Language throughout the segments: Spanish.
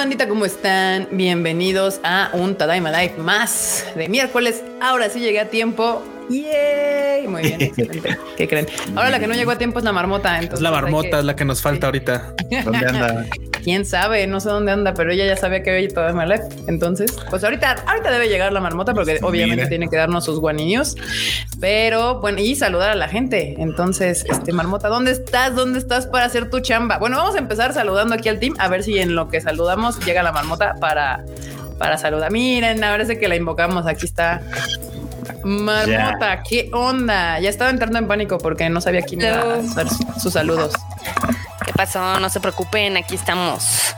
bandita? ¿Cómo están? Bienvenidos a un Tadaima Live más de miércoles. Ahora sí llegué a tiempo. ¡Yay! Muy bien, excelente. ¿Qué creen? Ahora la que no llegó a tiempo es la marmota. Entonces es la marmota, que- es la que nos falta ahorita. ¿Dónde anda? Quién sabe, no sé dónde anda, pero ella ya sabía que hoy Tadaima Live. Entonces, pues ahorita, ahorita debe llegar la marmota porque obviamente tiene que darnos sus guaninios. Pero bueno, y saludar a la gente. Entonces, este marmota, ¿dónde estás? ¿Dónde estás para hacer tu chamba? Bueno, vamos a empezar saludando aquí al team, a ver si en lo que saludamos llega la marmota para, para saludar. Miren, ahora sí que la invocamos. Aquí está. Marmota, ¿qué onda? Ya estaba entrando en pánico porque no sabía quién iba a hacer sus saludos. ¿Qué pasó? No se preocupen, aquí estamos.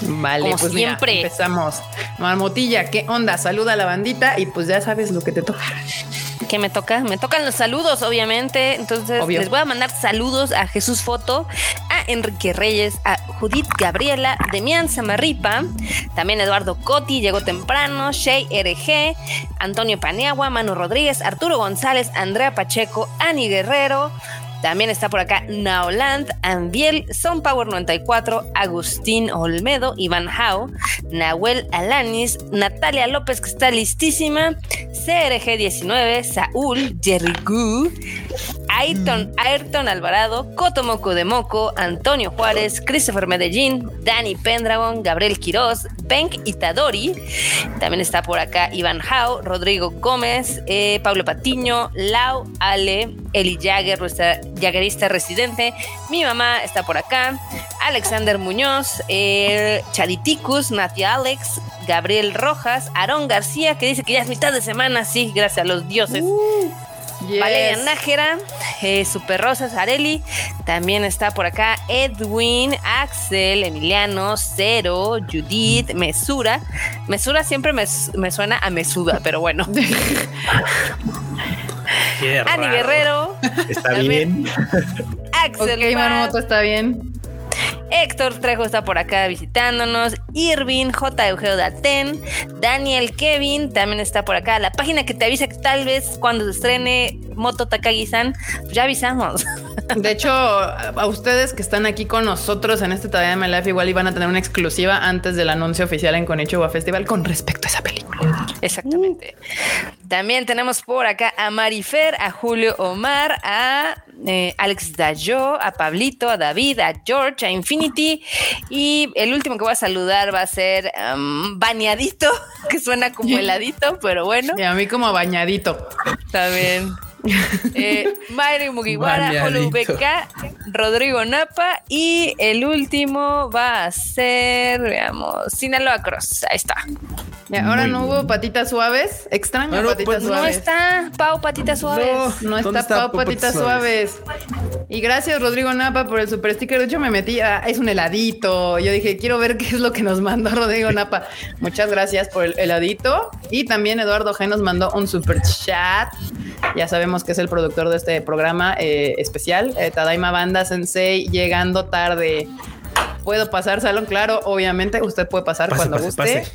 Vale, Como pues mira, siempre. empezamos. Marmotilla, ¿qué onda? Saluda a la bandita y pues ya sabes lo que te toca. ¿Qué me toca? Me tocan los saludos, obviamente. Entonces, Obvio. les voy a mandar saludos a Jesús Foto, a Enrique Reyes, a Judith Gabriela, Demian Samarripa, también Eduardo Coti, llegó temprano, Shea RG, Antonio Paniagua, Manu Rodríguez, Arturo González, Andrea Pacheco, Ani Guerrero. También está por acá Naoland, Andiel, Son Power 94, Agustín Olmedo, Iván Hao, Nahuel Alanis, Natalia López, que está listísima, CRG19, Saúl, Jerry Gu, Ayrton, Ayrton Alvarado, Cotomoco de Moco, Antonio Juárez, Christopher Medellín, Dani Pendragon, Gabriel Quiroz, Benk Itadori. También está por acá Iván Hao, Rodrigo Gómez, eh, Pablo Patiño, Lau, Ale, Eli Jagger, nuestra jaguerista residente. Mi mamá está por acá. Alexander Muñoz, eh, Chariticus, Natia Alex, Gabriel Rojas, Aarón García, que dice que ya es mitad de semana, sí, gracias a los dioses. Yes. Valeria Nájera, eh, Super Rosa Zarelli, también está por acá Edwin, Axel, Emiliano, Cero, Judith, Mesura. Mesura siempre me, me suena a Mesuda, pero bueno. Ani. Guerrero, ¿Está También. bien? Axel, Ok, está bien. Héctor Trejo está por acá visitándonos, Irving, J. Eugenio Daten, Daniel Kevin también está por acá. La página que te avisa que tal vez cuando se estrene Moto Takagi-san, pues ya avisamos. De hecho, a ustedes que están aquí con nosotros en este Tadaima Life igual iban a tener una exclusiva antes del anuncio oficial en Konichiwa Festival con respecto a esa película. Exactamente. También tenemos por acá a Marifer, a Julio Omar, a eh, Alex Dayo, a Pablito, a David, a George, a Infinity. Y el último que voy a saludar va a ser um, Bañadito, que suena como heladito, pero bueno, Y a mí como bañadito. está bien. Eh, Mayri Mugiwara. BK, Rodrigo Napa y el último va a ser, veamos, Sinaloa Cross. Ahí está. Y ahora Muy no bien. hubo patitas suaves. Extraño Ah, no, patitas pues, No suaves. está Pau Patitas Suaves. No ¿Dónde está, está Pau Patitas Patitas Suaves. Y gracias, Rodrigo Napa, por el super sticker. De hecho, me metí a. Es un heladito. Yo dije, quiero ver qué es lo que nos mandó Rodrigo Napa. Muchas gracias por el heladito. Y también Eduardo G nos mandó un super chat. Ya sabemos que es el productor de este programa eh, especial. eh, Tadaima Banda Sensei llegando tarde. Puedo pasar salón, claro, obviamente usted puede pasar Pase, cuando pase, guste. pase.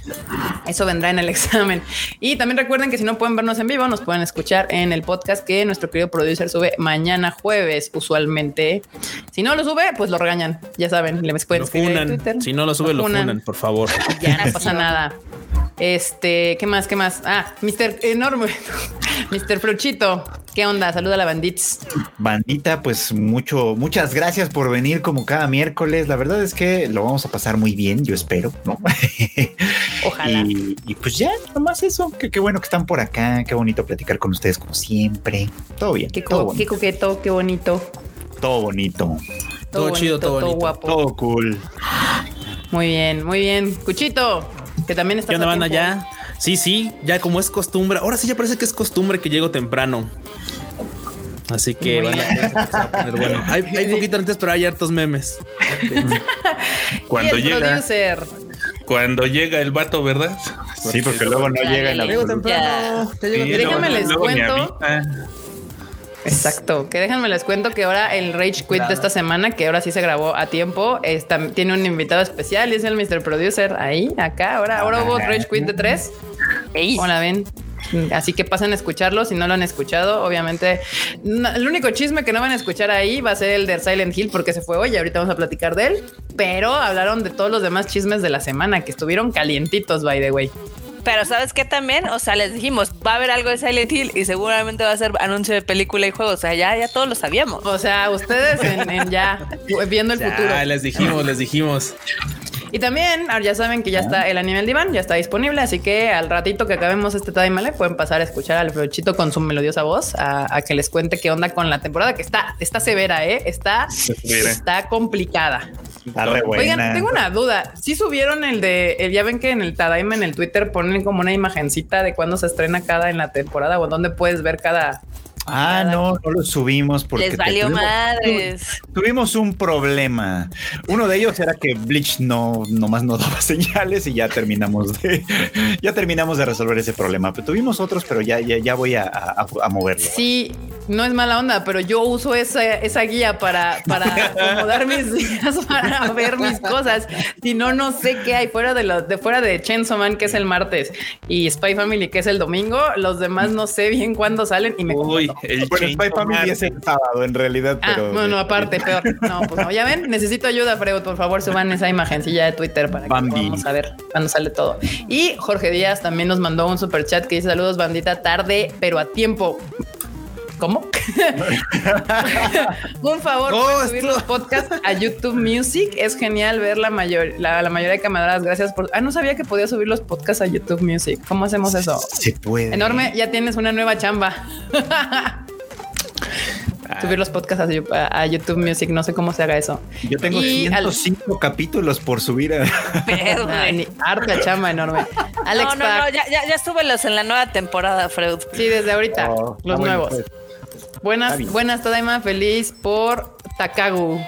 Eso vendrá en el examen. Y también recuerden que si no pueden vernos en vivo, nos pueden escuchar en el podcast que nuestro querido producer sube mañana jueves, usualmente. Si no lo sube, pues lo regañan. Ya saben, les pueden Lo escribir en. Twitter. Si no lo sube, lo funan, por favor. Ya no pasa nada. Este, ¿qué más? ¿Qué más? Ah, Mr. Enorme, Mr. Fruchito. ¿Qué onda? Saluda a la bandits. Bandita, pues mucho, muchas gracias por venir como cada miércoles. La verdad es que lo vamos a pasar muy bien, yo espero, ¿no? Ojalá. Y, y pues ya, nomás eso. Qué, qué bueno que están por acá. Qué bonito platicar con ustedes como siempre. Todo bien. Qué, todo, qué bonito, coqueto, qué bonito. todo bonito. Todo chido, todo bonito. guapo. Todo cool. Muy bien, muy bien. Cuchito, que también está. ¿Qué onda, banda? Ya. Sí, sí, ya como es costumbre. Ahora sí ya parece que es costumbre que llego temprano. Así que a poner bueno. Hay, hay poquito antes, pero hay hartos memes. Cuando y el llega, producer. cuando llega el vato, ¿verdad? Sí, porque luego no llega en la Llego temprano. Ya llego Sí, Déjame temprano. les cuento. Exacto, que déjenme les cuento que ahora el Rage Quit de esta semana, que ahora sí se grabó a tiempo, está- tiene un invitado especial y es el Mr. Producer ahí, acá, ahora, ahora hubo Rage Quit de tres. Ey, ¿Cómo la ven? Así que pasen a escucharlo si no lo han escuchado. Obviamente, no- el único chisme que no van a escuchar ahí va a ser el de Silent Hill porque se fue hoy. y Ahorita vamos a platicar de él, pero hablaron de todos los demás chismes de la semana que estuvieron calientitos, by the way. Pero ¿sabes qué también? O sea, les dijimos, va a haber algo de Silent Hill y seguramente va a ser anuncio de película y juego. O sea, ya, ya todos lo sabíamos. O sea, ustedes en, en ya viendo el futuro. Ya, les dijimos, les dijimos. Y también, ahora ya saben que ya está el anime al diván, ya está disponible, así que al ratito que acabemos este Time pueden pasar a escuchar al Frochito con su melodiosa voz a, a que les cuente qué onda con la temporada que está, está severa, ¿eh? Está, Severa. está complicada. Está re buena. Oigan, tengo una duda. Si subieron el de, el- ya ven que en el Tadaima en el Twitter ponen como una imagencita de cuándo se estrena cada en la temporada o dónde puedes ver cada. Ah, no, no lo subimos porque Les valió tuvimos- madres. Tuvimos un problema. Uno de ellos era que Bleach no nomás no daba señales y ya terminamos de ya terminamos de resolver ese problema. Pero tuvimos otros, pero ya ya, ya voy a, a- a moverlo. Sí, no es mala onda, pero yo uso esa, esa guía para, para acomodar mis días, para ver mis cosas. Si no, no sé qué hay fuera de los de fuera de Chainsaw Man, que es el martes, y Spy Family, que es el domingo. Los demás no sé bien cuándo salen y me Uy. El Bueno, Spy Family es el sábado en realidad, Ah, pero bueno, aparte, peor. No, pues no. Ya ven, necesito ayuda, Freud. Por favor, suban esa imagencilla de Twitter para que Bambi. podamos saber cuándo sale todo. Y Jorge Díaz también nos mandó un super chat que dice saludos, bandita, tarde, pero a tiempo. ¿Cómo? un favor, Oh, pueden subir esto- los podcasts a YouTube Music. Es genial ver la, mayor, la, la mayoría de camaradas. Gracias por. Ah, no sabía que podía subir los podcasts a YouTube Music. ¿Cómo hacemos eso? se puede. Enorme, ya tienes una nueva chamba. Subir los podcasts a, YouTube Music, no sé cómo se haga eso. Yo tengo Y al- 105 capítulos por subir a Pero, ni- harta chamba enorme. Alex no, no, Pack. no, ya, ya, ya súbelos en la nueva temporada, Freud. Sí, desde ahorita, Oh, los ah, nuevos. pues. Buenas, buenas, Tadaima, feliz por Takagu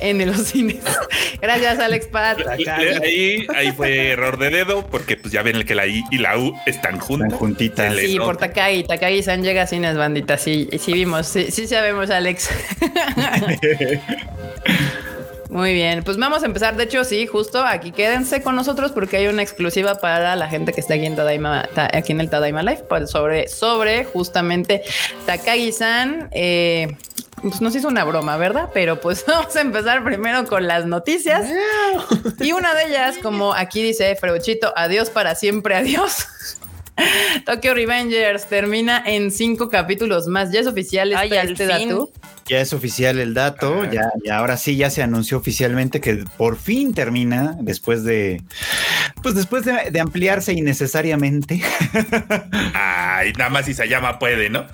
en los cines. Gracias, Alex Pat. Ahí, ahí fue error de dedo, porque pues ya ven que la I y la U están Están juntas. juntitas. Se le Sí, por. Takagi. Takagi San llega a cines, bandita. Sí, sí vimos. Sí, sí sabemos, Alex. Muy bien, pues vamos a empezar. De hecho, sí, justo aquí quédense con nosotros porque hay una exclusiva para la gente que está aquí en Tadaima, ta- aquí en el Tadaima Live, pues, sobre, sobre justamente Takagi-san. Eh, pues nos hizo una broma, ¿verdad? Pero pues vamos a empezar primero con las noticias. Y una de ellas, como aquí dice Freuchito, adiós para siempre, adiós. Tokyo Revengers termina en cinco capítulos más. Ya es oficial este, Ay, este dato. Ya es oficial el dato, Ah. ya, ya ahora sí ya se anunció oficialmente que por fin termina después de, pues después de, de ampliarse innecesariamente. Ay, nada más si se llama puede, ¿no?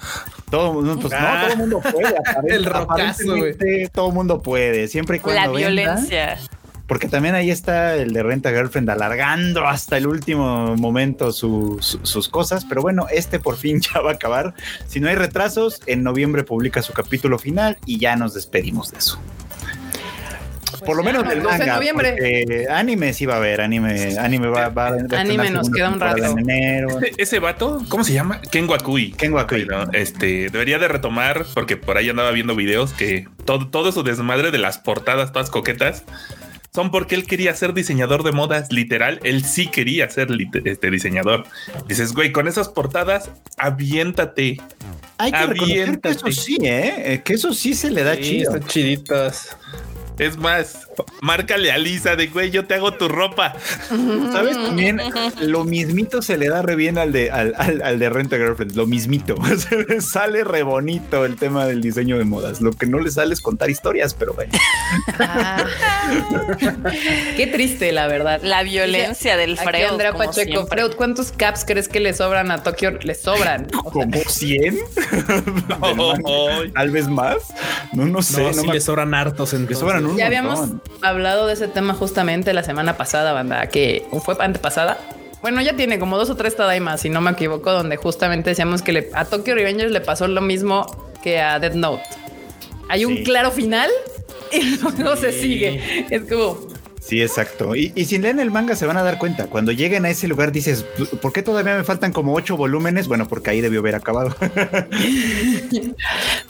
Todo, no, pues no, Ah. todo el mundo puede. El rocazo, Todo el mundo puede, siempre y cuando La venda, violencia. Porque también ahí está el de Renta Girlfriend alargando hasta el último momento su- su- sus cosas, pero bueno, este por fin ya va a acabar. Si no hay retrasos, en noviembre publica su capítulo final y ya nos despedimos de eso. por lo menos del 12 de manga, noviembre. anime sí va a haber, anime, anime va, va a Anime nos queda un rato. en enero. Ese, ese vato, ¿cómo se llama? Ken Wakui. Ken Wakui. Este, debería de retomar, porque por ahí andaba viendo videos que todo, todo su desmadre de las portadas todas coquetas son porque él quería ser diseñador de modas, literal. Él sí quería ser este diseñador. Dices, güey, con esas portadas, aviéntate. Hay que reconocer que Aviéntate. eso sí, ¿eh? Eh, Que eso sí se le da Sí, chido. están chiditas. Es más, márcale a Lisa de güey, yo te hago tu ropa. ¿Sabes? También lo mismito se le da re bien al de, al, al- al de Renta Girlfriend. Lo mismito. Se le sale re bonito el tema del diseño de modas. Lo que no le sale es contar historias, pero bueno. Ah. Qué triste, la verdad. La violencia del Aquí Freud. Andrea como Pacheco, siempre. Freud, ¿cuántos caps crees que le sobran a Tokio? Le sobran. ¿Como 100? Del manga. Tal vez más. No, no sé. No, no sí me- le sobran hartos Le entonces. sobran un ya habíamos hablado de ese tema justamente la semana pasada, banda, que fue antepasada. Bueno, ya tiene como dos o tres Tadaimas, si no me equivoco, donde justamente decíamos que le- a Tokyo Revengers le pasó lo mismo que a Death Note. Hay un claro final y luego se sigue. Es como, Sí, exacto. Y, y si leen el manga se van a dar cuenta. Cuando lleguen a ese lugar dices, ¿por qué todavía me faltan como ocho volúmenes? Bueno, porque ahí debió haber acabado.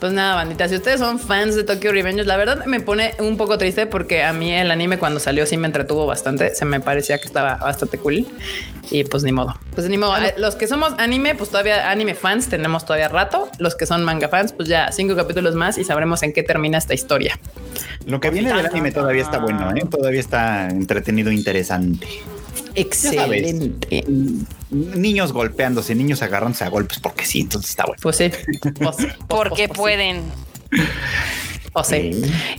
Pues nada, bandita, si ustedes son fans de Tokyo Revengers, la verdad me pone un poco triste porque a mí el anime cuando salió sí me entretuvo bastante. Se me parecía que estaba bastante cool. Y pues ni modo. Pues ni modo. Eh, Los que somos anime, pues todavía anime fans tenemos todavía rato. Los que son manga fans, pues ya cinco capítulos más y sabremos en qué termina esta historia. Lo que viene del anime todavía está bueno, ¿eh? Todavía está entretenido, interesante. Excelente. Niños golpeándose, niños agarrándose a golpes, porque sí, entonces está bueno. Pues sí. Pues. Porque Pues pueden. O sea,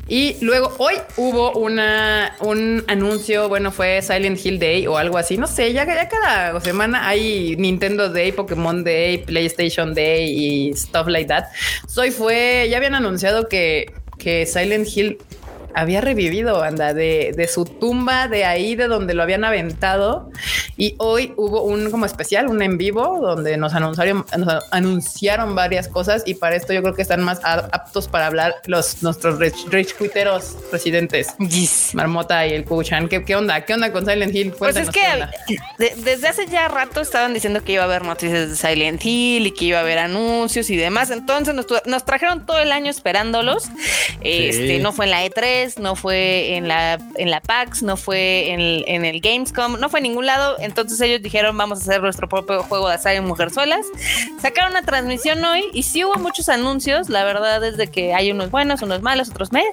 y luego hoy hubo una un anuncio, bueno, fue Silent Hill Day o algo así, no sé, ya, ya cada semana hay Nintendo Day, Pokémon Day, PlayStation Day y stuff like that. Soy fue, ya habían anunciado que, que Silent Hill había revivido, anda, de, de su tumba, de ahí, de donde lo habían aventado. Y hoy hubo un como especial, un en vivo, donde nos anunciaron, nos anunciaron varias cosas. Y para esto yo creo que están más aptos para hablar los nuestros rich, rich cuiteros residentes. Marmota y el Kuchan. ¿Qué, ¿Qué onda? ¿Qué onda con Silent Hill? Pues es Cuéntanos que de- desde hace ya rato estaban diciendo que iba a haber noticias de Silent Hill y que iba a haber anuncios y demás. Entonces nos, nos trajeron todo el año esperándolos. Este no fue en la E3, no fue en la en la PAX, no fue en, el- en el Gamescom, no fue en ningún lado. Entonces ellos dijeron vamos a hacer nuestro propio juego de Asai Mujerzuelas. Sacaron una transmisión hoy y sí hubo muchos anuncios. La verdad es de que hay unos buenos, unos malos, otros me.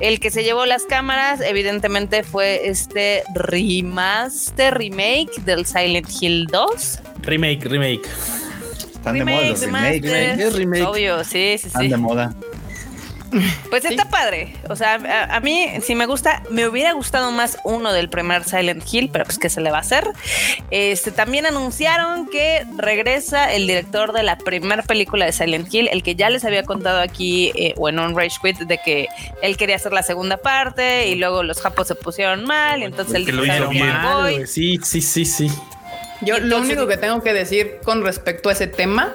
El que se llevó las cámaras, evidentemente, fue este remaster, remake del Silent Hill 2. Remake, remake. Están de moda los remakes. remake, remake. Obvio, sí, sí, Están sí. de moda. Pues está padre. O sea, a, a mí, si me gusta, me hubiera gustado más uno del primer Silent Hill, pero pues, ¿qué se le va a hacer? Este, también anunciaron que regresa el director de la primera película de Silent Hill, el que ya les había contado aquí, eh, o en un Rage Quit, de que él quería hacer la segunda parte y luego los japos se pusieron mal, y entonces él lo hizo "¿Saben qué? bien". Me voy". güey. Sí, sí, sí, sí. Yo lo único que tengo que decir con respecto a ese tema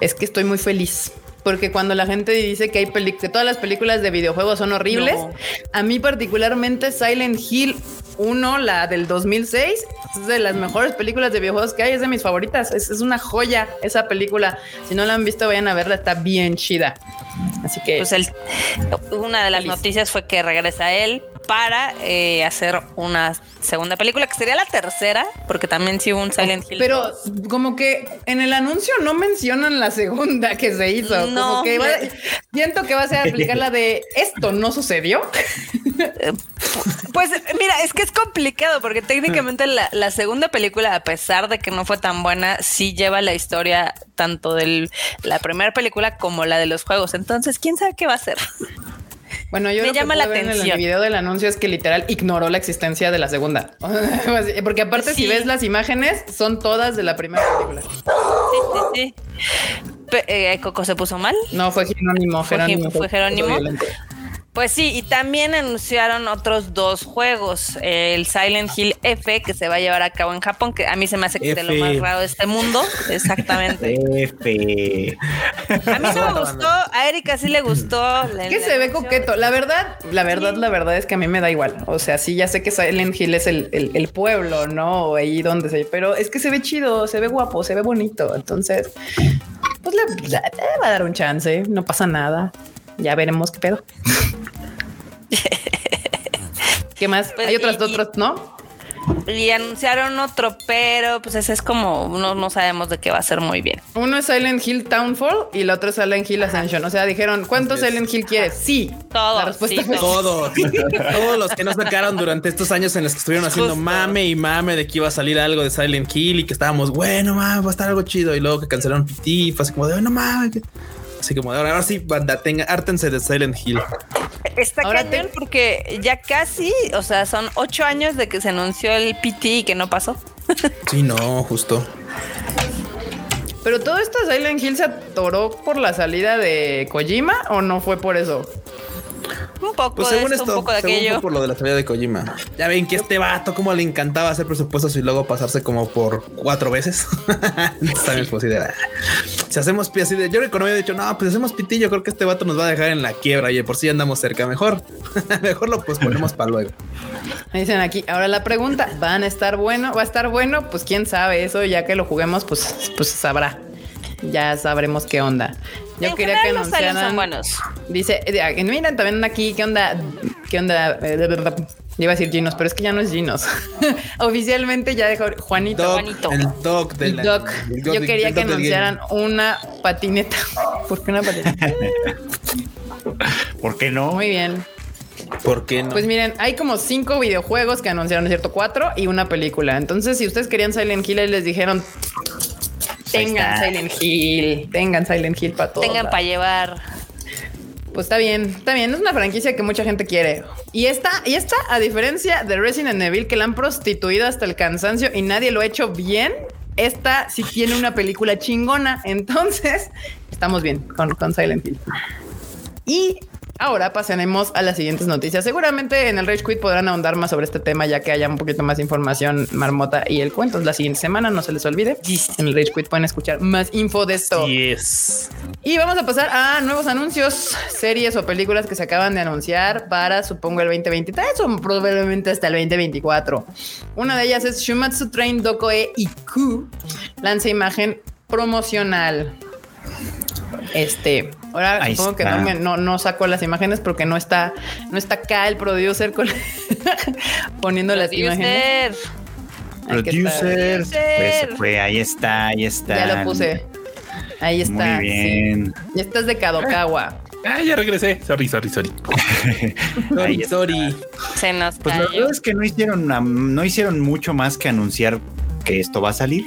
es que estoy muy feliz. Porque cuando la gente dice que hay que todas las películas de videojuegos son horribles, No. a mí particularmente Silent Hill 1, la del 2006, es de las mejores películas de videojuegos que hay, es de mis favoritas. Es, es una joya esa película. Si no la han visto, vayan a verla, está bien chida. Así que Pues el, una de las Feliz. noticias fue que regresa él para eh, hacer una segunda película, que sería la tercera, porque también sí hubo un Silent Hill. Pero como que en el anuncio no mencionan la segunda que se hizo. No. Como que va- siento que va a ser aplicar la de esto no sucedió. Pues mira, es que es complicado porque técnicamente la, la segunda película, a pesar de que no fue tan buena, sí lleva la historia tanto de la primera película como la de los juegos. Entonces, ¿quién sabe qué va a hacer? Bueno, yo Me lo que llama pude la ver En el atención. video del anuncio es que literal ignoró la existencia de la segunda. Porque aparte, si ves las imágenes, son todas de la primera película. Sí, sí, sí. Eh, Coco se puso mal. No, fue Jerónimo. Jerónimo Fue Jerónimo. Pues sí, y también anunciaron otros dos juegos. El Silent Hill F, que se va a llevar a cabo en Japón, que a mí se me hace que es de lo más raro de este mundo. Exactamente. F. A mí no me gustó, a Erika sí le gustó. la- Que la se ve coqueto. La verdad, la verdad, la verdad es que a mí me da igual. O sea, sí, ya sé que Silent Hill es el, el- el pueblo, ¿no? O ahí donde se... Pero es que se ve chido, se ve guapo, se ve bonito. Entonces, pues le, le- le va a dar un chance. No pasa nada. Ya veremos qué pedo. ¿Qué más? Pues, Hay otras, y- otras, ¿no? Y anunciaron otro, pero pues ese es como, no, no sabemos de qué va a ser muy bien. Uno es Silent Hill Townfall y el otro es Silent Hill Ascension. O sea, dijeron, ¿cuántos. Silent Hill quieres? Sí. Todos, La respuesta sí, fue Todos, todos los que no sacaron durante estos años en los que estuvieron haciendo Justo. mame y mame de que iba a salir algo de Silent Hill y que estábamos, bueno, mames, va a estar algo chido. Y luego que cancelaron PT, y fue así como de, no mames. Que-". Así como ahora, ahora sí, banda, tenga, hártense de Silent Hill. Está Ahora cañón te- porque ya casi, o sea, son ocho años de que se anunció el PT y que no pasó. Sí, no, justo. Pero todo esto de Silent Hill se atoró por la salida de Kojima o no fue por eso? Un poco Pues de esto, esto, un poco de aquello. por lo de la salida de Kojima. Ya ven que este vato como le encantaba hacer presupuestos y luego pasarse como por cuatro veces. También de, "Ah". Si hacemos así de, yo recuerdo había dicho, no, pues hacemos pitillo, creo que este vato nos va a dejar en la quiebra y de por sí andamos cerca, mejor, mejor lo pues ponemos para luego. Me dicen aquí, ahora la pregunta, ¿van a estar bueno? ¿Va a estar bueno? Pues quién sabe, eso ya que lo juguemos, pues, pues sabrá. Ya sabremos qué onda. Yo en quería que anunciaran. son buenos. Dice, eh, miren también aquí, ¿qué onda? ¿Qué onda? Eh, Iba a decir Ginos, pero es que ya no es Ginos. Oficialmente ya dejó Juanito. Doc, Juanito. el doc de la- Doc. el Yo doc- quería que doc anunciaran una patineta. ¿Por qué una patineta? ¿Por qué no? Muy bien. ¿Por qué no? Pues miren, hay como cinco videojuegos que anunciaron, ¿no ¿cierto? Cuatro y una película. Entonces, si ustedes querían Silent Hill, ahí les dijeron, tengan. Silent Hill, tengan Silent Hill para todos. Tengan lados". para llevar. Pues está bien, está bien. Es una franquicia que mucha gente quiere. Y esta, y esta, a diferencia de Resident Evil, que la han prostituido hasta el cansancio y nadie lo ha hecho bien, esta sí tiene una película chingona. Entonces, estamos bien con, con Silent Hill. Y ahora pasaremos a las siguientes noticias. Seguramente en el Rage Quit podrán ahondar más sobre este tema, ya que haya un poquito más información, Marmota y el cuento. La siguiente semana, no se les olvide. En el Rage Quit pueden escuchar más info de esto. Yes. Y vamos a pasar a nuevos anuncios, series o películas que se acaban de anunciar para supongo el 2023 o probablemente hasta el 2024. Una de ellas es Shumatsu Train Dokoe Iku, lanza imagen promocional. Este, ahora Ahí supongo que no, me- no, no saco las imágenes porque no está, no está acá el producer con- poniendo las imágenes. Producer. Pues, pues ahí está, ahí está. Ya lo puse. Ahí está. Muy sí. bien. Ya estás de Kadokawa. Ah, ya regresé. Sorry, sorry, sorry. Sorry, sorry. Se nos Pues la verdad es que no hicieron, no hicieron mucho más que anunciar que esto va a salir.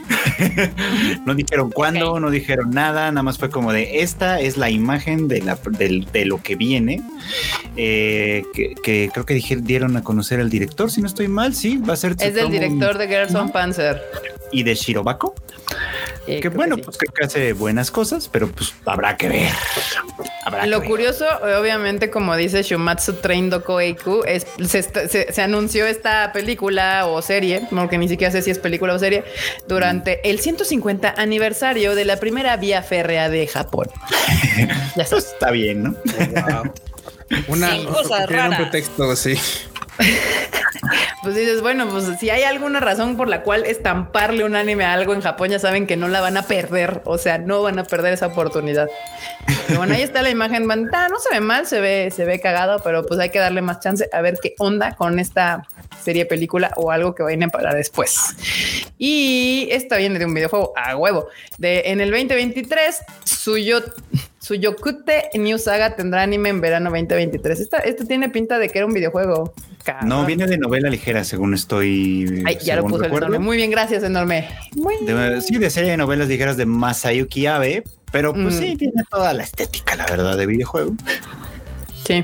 no dijeron cuándo, no dijeron nada, nada más fue como de esta es la imagen de, la, de lo que viene. Eh, que, que creo que dijeron, dieron a conocer al director, si no estoy mal, sí, va a ser Es del director de Gerson Panzer. y de Shirobako. Eh, que bueno, sí. pues creo que hace buenas cosas, pero pues habrá que ver. Habrá Lo que curioso, obviamente, como dice Shumatsu Train Doko Eiku, es, se, se- se anunció esta película o serie, porque ni siquiera sé si es película o serie, durante el 150 aniversario de la primera vía férrea de Japón. ya está. Pues está bien, ¿no? Wow. Una Sí, cosas tienen un pretexto, sí. Pues dices, bueno, pues si hay alguna razón por la cual estamparle un anime a algo en Japón, ya saben que no la van a perder. O sea, no van a perder esa oportunidad. Pero bueno, ahí está la imagen. No se ve mal, se ve, se ve cagado, pero pues hay que darle más chance a ver qué onda con esta serie película o algo que vayan para después. Y esta viene de un videojuego a huevo. De en el 2023, suyo. Suyokute New Saga tendrá anime en verano 2023. Esta, este tiene pinta de que era un videojuego. No, viene de novela ligera, según estoy. Ay, ya lo puso el enorme. Muy bien, gracias, enorme. Muy De- sí, de serie de novelas ligeras de Masayuki Abe, pero pues Mm. sí, tiene toda la estética, la verdad, de videojuego. Sí.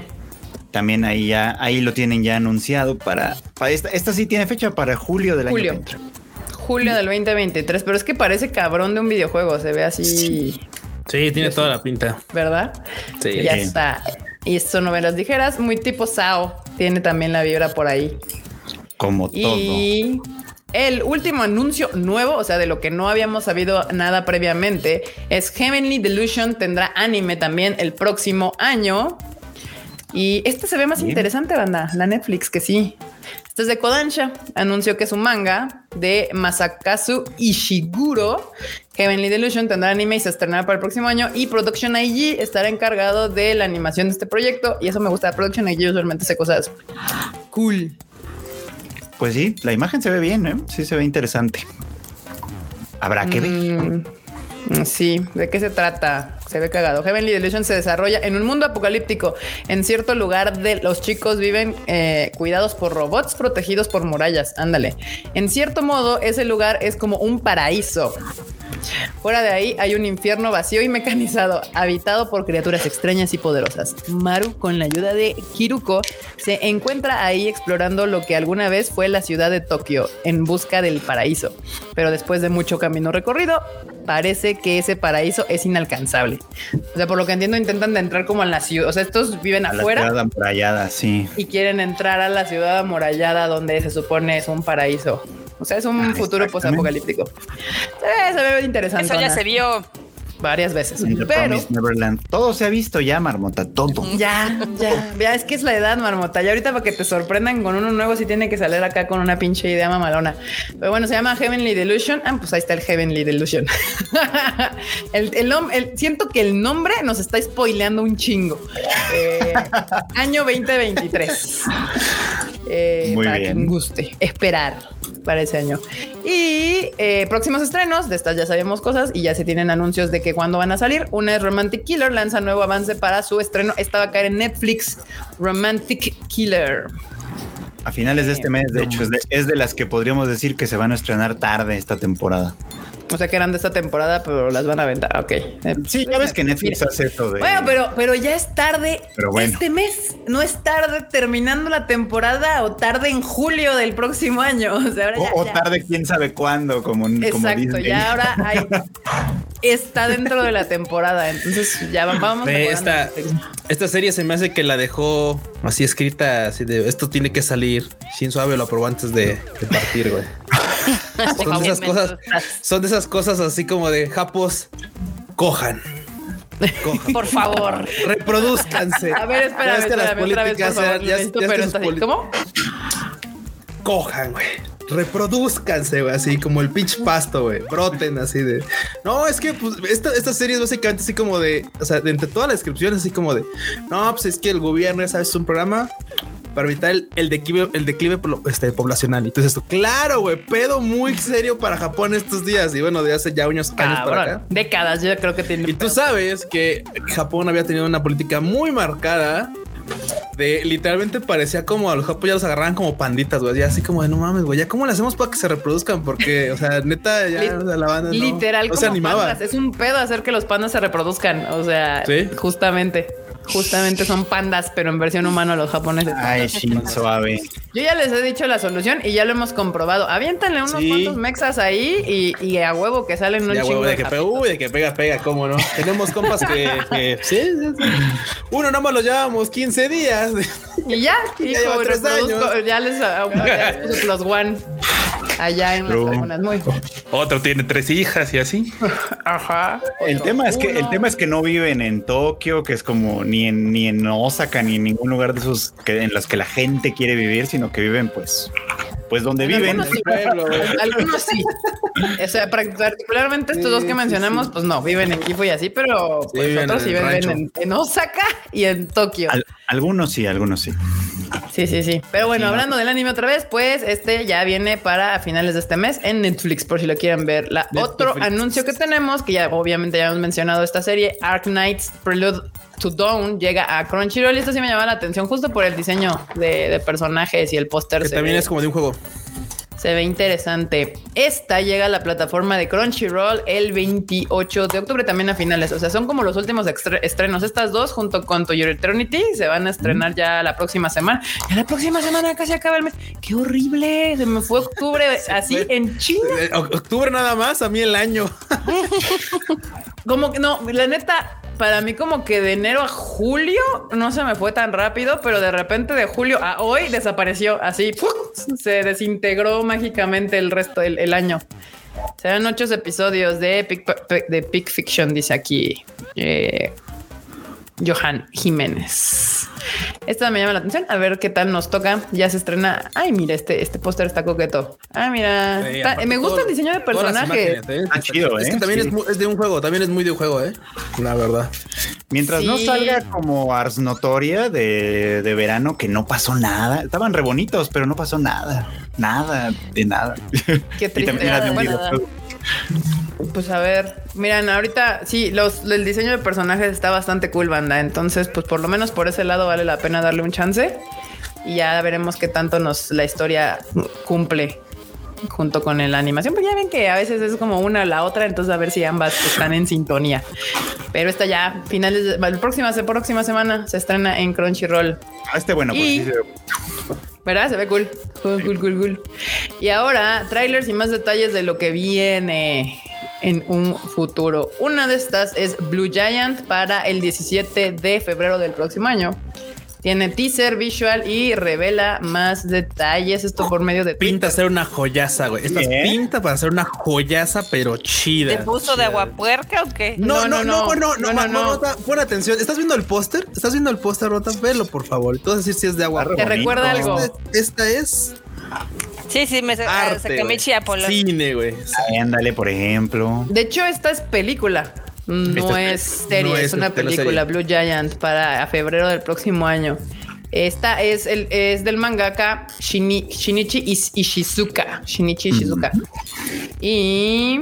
También ahí ya, ahí lo tienen ya anunciado para, para esta, esta sí tiene fecha para julio del Julio. año que entra. Julio del 2023, pero es que parece cabrón de un videojuego. Se ve así, Sí, tiene toda la pinta. ¿verdad? Sí. Ya está. Y son novelas ligeras, muy tipo Sao. Tiene también la vibra por ahí. Como todo. Y el último anuncio nuevo, o sea, de lo que no habíamos sabido nada previamente, es Heavenly Delusion tendrá anime también el próximo año. Y este se ve más Bien. interesante, banda, la Netflix, que sí. Este es de Kodansha. Anunció que es un manga de Masakazu Ishiguro. Heavenly Delusion tendrá anime y se estrenará para el próximo año. Y Production IG estará encargado de la animación de este proyecto. Y eso me gusta. Production IG usualmente hace cosas cool. Pues sí, la imagen se ve bien, ¿eh? Sí se ve interesante. Habrá que ver. Mm, Sí, ¿de qué se trata? Se ve cagado. Heavenly Delusion se desarrolla en un mundo apocalíptico. En cierto lugar de los chicos viven eh, cuidados por robots protegidos por murallas. Ándale. En cierto modo, ese lugar es como un paraíso. Fuera de ahí hay un infierno vacío y mecanizado, habitado por criaturas extrañas y poderosas. Maru, con la ayuda de Kiruko, se encuentra ahí explorando lo que alguna vez fue la ciudad de Tokio en busca del paraíso. Pero después de mucho camino recorrido, parece que ese paraíso es inalcanzable. O sea, por lo que entiendo, intentan de entrar como en la ciudad. O sea, estos viven A la afuera ciudad amurallada, sí. y quieren entrar a la ciudad amurallada donde se supone es un paraíso. O sea, es un Ah, futuro posapocalíptico. Se ve, se ve interesante. Eso ya se vio. varias veces. The Pero Neverland. Todo se ha visto ya, Marmota, todo. ya, ya, ya, es que es la edad, marmota. Ya ahorita para que te sorprendan con uno nuevo, sí tiene que salir acá con una pinche idea mamalona. Pero bueno, se llama Heavenly Delusion. Ah, pues ahí está el Heavenly Delusion. el, el nom- el- siento que el nombre nos está spoileando un chingo. Eh, año 2023. Eh, Muy para bien. quien guste esperar para ese año. Y eh, próximos estrenos, de estas ya sabemos cosas y ya se tienen anuncios de que cuándo van a salir. Una es Romantic Killer, lanza nuevo avance para su estreno. Esta va a caer en Netflix, Romantic Killer. A finales de este mes, de hecho, es de, es de las que podríamos decir que se van a estrenar tarde esta temporada. O sea que eran de esta temporada, pero las van a aventar. Ok. Sí, ya ves que Netflix hace eso de. Bueno, pero, pero ya es tarde Pero bueno. este mes. No es tarde terminando la temporada o tarde en julio del próximo año. O sea, ahora ya- o, o ya- tarde, quién sabe cuándo, como, como Exacto, Disney. ya ahora hay, está dentro de la temporada. Entonces ya va- vamos. Mejorando. esta, esta serie se me hace que la dejó así escrita, así de esto tiene que salir. Shin Suave lo aprobó antes de, de partir, güey. Son de esas cosas, son de esas cosas así como de japos, cojan. Cojan. Por favor. Reproduzcanse. A ver, espérame, que las espérame, otra vez, por políticas, favor. ya- ya- pero ¿Cómo? cojan, güey. Reproduzcanse, güey, así como el pinche pasto, güey. Broten así de. No, es que pues, esta, esta serie es básicamente así como de. O sea, de entre todas las descripciones, así como de. No, pues es que el gobierno, ya sabes, es un programa para evitar el, el declive, el declive este, poblacional. Y entonces esto, claro, güey, pedo muy serio para Japón estos días. Y bueno, de hace ya unos años para acá. Décadas, yo creo que tiene. Y tú sabes que Japón había tenido una política muy marcada de literalmente parecía como a los japoneses ya los agarraban como panditas, güey. Ya así como de no mames, güey. Ya cómo le hacemos para que se reproduzcan? Porque, o sea, neta, ya o sea, la banda no, Literal, no como se animaba. pandas. Es un pedo hacer que los pandas se reproduzcan. O sea, Sí. justamente, justamente son pandas, pero en versión humana los japoneses. Ay, Suave. Yo ya les he dicho la solución y ya lo hemos comprobado. Aviéntanle unos Sí. cuantos mexas ahí y, y a huevo que salen un Ya, chingo de de que pega, japitos. uy, de que pega, pega, cómo no. Tenemos compas que, que- sí, sí, sí. Uno nomás lo llevamos 15 días. Y ya, Ya hijo, ya les plus one allá en las True. lagunas. Muy. Otro tiene tres hijas y así. Ajá. El tema es que el tema es que no viven en Tokio, que es como ni en ni en Osaka ni en ningún lugar de esos que en los que la gente quiere vivir, sino que viven pues pues donde viven. Algunos sí, pueblo, algunos sí. O sea, par- particularmente estos dos que mencionamos, pues no, viven en Kifo y así, pero pues, viven otros en sí viven en, en Osaka y en Tokio. Al- algunos sí, algunos sí. Sí, sí, sí. Pero bueno, Sí, no. hablando del anime otra vez, pues este ya viene para a finales de este mes en Netflix, por si lo quieren ver. La Netflix. otro anuncio que tenemos, que ya obviamente ya hemos mencionado esta serie, Ark Knights Prelude to Dawn, llega a Crunchyroll. Y esto sí me llama la atención justo por el diseño de, de personajes y el póster. Que también ve- es como de un juego. Se ve interesante. Esta llega a la plataforma de Crunchyroll el 28 de octubre, también a finales. O sea, son como los últimos estrenos. Estas dos, junto con To Your Eternity, se van a estrenar ya la próxima semana. Ya la próxima semana casi acaba el mes. ¡Qué horrible! Se me fue octubre así en China. Octubre nada más, a mí el año. Como que no, la neta, para mí como que de enero a julio no se me fue tan rápido, pero de repente de julio a hoy desapareció así, se desintegró mágicamente el resto del el año. Serán ocho episodios de Pic, de Pic Fiction, dice aquí eh, Johan Jiménez. Esta me llama la atención. A ver qué tal nos toca. Ya se estrena. Ay, mira, este, este póster está coqueto. Ah, mira. Sí, Está- aparte me gusta todo- el diseño de imágenes, ¿eh? Está chido, Es que ¿eh? también Sí. es, es de un juego, también es muy de un juego, ¿eh? La verdad. Mientras no salga como Ars Notoria de, de verano, que no pasó nada. Estaban re bonitos, pero no pasó nada. Nada, de nada. Qué y triste. también era de un Bueno, videojuego. Pues a ver, miran, ahorita sí, los, el diseño de personajes está bastante cool, banda. Entonces, pues por lo menos por ese lado vale la pena darle un chance y ya veremos qué tanto nos la historia cumple junto con la animación. Porque ya ven que a veces es como una a la otra, entonces a ver si ambas están en sintonía. Pero esta ya, finales, de, la próxima, próxima semana se estrena en Crunchyroll. Ah, este bueno, pues Y- sí se- ¿Verdad? Se ve cool. Cool, cool, cool, cool. Y ahora, trailers y más detalles de lo que viene en un futuro. Una de estas es Blue Giant para el 17 de febrero del próximo año. Tiene teaser visual y revela más detalles. Esto por medio de Pinta ser una joyaza, güey. Esta ¿Eh? pinta para ser una joyaza, pero chida. ¿Te puso de aguapuerca o qué? No, no, no, no, no, no, no, Rota, pon atención. ¿Estás viendo el póster? ¿Estás viendo el póster, Rota? Velo, por favor. Tú vas a decir si es de agua. Te recuerda algo. Esta, esta es Sí, sí, me arte, saqué mi chiapolo. Cine, güey. Ándale, por ejemplo. De hecho, esta es película. No es- es serie, no es, es una teleserie. película Blue Giant para a febrero del próximo año. Esta es el es del mangaka Shini- Shinichi Is- Ishizuka. Shinichi Ishizuka. Y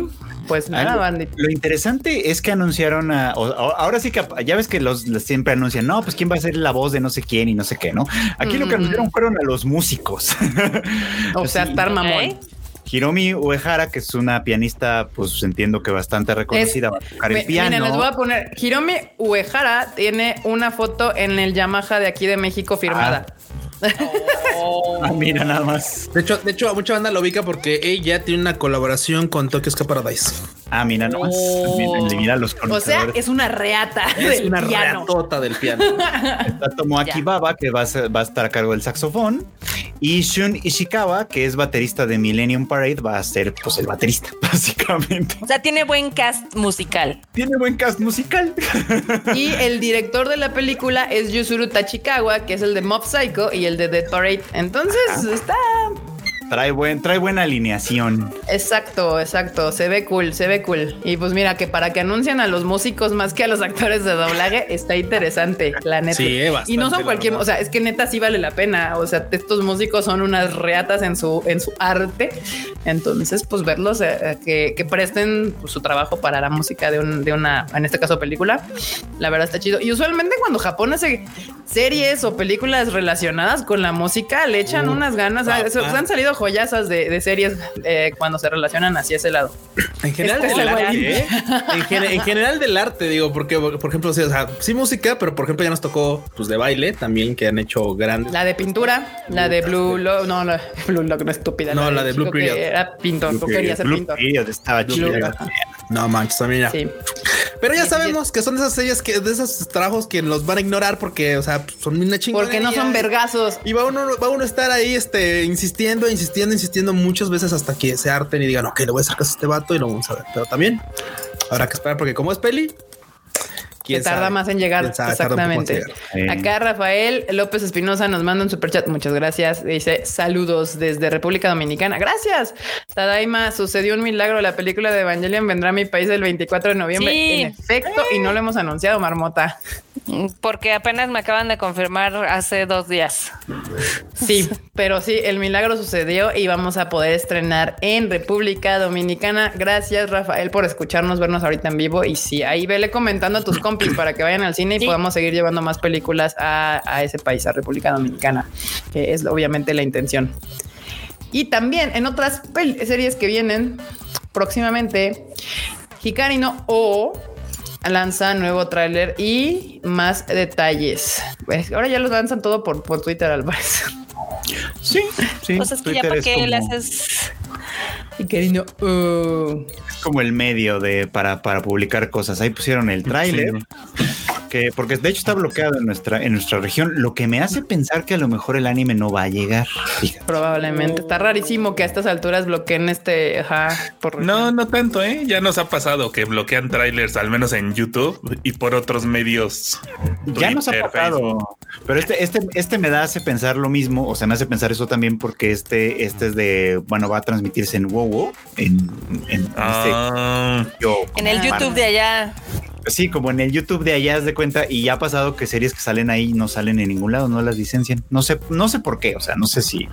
pues nada, Ah, lo- bandit. Lo interesante es que anunciaron a, o- ahora sí que ya ves que los, los siempre anuncian, no, pues quién va a ser la voz de no sé quién y no sé qué, ¿no? Aquí lo que anunciaron fueron a los músicos. O sea, Sí. estar mamón. Ok. Hiromi Uehara, que es una pianista, pues entiendo que bastante reconocida, va a tocar el piano. Miren, les voy a poner. Hiromi Uehara tiene una foto en el Yamaha de aquí de México firmada. Ah, mira, nada más. De hecho, de hecho, a mucha banda lo ubica porque ella tiene una colaboración con Tokyo Paradise. Ah, mira, nada más. Mira, mira los O sea, es una reata Es del una piano. ratota del piano. Está Tomoaki Ya. Baba, que va a, ser- va a estar a cargo del saxofón. Y Shun Ishikawa, que es baterista de Millennium Parade, va a ser pues el baterista, básicamente. O sea, tiene buen cast musical. Tiene buen cast musical. Y el director de la película es Yuzuru Tachikawa, que es el de Mob Psycho y el de Dead Parade. Entonces está Trae, buen, trae buena alineación. exacto, exacto. Se ve cool, se ve cool. Y pues mira que para que anuncien a los músicos más que a los actores de doblaje está interesante, la neta. Sí, eh, bastante, y no son cualquier, verdad. o sea, es que neta sí vale la pena. O sea, estos músicos son unas reatas en su, en su arte. Entonces, pues verlos eh, eh, que, que presten pues, su trabajo para la música de, un- de una, en este caso, película. La verdad está chido. Y usualmente cuando Japón hace series o películas relacionadas con la música, le echan Uh, unas ganas. han salido joyazas de, de series eh, cuando se relacionan hacia ese lado. En general Este del arte, güey. ¿eh? en, gen- en general del arte, digo, porque por ejemplo, sí, o sea, sí música, pero por ejemplo ya nos tocó pues de baile también que han hecho grandes. La de pintura, la de Blue Lock, no, la Blue Lock no es estúpida. No, la de Blue Period. Era pintor, tú querías ser Blue pintor. Period estaba Blue chido. No manches, también ya. Sí. Pero ya Sí, sí, sabemos que son de esas series que de esos trabajos que los van a ignorar porque, o sea, son una chingada. Porque no son vergazos. Y va uno, va uno a estar ahí, este, insistiendo, insistiendo, insistiendo muchas veces hasta que se harten y digan, ok, le voy a hacer caso a este vato y lo vamos a ver. Pero también habrá que esperar porque como es peli, Que tarda más en llegar. Exactamente. llegar. Acá Rafael López Espinosa nos manda un superchat. Muchas gracias. Dice saludos desde República Dominicana. Gracias. Tadaima, sucedió un milagro. La película de Evangelion vendrá a mi país el 24 de noviembre. Sí. En efecto, y no lo hemos anunciado, Marmota. Porque apenas me acaban de confirmar hace dos días. Sí, pero sí, el milagro sucedió y vamos a poder estrenar en República Dominicana. Gracias, Rafael, por escucharnos, vernos ahorita en vivo. Y sí, ahí vele comentando a tus compis para que vayan al cine y Sí. podamos seguir llevando más películas a, a ese país, a República Dominicana, que es obviamente la intención. Y también en otras series que vienen próximamente, Hikari no O lanza nuevo tráiler y más detalles. Pues ahora ya los lanzan todo por, por Twitter al parecer. Sí, sí. Pues es que ya Twitter como- le haces. Hikari no O. es como el medio de para, para publicar cosas. Ahí pusieron el tráiler. Porque de hecho está bloqueado en nuestra, en nuestra región, lo que me hace pensar que a lo mejor el anime no va a llegar. Fíjate. Probablemente. Está rarísimo que a estas alturas bloqueen este. Ajá, por No, no tanto, ¿eh? Ya nos ha pasado que bloquean trailers, al menos en YouTube y por otros medios. Ya nos ha pasado, Facebook. pero este, este, este me da hace pensar lo mismo, o sea, me hace pensar eso también porque este, este es de, bueno, va a transmitirse en WoW, en, en Ah, este, yo- En el YouTube de allá. Sí, como en el YouTube de allá, haz de cuenta, y ya ha pasado que series que salen ahí no salen en ningún lado, no las licencian. No sé, no sé por qué, o sea, no sé si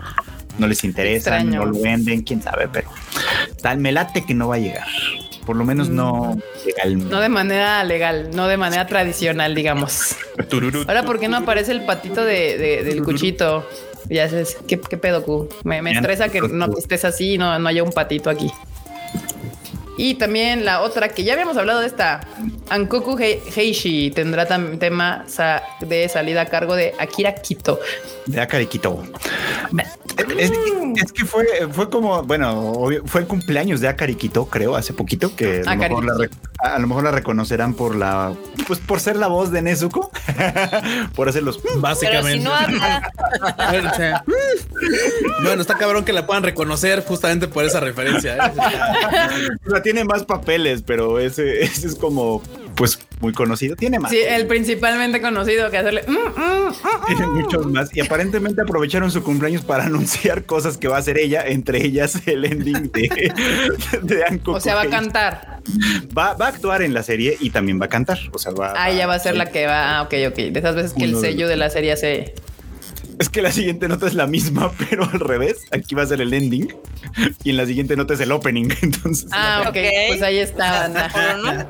no les interesa, no lo venden, quién sabe, pero tal me late que no va a llegar. Por lo menos no legalmente. No de manera legal, no de manera tradicional, digamos. Ahora, ¿por qué no aparece el patito de, de- del cuchito? Ya sabes, ¿qué, qué pedo, Q? Me, me estresa que no estés así y no, no haya un patito aquí. Y también la otra que ya habíamos hablado de esta, Ankoku Hei- Heishi tendrá tam- tema sa- de salida a cargo de Akira Kito. De Akari Kito. Es, es que fue, fue como, bueno, obvio, fue el cumpleaños de Akari Quito, creo, hace poquito, que a lo, mejor la, rec- a lo mejor la reconocerán por la, pues por ser la voz de Nezuko, por hacer los... Pero si Básicamente. no habla, O sea, bueno, está cabrón que la puedan reconocer justamente por esa referencia. ¿eh? Tiene más papeles, pero ese, ese es como, pues, muy conocido. Tiene más. Sí, el principalmente conocido que hacerle. mm, mm, mm, Tiene muchos más. Y aparentemente aprovecharon su cumpleaños para anunciar cosas que va a hacer ella, entre ellas el ending de, de Anko O sea, va a cantar. Va, va a actuar en la serie y también va a cantar. O sea, va, Ah, ella va a ser la que va. Ah, ok, ok. De esas veces que el de- sello de la serie hace. Es que la siguiente nota es la misma, pero al revés. Aquí va a ser el ending y en la siguiente nota es el opening. Entonces, Ah, ok. Pues ahí está.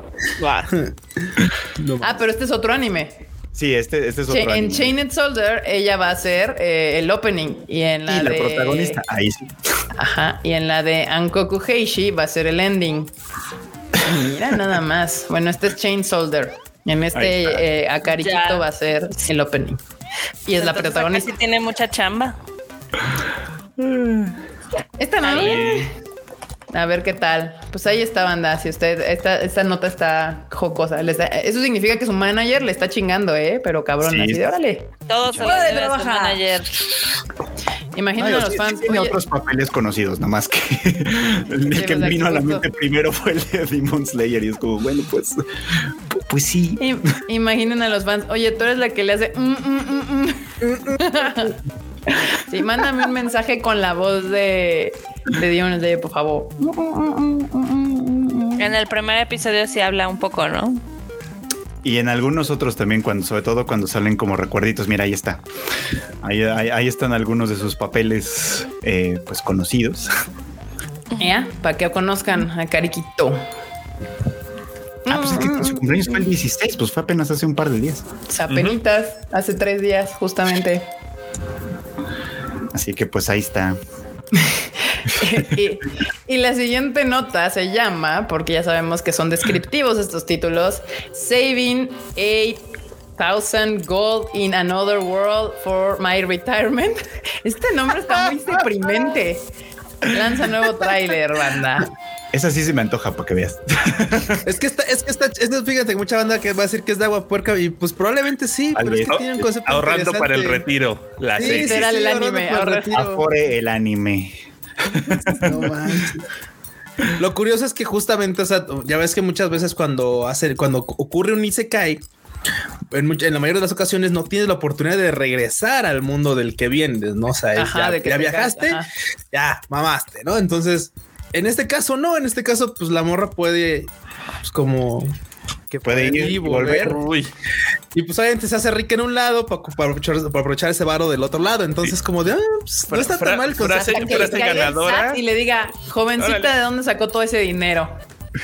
Ah, pero este es otro anime. sí, este, este es otro. En anime. Chained Soldier, ella va a ser eh, el opening. Y en la, y la de. protagonista, ahí sí. Ajá. Y en la de Ankoku Heishi va a ser el ending. Mira, nada más. Bueno, este es Chain Soldier. En este eh, Akariquito va a ser el opening. Y es la protagonista. sí tiene mucha chamba. Esta no. A ver qué tal. Pues ahí está, banda. Si usted, esta, esta nota está jocosa. Le está- eso significa que su manager le está chingando, ¿eh? Pero cabrón, Sí. así de órale. Todo se Puede trabajar. manager. Imaginen a los fans. sí tiene oye, otros papeles conocidos, nada más que el Sí, que vino a la mente primero fue el de Demon Slayer y es como, bueno, pues, pu- pues sí. im- imaginen a los fans. Oye, tú eres la que le hace. mm, mm, mm, mm. Sí, mándame un mensaje con la voz de, de Demon Slayer, por favor. En el primer episodio sí habla un poco, ¿no? Y en algunos otros también, cuando, sobre todo cuando salen como recuerditos, mira, ahí está. Ahí, ahí- ahí están algunos de sus papeles, eh, pues conocidos. Ya, para que conozcan a Cariquito. Ah, pues es que su cumpleaños fue el 16, pues fue apenas hace un par de días. O sea, hace tres días, justamente. Así que pues ahí está. y, y la siguiente nota se llama, porque ya sabemos que son descriptivos estos títulos, Saving 8000 Gold in Another World for My Retirement. Este nombre está muy deprimente. Lanza nuevo tráiler, banda. Esa sí se me antoja para que veas. Es que esta, es que esta, es que fíjate, mucha banda que va a decir que es de agua puerca y pues probablemente sí, pero es que tiene un concepto Ahorrando para el retiro. La Sí, serie. sí, Literal, el ahorrando anime, para el ahorrar- retiro. Afore el anime. No manches. Lo curioso es que justamente, o sea, ya ves que muchas veces cuando hace, cuando ocurre un Isekai, en, en la mayoría de las ocasiones no tienes la oportunidad de regresar al mundo del que vienes, ¿no? O sea, Ajá, ya, de que ya te viajaste, ajá. ya mamaste, ¿no? Entonces, en este caso no, en este caso, pues la morra puede, pues como que Puede ir y volver. Uy, Y pues obviamente se hace rica en un lado para, para aprovechar, para aprovechar ese varo del otro lado. Entonces, como de, ah, pues, no Fra- está fra- tan mal. concepto. frase- que ganadora. Y le diga, jovencita, Órale. ¿de dónde sacó todo ese dinero?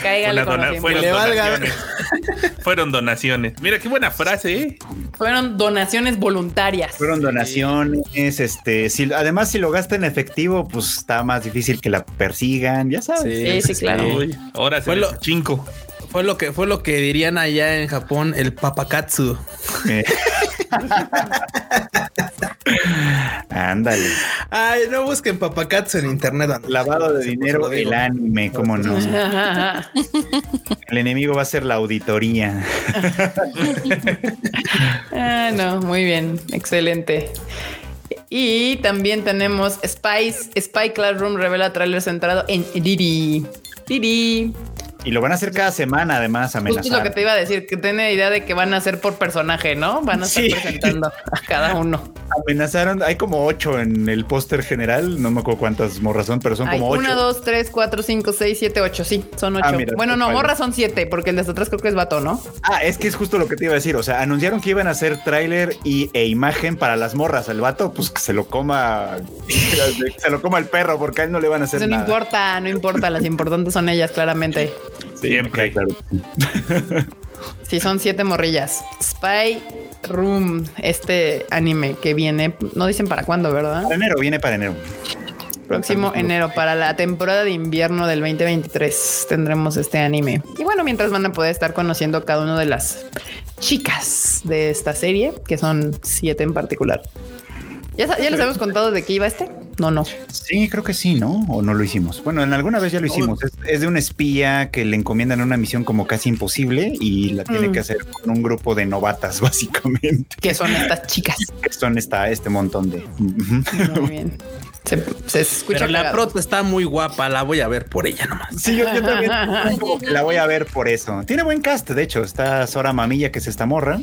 Cáigale con dona- los fueron le valga. donaciones. fueron donaciones. Mira qué buena frase, ¿eh? Fueron donaciones voluntarias. Fueron donaciones, este, si, además si lo gasta en efectivo, pues está más difícil que la persigan, ya sabes. Sí, sí, claro. Uy, ahora se Fue lo- chinco. Fue lo que fue lo que dirían allá en Japón el papakatsu. Eh. Ándale. Ay, no busquen papakatsu en internet. Lavado de dinero, el anime, cómo no. El enemigo va a ser la auditoría. Ah, no, muy bien, excelente. Y también tenemos Spice, Spy Classroom revela tráiler centrado en Didi. Didi. Y lo van a hacer cada semana, además, Justo es lo que amenazar. te iba a decir, que tiene idea de que van a hacer por personaje, ¿no? Van a estar Sí. presentando a cada uno. Amenazaron, hay como ocho en el póster general, no me acuerdo cuántas morras son, pero son Hay como ocho. una, dos, tres, cuatro, cinco, seis, siete, ocho. Sí, son ocho. Ah, mira, bueno, no, morras son siete, porque el de hasta atrás creo que es vato, ¿no? Ah, es que es justo lo que te iba a decir. O sea, anunciaron que iban a hacer tráiler y, e imagen para las morras. El vato, pues que se lo coma, se lo coma el perro, porque a él no le van a hacer Eso no nada. importa, no importa. Las importantes son ellas, claramente. Sí, Siempre. claro. Sí, son siete morrillas. Spy Room, este anime que viene, no dicen para cuándo, ¿verdad? Para enero, viene para enero. Próximo enero, para la temporada de invierno del 2023, tendremos este anime. Y bueno, mientras van a poder estar conociendo cada una de las chicas de esta serie, que son siete en particular. ¿Ya, ya les habíamos contado de qué iba este? No, no. Sí, creo que sí, ¿no? O no lo hicimos. Bueno, en alguna vez ya lo hicimos. Es, es de un espía que le encomiendan una misión como casi imposible y la tiene Mm. que hacer con un grupo de novatas, básicamente. ¿Qué son estas chicas? Que son esta, este montón de. Muy bien. Se, se escucha Pero la cagado. prota está muy guapa, la voy a ver por ella nomás. Sí, yo, yo también la voy a ver por eso. Tiene buen cast, de hecho. Está Sora Mamilla, que es esta morra.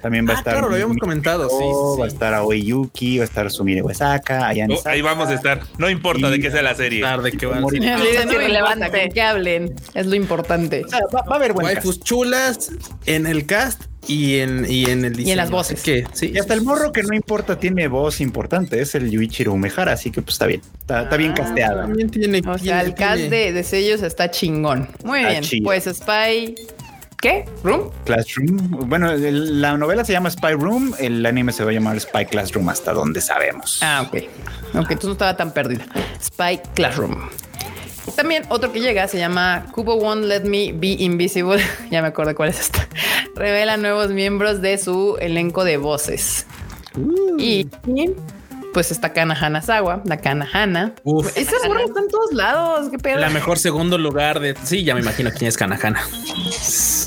También va a Ah, estar. claro, lo habíamos comentado, sí, sí, Va a estar Aoi Yuki, va a estar Sumire Ayane Oh, ahí vamos a estar. No importa de qué sea la serie. Tarde que va. Mori- Sí, Es irrelevante. que hablen. Es lo importante. O sea, va, va a haber buen cast. Waifus chulas en el cast y en, y en el diseño. las voces. Que, sí, Y hasta el morro que no importa tiene voz importante, es el Yuichiro Umehara, así que pues está bien, está, está bien Ah, casteada. También tiene. O sea, tiene- el cast tiene- de, de sellos está chingón. Muy Está bien. chido. Pues Spy. ¿Qué? ¿Room? Classroom, bueno, el- la novela se llama Spy Room, el anime se va a llamar Spy Classroom hasta donde sabemos. Ah, ok. Ok, entonces no estaba tan perdida. Spy Classroom. También otro que llega se llama Kubo Won't Let Me Be Invisible. ya me acuerdo cuál es esta. Revela nuevos miembros de su elenco de voces. Y, y, pues está Kana Hanazawa, la Kana Hana. Uf. Esa morra está en todos lados. Qué pedo. La mejor segundo lugar de. Sí, ya me imagino quién es Kanahana.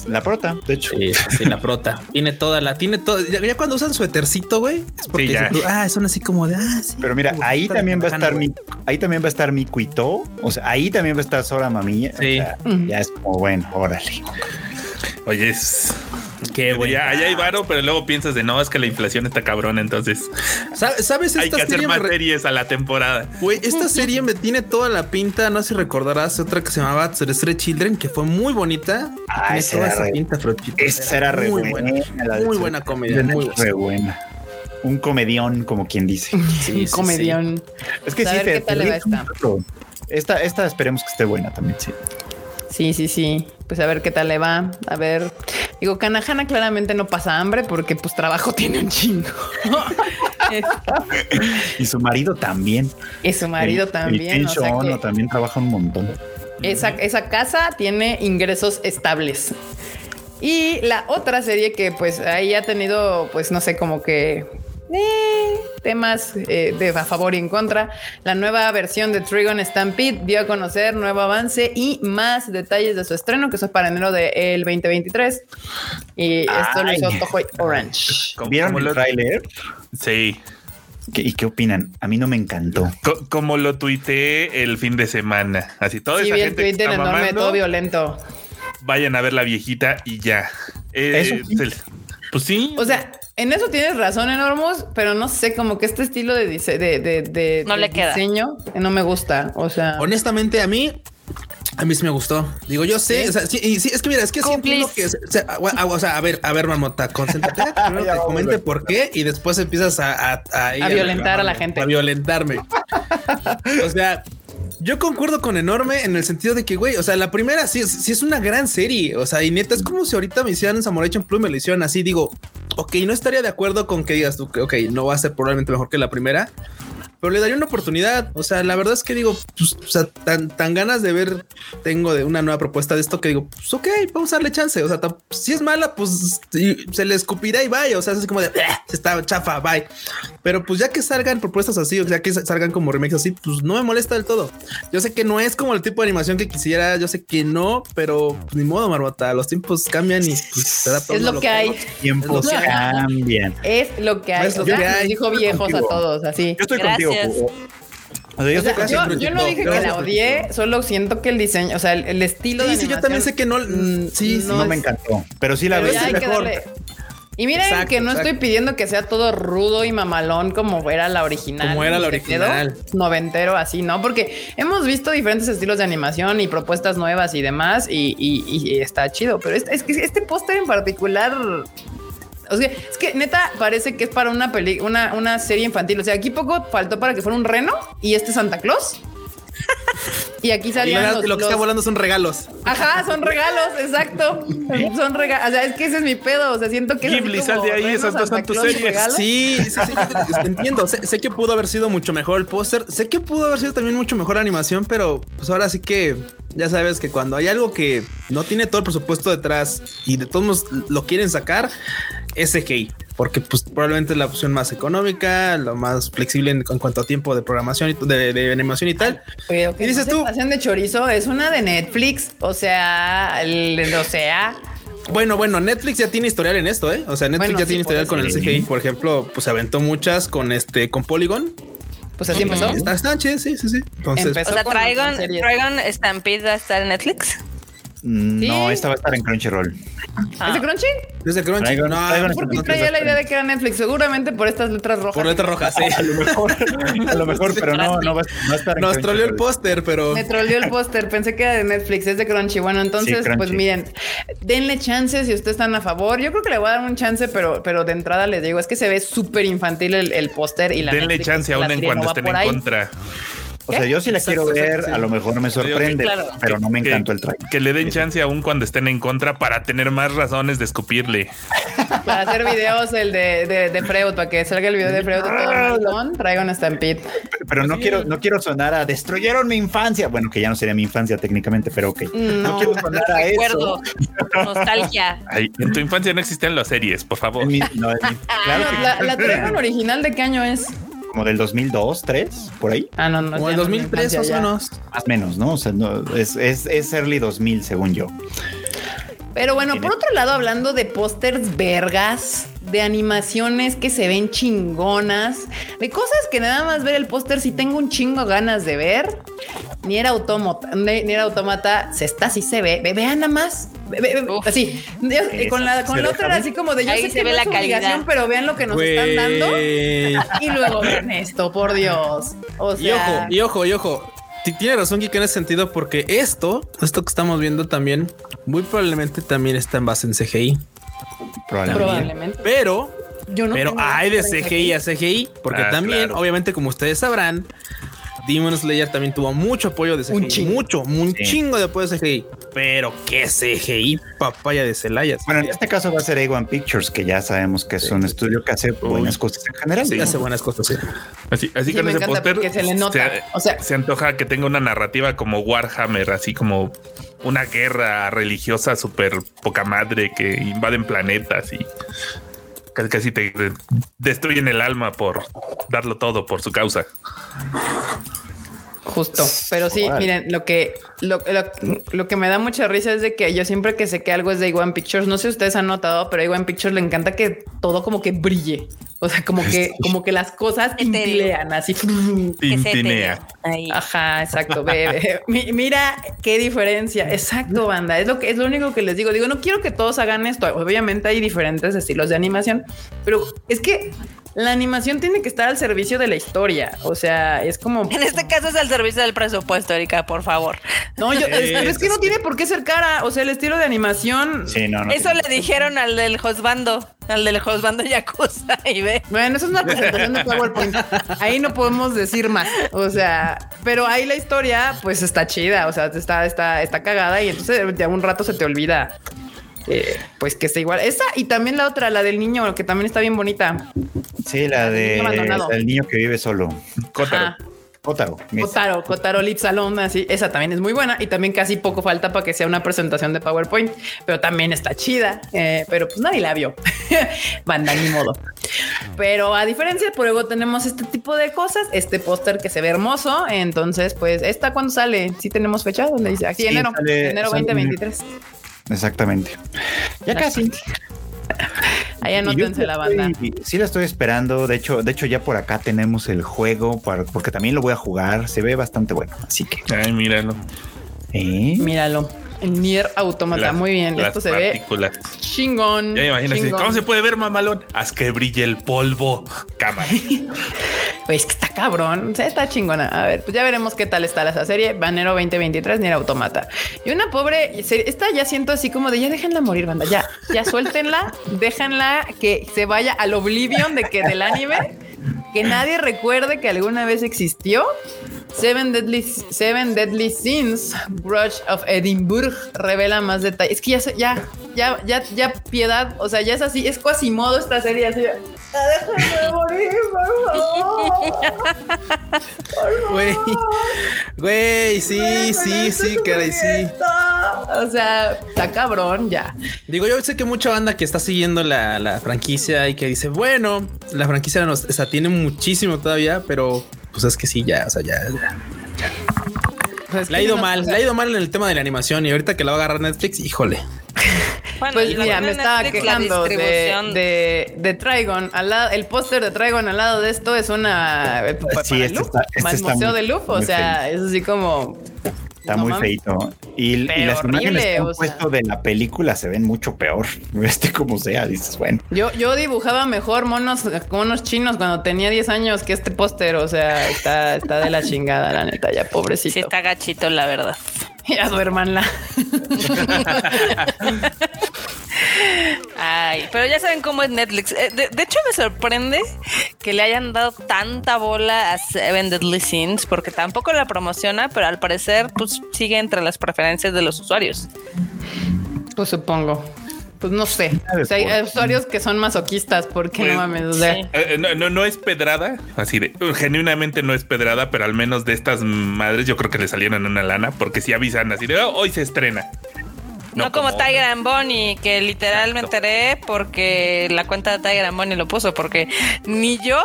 La prota, de hecho. Sí, sí, la prota. Tiene toda la. Tiene todo. Ya, ya cuando usan suétercito, güey. Es porque Sí, ya. ah, son así como de. Ah, sí. Pero mira, Uf, ahí también va a estar güey. mi, ahí también va a estar mi Kuito, o sea, ahí también va a estar Sora Mamilla. o Sí. ya es como bueno, órale. Oye, es. Qué Bueno, ya, allá hay varo, pero luego piensas de no, es que la inflación está cabrona, entonces ¿Sabes? hay Esta que hacer serie más re- series a la temporada. Güey, esta serie me tiene toda la pinta. No sé si recordarás otra que se llamaba Celestial Children, que fue muy bonita. Ah, Tiene esa toda era esa re- pinta, Frochito. Esa era re muy buena. buena. Muy buena comedia. Muy re buena. Un comedión, como quien dice. Un comedión. Es que A sí, ver te, qué tal te le va esta. Esta, esta esperemos que esté buena también, sí. Sí, sí, sí. Pues a ver qué tal le va. A ver. Digo, Kanahana claramente no pasa hambre porque pues trabajo tiene un chingo. Y su marido también. y su marido El- también. El o sea que también trabaja un montón. esa, esa casa tiene ingresos estables. Y la otra serie que pues ahí ha tenido, pues no sé, como que eh, temas eh, de a favor y en contra. La nueva versión de Trigon Stampede dio a conocer nuevo avance y más detalles de su estreno, que eso es para enero del 2023. Y esto lo hizo Tohoy Orange. ¿Vieron el lo- tráiler? Sí. ¿Qué- ¿Y qué opinan? A mí no me encantó. Co- como lo tuiteé el fin de semana. Así toda Sí, esa vi el gente que Twitter está enorme, mamando, todo violento. vayan a ver la viejita y ya. Eh, Eso sí. el- pues sí. O sea, en eso tienes razón, Enormous, pero no sé, como que este estilo de, dise- de, de, de- No de le queda. diseño eh, no me gusta. O sea, Honestamente, a mí, a mí sí me gustó. Digo, yo sé, ¿Sí? o sea, sí, y sí, es que mira, es que sí entiendo que, o sea, a- o sea, a ver, a ver, Marmota, concéntrate, primero te comente por qué y después empiezas a, a, a, violentar a la gente. A violentarme. o sea, yo concuerdo con Enorme en el sentido de que, güey, o sea, la primera sí, es- sí es una gran serie. O sea, y neta, es como si ahorita me hicieran Samurai Champloo y me lo hicieron así. Digo, ok, no estaría de acuerdo con que digas tú que, ok, no va a ser probablemente mejor que la primera, pero le daría una oportunidad. O sea, la verdad es que digo, pues, o sea, tan, tan ganas de ver tengo de una nueva propuesta de esto que digo, pues ok, vamos a darle chance. O sea, si es mala, pues se le escupirá y vaya. O sea, es como de "Ah, se está chafa, bye. Pero pues ya que salgan propuestas así, o sea, que salgan como remakes así, pues no me molesta del todo. Yo sé que no es como el tipo de animación que quisiera, yo sé que no, pero pues, ni modo, Marbota. Los tiempos cambian y pues se da todo es lo que hay. Tiempos Es lo que hay. cambian. Es lo que hay. Es lo O sea, que nos hay. dijo viejos a todos, así. Yo estoy Gracias. contigo. Cubo. O sea, yo O sea, estoy yo, contigo. yo no dije que la odié, solo siento que el diseño, o sea, el, el estilo de Sí, sí, yo también sé que no. mm, Sí, sí, no, me encantó, pero sí la veo. mejor. Y miren Exacto, que no exacto. estoy pidiendo que sea todo rudo y mamalón como era la original. Como era la original. Noventero, así, ¿no? Porque hemos visto diferentes estilos de animación y propuestas nuevas y demás, y, y- y está chido. Pero es, es que este póster en particular. O sea, es que neta parece que es para una peli, una, una serie infantil. O sea, aquí poco faltó para que fuera un reno y este Santa Claus. Y aquí Y salían lo, los, lo que los- está volando son regalos. Ajá, son regalos, exacto. Son regalos. O sea, es que ese es mi pedo. O sea, siento que Ghibli, sal de ahí, esas dos Santa son tus Claus y series. regalos. Sí, sí, sí, entiendo. Sé, sé que pudo haber sido mucho mejor el póster. Sé que pudo haber sido también mucho mejor la animación, pero pues ahora sí que ya sabes que cuando hay algo que no tiene todo el presupuesto detrás y de todos modos lo quieren sacar, SGI, porque pues probablemente es la opción más económica, lo más flexible en, en cuanto a tiempo de programación y de, de animación y tal. Pero que ¿Qué dices no tú? pasen de chorizo, es una de Netflix, o sea, el- o sea, Bueno, bueno, Netflix ya tiene historial en esto, ¿eh? O sea, Netflix Bueno, ya sí, tiene historial con el. CGI, por ejemplo, pues se aventó muchas con este, con Polygon. pues así empezó. Está, está chido, sí, sí, sí. Entonces, Empezó. O sea, Trigon. Trigon Stampede va a estar en Netflix. No, esta va a estar en Crunchyroll. ¿Es de Crunchy? desde Crunchy. Traigan- no, traigan- ¿Por qué traía la idea de que era Netflix? Seguramente por estas letras rojas. por letra roja, sí. A lo mejor, a lo mejor, pero no, no va, a estar en Nos troleó el póster, pero Me troleó el póster, pensé que era de Netflix, es de Crunchy. Bueno, entonces, Sí, Crunchy. pues miren, denle chance si ustedes están a favor. Yo creo que le voy a dar un chance, pero, pero de entrada les digo, es que se ve súper infantil el, el póster y la Denle Netflix, chance aún en va estén en ahí. contra. O sea, yo sí la Exacto, quiero ver, sí. a lo mejor me sorprende, claro. pero no me Que- encantó el trailer. Que le den chance aún cuando estén en contra para tener más razones de escupirle. Para hacer videos, el de, de, de Freud, para que salga el video de Freud de todo malón, traigo un Stampede. Pero no quiero, no quiero sonar a destruyeron mi infancia. Bueno, que ya no sería mi infancia técnicamente, pero ok. No, No. quiero sonar a Recuerdo, eso. nostalgia. Ay, en tu infancia no existían las series, por favor. En mi- no, en mi- claro Ah, que la, la original, ¿de qué año es? Como del 2002, 3, por ahí, Ah, no, no. como el no es mi 2003 infancia, más menos. más o menos, ¿no? O sea, no, es, es, es early 2000, según yo. Pero bueno, Tiene- por otro lado, hablando de pósters vergas, de animaciones que se ven chingonas, de cosas que nada más ver el póster si tengo un chingo ganas de ver. Ni era automata, ni era automata, se está así se ve. Ve- Vean nada más. Ve- ve- ve- Uf. así. Con la, con la otra era así como de yo Ahí sé se que ve no la es obligación, calidad. pero vean lo que nos están dando. Y luego vean esto, por Dios. O Y ojo, y ojo, y ojo. Ti- Tiene razón Kike en ese sentido porque esto, esto que estamos viendo también, muy probablemente también está en base en CGI. Probablemente. probablemente. Pero, Yo no pero hay de CGI a CGI, porque Ah, también, claro. obviamente, como ustedes sabrán, Demon Slayer también tuvo mucho apoyo de CGI. Un chingo. Mucho, un Sí. chingo de apoyo de CGI. Pero qué CGI, papaya de Celaya. Bueno, en este caso va a ser A1 Pictures, que ya sabemos que es un estudio que hace buenas cosas en general. Sí, hace buenas cosas. sí. Así, así Sí, con me ese póster se le nota. O sea- se antoja que tenga una narrativa como Warhammer, así como una guerra religiosa súper poca madre que invaden planetas y casi, casi te destruyen el alma por darlo todo por su causa. Justo, pero sí, miren, lo que lo, lo- lo que me da mucha risa es de que yo siempre que sé que algo es de A1 Pictures, no sé si ustedes han notado, pero a A1 Pictures le encanta que todo como que brille. O sea, como que como que las cosas tintilean así. Que se Tintinea. Ajá, exacto. Mi- Mira qué diferencia. Exacto, banda. Es lo que es lo único que les digo. Digo, no quiero que todos hagan esto. Obviamente hay diferentes estilos de animación, pero es que la animación tiene que estar al servicio de la historia. O sea, es como En este caso es al servicio del presupuesto, Erika, por favor. No, yo, es, que no tiene por qué ser cara. O sea, el estilo de animación. Sí, no, no. Eso le dijeron al del Josbando, al del Josbando Yakuza, y ve. Bueno, eso es una presentación de PowerPoint. Ahí no podemos decir más. O sea, pero ahí la historia, pues está chida. O sea, está, está, está cagada y entonces de un rato se te olvida. Eh, pues que está igual. Esa y también la otra, la del niño, que también está bien bonita. Sí, la de Abandonado. el niño que vive solo. Kotaro. Kotaro, Kotaro Lip Salon, así. Esa también es muy buena y también casi poco falta para que sea una presentación de PowerPoint, pero también está chida. eh, pero pues nadie la vio. Banda, ni modo. Pero a diferencia, por luego tenemos este tipo de cosas, este póster que se ve hermoso. Entonces, pues, ¿esta cuándo sale? Sí tenemos fecha donde dice aquí Sí, enero, sale- enero sale- 2023. Exactamente. Ya casi. Ahí anótense la banda. estoy- Sí la estoy esperando. De hecho, de hecho ya por acá tenemos el juego para- porque también lo voy a jugar. Se ve bastante bueno. Así que. Ay, míralo. ¿eh? Míralo. Nier Automata. Muy bien. Esto se ve partículas. chingón. Ya chingón. ¿Cómo se puede ver, mamalón? Haz que brille el polvo. Cámara. Pues que está cabrón, o sea, está chingona. A ver, pues ya veremos qué tal está esa serie. Banero 2023, ni era automata. Y una pobre, esta ya siento así como de ya déjenla morir, banda. Ya, ya suéltenla, déjenla que se vaya al oblivion de que del anime, que nadie recuerde que alguna vez existió. Seven Deadly, Seven Deadly Sins, Grudge of Edinburgh revela más detalles. Es que ya, ya, ya, ya, ya piedad. O sea, ya es así, es modo esta serie así. "Ya Déjenme morir, por favor. Güey, güey, sí, sí, sí, caray, sí. o sea, está cabrón ya. Digo, yo sé que mucha banda que está siguiendo la, la franquicia y que dice, bueno, la franquicia nos, o sea, tiene muchísimo todavía, pero pues es que sí, ya, o sea, ya, ya. Pues, Le ha ¿qué ido mal, o sea, le ha ido mal en el tema de la animación y ahorita que la va a agarrar Netflix, híjole. Bueno, Pues y mira, me estaba Netflix, quejando de, de, de Trigon. Al lado, el póster de Trigon al lado de esto es una eh, Sí, para este Louvre, está- este para el está Museo muy- de Louvre. O sea, es así como. Está no muy mames. feito. Y, las imágenes que han sea. de la película se ven mucho peor. Este como sea, dices, bueno. Yo, yo dibujaba mejor monos, monos chinos cuando tenía 10 años que este póster. O sea, está, está de la chingada, la neta, ya pobrecito. Sí, está gachito, la verdad. Y a su hermana. Ay, pero ya saben cómo es Netflix. Eh, De, de hecho, me sorprende que le hayan dado tanta bola a Seven Deadly Sins, porque tampoco la promociona, pero al parecer, pues sigue entre las preferencias de los usuarios. Pues supongo. Pues no sé. O sea, hay usuarios que son masoquistas, porque Pues, no mames. O sea, sí. Eh, no, no, no es pedrada, así de genuinamente no es pedrada, pero al menos de estas madres yo creo que le salieron una lana porque si avisan así de "Oh, hoy se estrena. No, como, Tiger and Bonnie, que literal me Exacto. enteré porque la cuenta de Tiger and Bonnie lo puso, porque ni yo,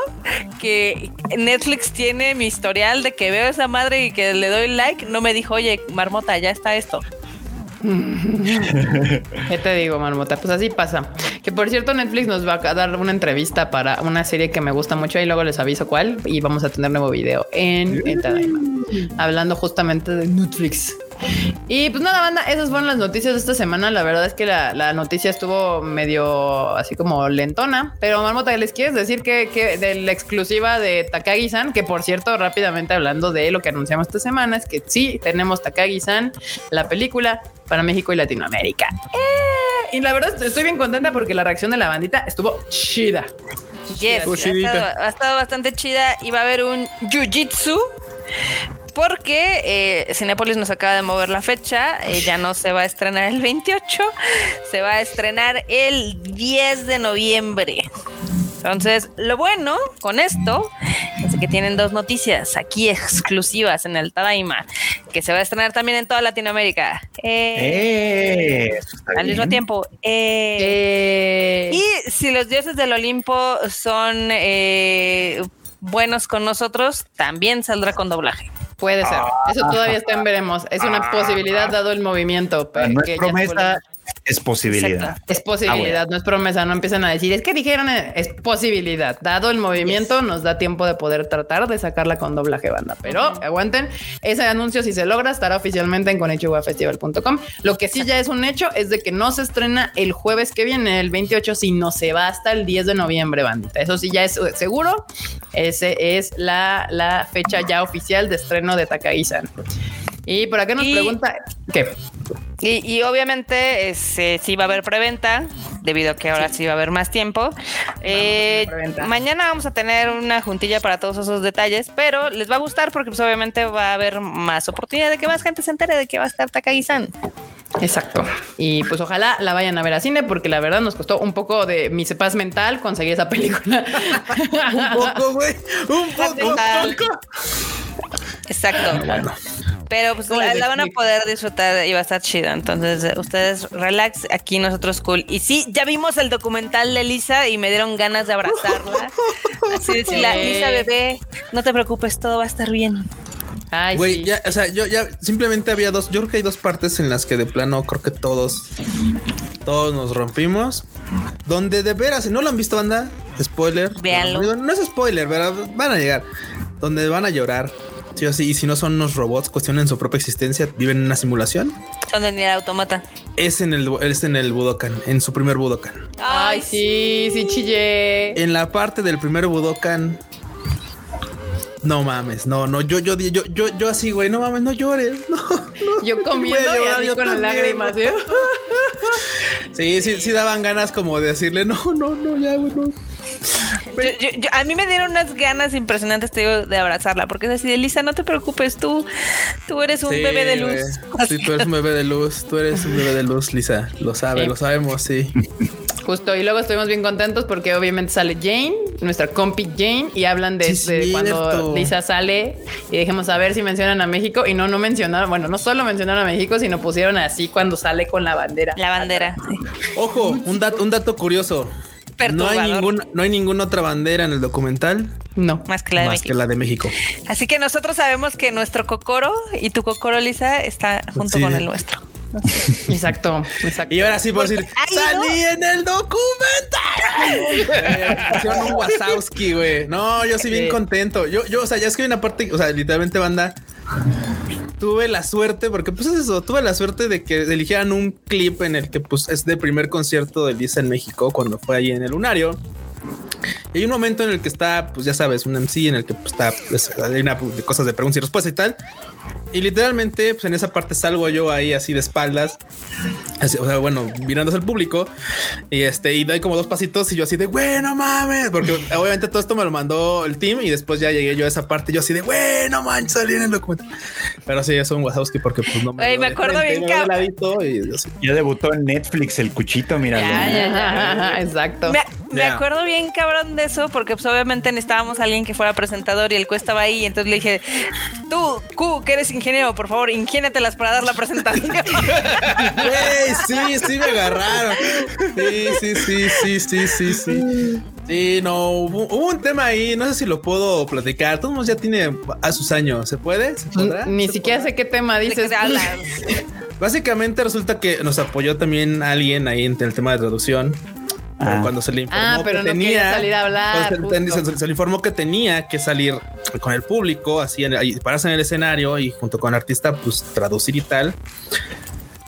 que Netflix tiene mi historial de que veo esa madre y que le doy like, no me dijo, oye, Marmota, ya está esto. ¿Qué te digo, Marmota? Pues así pasa. Que por cierto, Netflix nos va a dar una entrevista para una serie que me gusta mucho y luego les aviso cuál. Y vamos a tener nuevo video en, en Tadaima, hablando justamente de Netflix. Y pues nada, banda, esas fueron las noticias de esta semana. La verdad es que la, la noticia estuvo medio así como lentona. Pero Marmota, ¿les quieres decir que, que de la exclusiva de Takagi-san? Que por cierto, rápidamente hablando de lo que anunciamos esta semana, es que sí, tenemos Takagi-san, la película para México y Latinoamérica. ¡Eh! Y la verdad estoy bien contenta porque la reacción de la bandita estuvo chida. Yes, ha estado, ha estado bastante chida y va a haber un Jiu-Jitsu. Porque eh, Cinepolis nos acaba de mover la fecha, eh, ya no se va a estrenar el 28, se va a estrenar el 10 de noviembre. Entonces, lo bueno con esto es que tienen dos noticias aquí exclusivas en el Tadaima, que se va a estrenar también en toda Latinoamérica. Eh, Eh, al mismo tiempo. eh, Eh, y si los dioses del Olimpo son eh, buenos con nosotros, también saldrá con doblaje. puede ser. Eso todavía está en veremos. Es una posibilidad dado el movimiento. Ah, No que es ya promesa, es posibilidad. Exacto. Es posibilidad, Ah, no es promesa, no empiezan a decir, es que dijeron, eh, es posibilidad. Dado el movimiento, nos da tiempo de poder tratar de sacarla con doblaje banda. Pero aguanten, ese anuncio, si se logra, estará oficialmente en konichiwafestival.com. Lo que sí ya es un hecho es de que no se estrena el jueves que viene, el 28, sino se va hasta el 10 de noviembre, bandita. Eso sí ya es eh, seguro. Ese es la, la fecha ya oficial de estreno de Takagi-san. Y por acá nos Y- pregunta, ¿qué? Y, y obviamente este, sí va a haber preventa, debido a que ahora sí, va a haber más tiempo. Eh, preventa. mañana vamos a tener una juntilla para todos esos detalles, pero les va a gustar porque pues, obviamente va a haber más oportunidad de que más gente se entere de que va a estar Takagi-san. Exacto. Y pues ojalá la vayan a ver a cine porque la verdad nos costó un poco de mi paz mental conseguir esa película. Un poco, güey. Un poco. mental. Exacto. Pero pues ¿Cómo la, van a poder disfrutar y va a estar chida. Entonces, eh, ustedes relax, aquí nosotros cool. Y sí, ya vimos el documental de Lisa y me dieron ganas de abrazarla. Así decirle, Sí. Lisa bebé, no te preocupes, todo va a estar bien. Ay, Güey, sí. ya, o sea, yo ya simplemente había dos. Yo creo que hay dos partes en las que de plano creo que todos, todos nos rompimos. Donde de veras, si no lo han visto, banda, spoiler. Véanlo. No, no es spoiler, ¿verdad? Van a llegar. Donde van a llorar. Sí o sí, y si no son unos robots, cuestionan su propia existencia, viven en una simulación. Son de Nier Automata. Es en el, es en el Budokan, en su primer Budokan. Ay, sí, sí chillé. En la parte del primer Budokan. No mames, no, no, yo, yo, yo, yo, yo así, güey, no mames, no llores, no, no. Yo comiendo y llorar así yo con las también, lágrimas. ¿eh? Sí, sí, sí daban ganas como de decirle, no, no, no, ya, güey, no. Yo- yo- yo- a mí me dieron unas ganas impresionantes, te digo, de abrazarla, porque es así de Lisa, no te preocupes, tú, tú eres un Sí, bebé de luz. Sí, tú eres un bebé de luz, tú eres un bebé de luz, Lisa, lo sabe, Sí. lo sabemos, sí. Justo, y luego estuvimos bien contentos porque obviamente sale Jane nuestra compi Jane y hablan de, Sí, de cuando. Lisa sale y dejemos a ver si mencionan a México y no, no mencionaron, bueno, no solo mencionaron a México, sino pusieron así cuando sale con la bandera. La bandera. sí. Ojo, un dato, un dato curioso. No hay, ningún, no hay ninguna otra bandera en el documental No. Más que la de más México. que la de México. Así que nosotros sabemos que nuestro cocoro y tu cocoro, Lisa, está junto Sí. con el nuestro. Exacto, exacto. Y ahora sí puedo decir, salí en el documental. Hicieron un Wazowski, güey. No, yo sí bien Sí. contento. Yo, yo, o sea, ya es que hay una parte, o sea, literalmente banda. Tuve la suerte, porque pues es eso, tuve la suerte de que eligieran un clip en el que pues es de primer concierto de Lisa en México cuando fue ahí en el Lunario. Y hay un momento en el que está, pues ya sabes, un MC en el que pues, está, pues, una de cosas de preguntas y respuestas y tal. Y literalmente, pues en esa parte salgo yo ahí así de espaldas, así, o sea, bueno, mirándose al público y este, y doy como dos pasitos y yo así de, bueno mames, porque obviamente todo esto me lo mandó el team y después ya llegué yo a esa parte y yo así de, bueno man, salí en el documental. Pero sí, es un Wazowski porque pues no Güey, veo me acuerdo bien me y así. Ya debutó en Netflix el cuchito, míralo. Ya, ya, ya. Exacto. Me, me acuerdo bien cabrón de eso porque pues obviamente necesitábamos a alguien que fuera presentador y el Q estaba ahí. Entonces le dije, tú, Q, que eres ingeniero, por favor, ingénatelas para dar la presentación. Güey, sí, sí me agarraron. Sí, sí, sí, sí, sí, sí, sí. Sí, no, hubo, hubo un tema ahí, no sé si lo puedo platicar. Todos modos ya tiene a sus años. ¿Se puede? ¿Se podrá? Ni ¿Se siquiera podrá? sé qué tema ¿De qué dices. Básicamente resulta que nos apoyó también alguien ahí en el tema de traducción. Ah. Cuando se le informó Ah, pero que no tenía, quería salir a hablar, se, se- se le informó que tenía que salir con el público, así en- ahí, pararse en el escenario y junto con el artista, pues traducir y tal.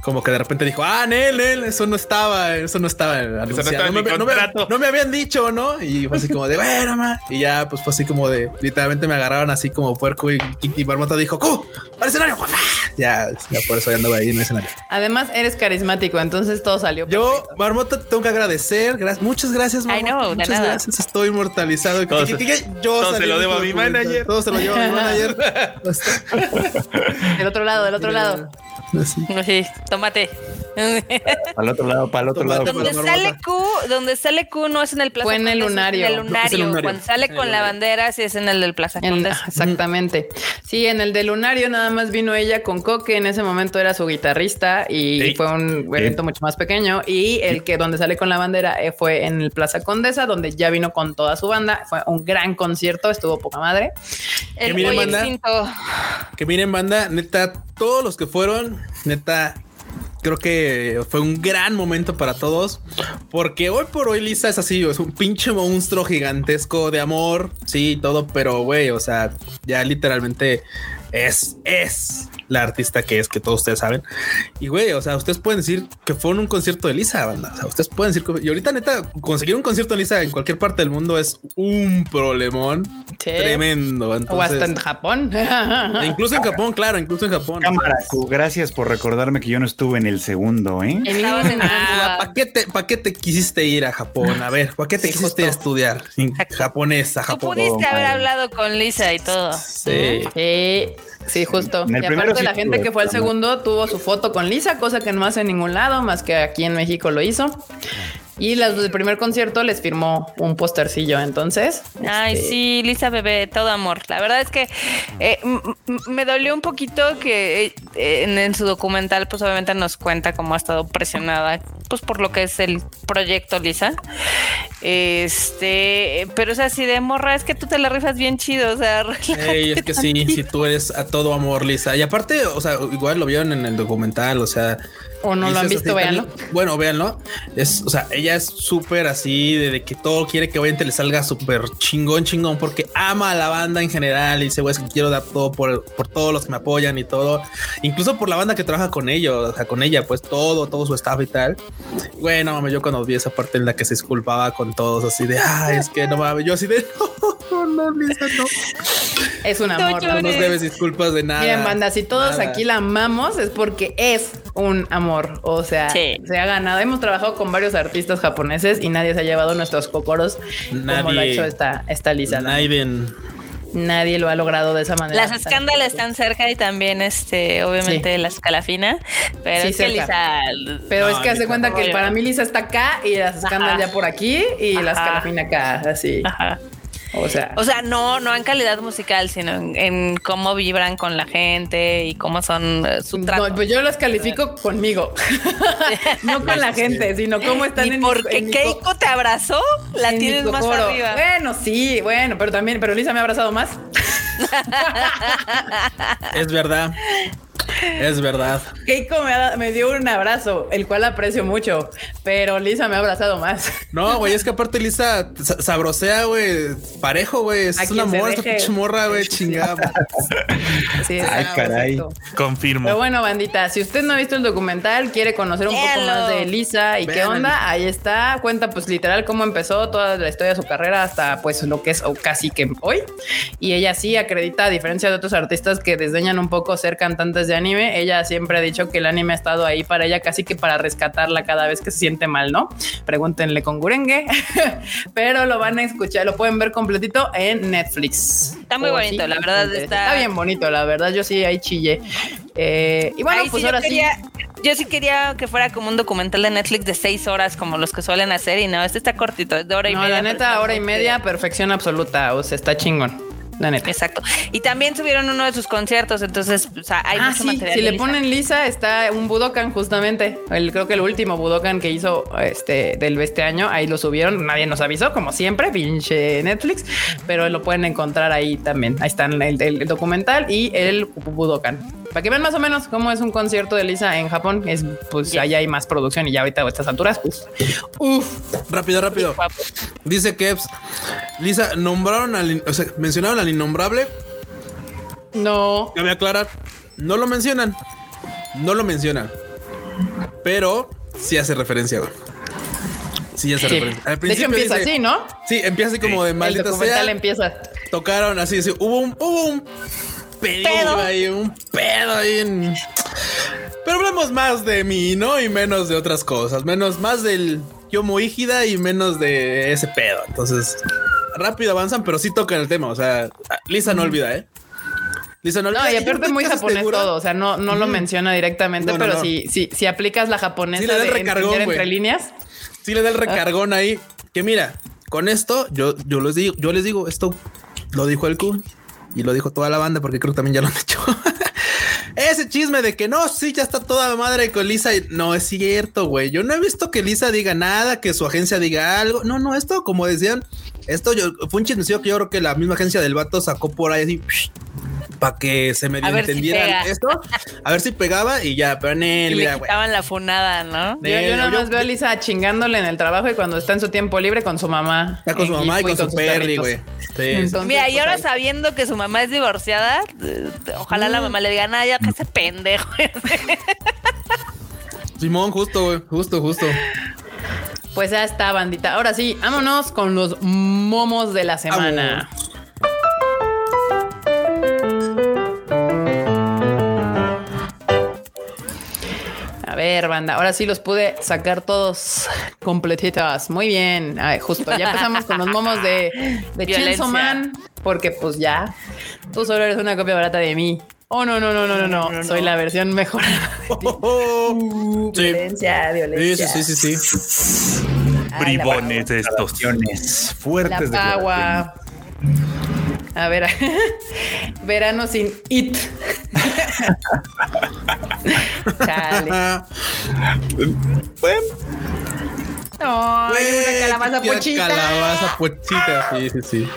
Como que de repente dijo, ah, Nel, Nel, eso no estaba, eso no estaba anunciado. estaba en me, mi no me- contrato". no me habían dicho, ¿no? Y fue así como de, bueno, ma. Y ya, pues fue así como de, literalmente me agarraron así como puerco y, y, y Marmota dijo, ¡Cu! ¡Al escenario! Ya, ya por eso ya andaba ahí en el escenario. Además, eres carismático, entonces todo salió. Yo, Marmota, te tengo que agradecer. Gracias, muchas gracias, I Marmota. know, muchas nada. gracias. Estoy inmortalizado. Todo ¿Qué- se- qué- qué- Yo todo se lo debo a mi manager. Todo se lo llevo a mi manager. Del otro lado, del otro lado. Así. Sí, tómate. Para el otro lado, para el otro Tomate, lado. Donde sale Q, donde sale Q no es en el Plaza Fue en el Lunario. En el lunario. Cuando sale con la bandera, sí es en el del Plaza En- Condesa. exactamente. Sí, en el de Lunario nada más vino ella con Coque. En ese momento era su guitarrista y Sí. fue un evento mucho más pequeño. Y el que donde sale con la bandera eh, fue en el Plaza Condesa, donde ya vino con toda su banda. Fue un gran concierto, estuvo poca madre. El Que miren, banda. extinto. Que miren, banda, neta, todos los que fueron, neta, creo que fue un gran momento para todos. Porque hoy por hoy Lisa es así, es un pinche monstruo gigantesco de amor, sí, todo, pero güey, o sea, ya literalmente es, es la artista que es, que todos ustedes saben. Y güey, o sea, ustedes pueden decir que fue en un concierto de Lisa, banda. O sea, ustedes pueden decir que, y ahorita neta, conseguir un concierto de Lisa en cualquier parte del mundo es un problemón Sí. tremendo. o Entonces, hasta en Japón. e incluso en Japón, claro, incluso en Japón. Cámara, gracias por recordarme que yo no estuve en el segundo, ¿eh? Ah, ¿Para qué, te, pa' qué te quisiste ir a Japón? A ver, ¿para qué te Sí, quisiste a estudiar en Exacto. japonés a Tú Japón? pudiste haber madre. hablado con Lisa y todo. Sí. Sí, sí, justo. En el y primero aparte sí la gente que fue al segundo tuvo su foto con Lisa, cosa que no hace en ningún lado, más que aquí en México lo hizo. Y las del primer concierto les firmó un postercillo, entonces. Ay, este, sí, Lisa Bebé, todo amor. La verdad es que eh, me dolió un poquito que eh, en, en su documental, pues obviamente nos cuenta cómo ha estado presionada, pues por lo que es el proyecto Lisa. Este, pero es así de morra, es que tú te la rifas bien chido, o sea, Ey, es que sí, si tú eres a todo amor, Lisa. Y aparte, o sea, igual lo vieron en el documental, o sea. O no lo han visto, véanlo. también- Bueno, véanlo. Es, o sea, ella es súper así, de, de que todo quiere que obviamente le salga súper chingón, chingón, porque ama a la banda en general y dice, güey, es que quiero dar todo por, por todos los que me apoyan y todo. Incluso por la banda que trabaja con ellos, o sea, con ella, pues todo, todo su staff y tal. Bueno, mames, yo cuando vi esa parte en la que se disculpaba con todos, así de, ay, es que no mames, yo así de, no, no, Lisa, no. Es un amor. No No ¿no? nos debes disculpas de nada. Miren, banda, si todos Nada. aquí la amamos es porque es un amor. O sea, Sí. se ha ganado. Hemos trabajado con varios artistas japoneses y nadie se ha llevado nuestros cocoros como lo ha Nadie. hecho esta, esta Lisa. Naiden. Nadie lo ha logrado de esa manera. Las escándalas están cerca y también, este, obviamente, la escalafina. Pero Sí, es que. Lisa. Pero No, es que hace cuenta que para mí Lisa está acá y las escándalas ya por aquí y las Ajá. calafina acá, así. Ajá. O sea, O sea, no, no en calidad musical, sino en, en cómo vibran con la gente y cómo son eh, su trato. no, pues yo las califico conmigo, no con la gente, sino cómo están Ni en mi- porque en Keiko te abrazó, la tienes más arriba. Bueno, sí, bueno, pero también, pero Lisa me ha abrazado más. Es verdad. Es verdad. Keiko me, ha- me dio un abrazo, el cual aprecio mucho, pero Lisa me ha abrazado más. No, güey, es que aparte Lisa sa- sabrosea, güey, parejo, güey. Es una morra, esta deje. pinche morra, güey, chingada. Sí, Ay, está caray. perfecto. Confirmo. Pero bueno, bandita, si usted no ha visto el documental, quiere conocer un poco más de Lisa y qué onda, ahí está. Cuenta, pues literal, cómo empezó toda la historia de su carrera hasta pues lo que es o casi que hoy. Y ella sí acredita, a diferencia de otros artistas que desdeñan un poco ser cantantes de anime, ella siempre ha dicho que el anime ha estado ahí para ella casi que para rescatarla cada vez que se siente mal, ¿no? Pregúntenle con Gurenge, pero lo van a escuchar, lo pueden ver completito en Netflix. Está muy O bonito, sí, la verdad está- Está bien bonito, la verdad, yo sí ahí chillé. Eh, y bueno, sí, pues yo ahora sí. quería- Yo sí quería que fuera como un documental de Netflix de seis horas, como los que suelen hacer, y no, este está cortito, es de hora y No, media. la pero neta, hora y media, perfección absoluta. O sea, está chingón. La neta. Exacto. Y también subieron uno de sus conciertos, entonces, o sea, hay ah, mucho sí, material. si le Lisa. ponen Lisa, está un Budokan justamente. El, creo que el último Budokan que hizo este del este año, ahí lo subieron. Nadie nos avisó, como siempre, pinche Netflix, pero lo pueden encontrar ahí también. Ahí están el, el documental y el Budokan. Para que vean más o menos cómo es un concierto de Lisa en Japón, es pues allá hay más producción y ya ahorita a estas alturas, pues, uf, Rápido, rápido. Dice Kevs. Lisa, nombraron al, o sea, mencionaron al innombrable. no. Cabe aclarar, no lo mencionan. No lo mencionan. Pero sí hace referencia, güey. Sí hace Sí. referencia. Al De hecho principio empieza dice- así, ¿no? Sí, empieza así como de El maldita documental sea. empieza. Tocaron así, así, hubo un, hubo un pedo, Pedo. ahí, un pedo ahí en- Pero hablamos más de mí, ¿no? Y menos de otras cosas. Menos, más del Yomo Ígida y menos de ese pedo. Entonces, rápido avanzan, pero sí tocan el tema. O sea, Lisa no olvida, ¿eh? Lisa no olvida. No, y aparte muy japonés segura- todo, o sea, no, no lo menciona directamente, No, no, pero no. Si, si, si aplicas la japonesa Sí le da el de recargón, entre líneas, Sí le da el recargón ahí. Que mira, con esto, yo, yo les digo, yo les digo, esto lo dijo el Kun y lo dijo toda la banda, porque creo que también ya lo han hecho. Ese chisme de que no, sí, ya está toda madre con Lisa. No es cierto, güey. Yo no he visto que Lisa diga nada, que su agencia diga algo. No, no, esto, como decían, esto yo, fue un chismecillo que yo creo que la misma agencia del vato sacó por ahí así para que se medio A ver si entendieran pega. esto. A ver si pegaba y ya, pero en Y él, le mira, quitaban la funada, ¿no? yo, yo nada yo- más veo a Lisa chingándole en el trabajo y cuando está en su tiempo libre con su mamá. Está con su mamá y con su perri, güey. Sí. Mira, y pues, ahora sabiendo que su mamá es divorciada, eh, ojalá la mamá le diga, nada, ya que ese pendejo. Simón, justo, güey. Justo, justo. Pues ya está, bandita. Ahora sí, vámonos con los momos de la semana. A ver, banda, ahora sí los pude sacar todos completitos. Muy bien. Ay, justo, ya empezamos con los momos de, de. Chainsaw Man, porque pues ya, tú solo eres una copia barata de mí. Oh, no, no, no, no, no, no. Soy la versión mejorada. Oh, sí. Violencia, Sí, violencia. sí, sí, sí, sí. Ay, Bribones. Acciones La fuertes de pagua. A ver, verano sin it. Chale. Bueno, Ay, una calabaza pochita. Calabaza pochita. Sí, sí, sí.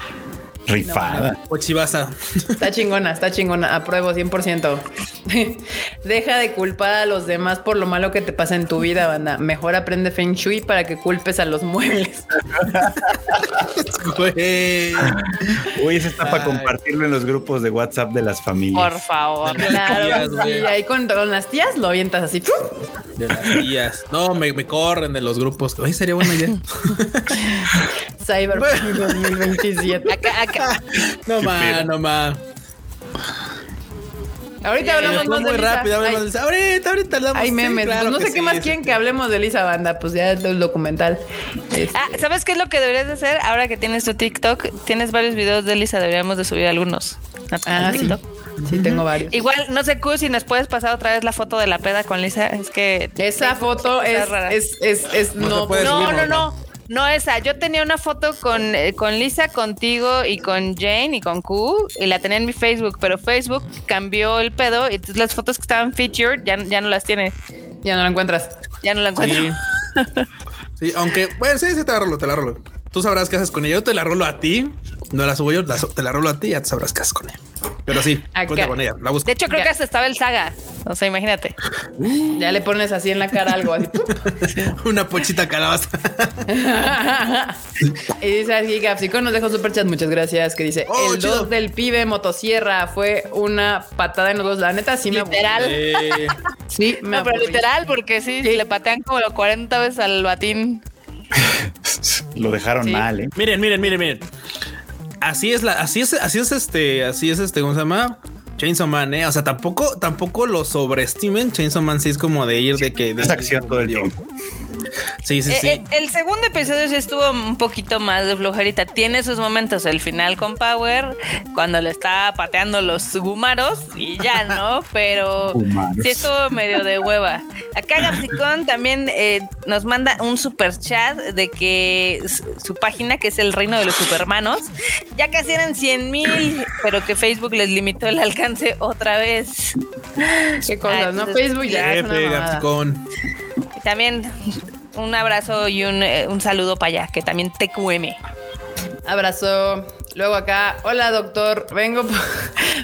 Rifada. Pochivaza. Está chingona, está chingona. Apruebo 100%. Deja de culpar a los demás por lo malo que te pasa en tu vida, banda. Mejor aprende Feng Shui para que culpes a los muebles. Güey. Uy, ese está para compartirlo en los grupos de WhatsApp de las familias. Por favor. Claro, sí, güey. ahí con, con las tías lo avientas así. De las tías. No, me, me corren de los grupos. Ay, sería buena idea. Cyberpunk 2027. Acá, acá. No más, no más. Ahorita hablamos Fue más de muy Lisa. rápido, hablamos Ay, de Lisa. Ahorita, ahorita hablamos. Hay sí, memes. claro pues no sé qué sí, más sí. quieren que hablemos de Lisa Banda. Pues ya el documental. Este, Ah, ¿sabes qué es lo que deberías de hacer? Ahora que tienes tu TikTok, tienes varios videos de Lisa, deberíamos de subir algunos. Ah, sí. TikTok. sí, tengo varios. Igual, no sé, Q, si nos puedes pasar otra vez la foto de la peda con Lisa. Es que. Esa foto es, rara. es, es, es, No no, no, No, no, esa. Yo tenía una foto con, eh, con Lisa, contigo y con Jane y con Q y la tenía en mi Facebook, pero Facebook cambió el pedo y entonces las fotos que estaban featured ya, ya no las tiene. ya no lo encuentras. Ya no la encuentro. Sí. Sí, aunque, bueno, sí, sí, te la rolo, te la rolo. Tú sabrás qué haces con ella. Yo te la rolo a ti. No la subo yo, la- te la rolo a ti, ya te sabrás qué haces con ella. Pero sí, cuenta con ella. La busco. De hecho, creo Ya. que hasta estaba el saga. O sea, imagínate. Ya le pones así en la cara algo así. Una pochita calabaza. y dice aquí Gapsico nos dejó super chat, muchas gracias. Que dice Oh, el chido. 2 del pibe motosierra fue una patada en los dos. La neta, sí me aburrí. Literal. Sí, me No, pero literal, porque sí, Sí. le patean como 40 veces al batín. Lo dejaron Sí. mal, ¿eh? miren, miren, miren, miren. Así es la, así es, así es este, así es este, ¿cómo se llama? Chainsaw Man, eh. O sea, tampoco, tampoco lo sobreestimen. Chainsaw Man sí es como de ir de que de Es acción todo el tiempo. Sí, sí, Eh, sí. eh, el segundo episodio sí estuvo un poquito más de flojerita. Tiene sus momentos. El final con Power, cuando le está pateando los gumaros y ya, ¿no? Pero Gumaros. sí estuvo medio de hueva. Acá Gapsicón también eh, nos manda un super chat de que su página, que es el Reino de los Supermanos, ya casi eran 100 mil, pero que Facebook les limitó el alcance otra vez. Qué cosas, Ah, ¿no? entonces, Facebook ya es una También un abrazo y un, eh, un saludo para allá, que también TQM. Abrazo. Luego acá, hola doctor, vengo, po-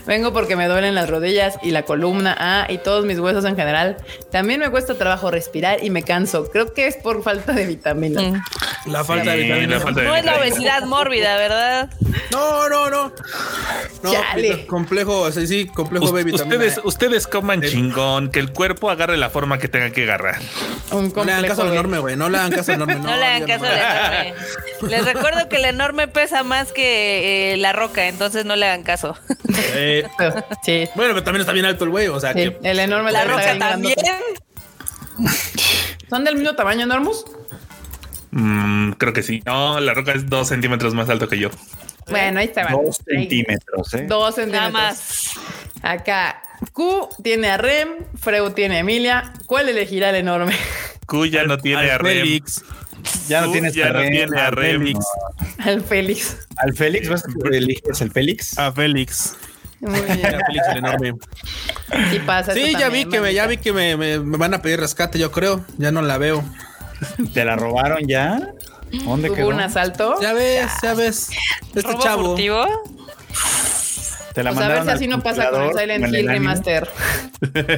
vengo porque me duelen las rodillas y la columna, ah, y todos mis huesos en general. También me cuesta trabajo respirar y me canso. Creo que es por falta de vitaminas. Mm. La falta de Sí, vitaminas. la falta de No es la vitaminas. obesidad mórbida, ¿verdad? No, no, no. No, Chale. Complejo, sí, sí, complejo Us- B vitamina. ustedes, ustedes coman Eh. chingón, que el cuerpo agarre la forma que tenga que agarrar. Un No le hagan caso complejo al de- enorme, güey. No le hagan caso al enorme. No, le hagan caso al enorme. Les recuerdo que el enorme pesa más que eh, la roca, entonces no le hagan caso. Eh, Sí. bueno, pero también está bien alto el güey. O sea sí, que. El enorme La roca también. ¿Son del mismo tamaño, Enormus? Mm, creo que sí. No, la roca es dos centímetros más alto que yo. Bueno, ahí está. Dos centímetros, ¿eh? Dos Nada centímetros. más. Acá, Q tiene a Rem, Freud tiene a Emilia. ¿Cuál elegirá el enorme? Q ya no tiene a Rem. Félix. Ya no tienes ya no a Rem, tiene a Rem. Félix. Al Félix. Al Félix, ¿vas a eliges el Félix? A Félix. Muy bien. Félix el enorme. Sí pasa. Sí, eso ya vi también, que me, ya vi que me, me- me van a pedir rescate, yo creo. Ya no la veo. ¿Te la robaron ya? ¿Dónde Hubo quedó? un asalto. Ya ves, ya ves. Este ¿Robo chavo. furtivo? Te la Pues a ver mandaron si así no pasa con el Silent Hill. Remaster.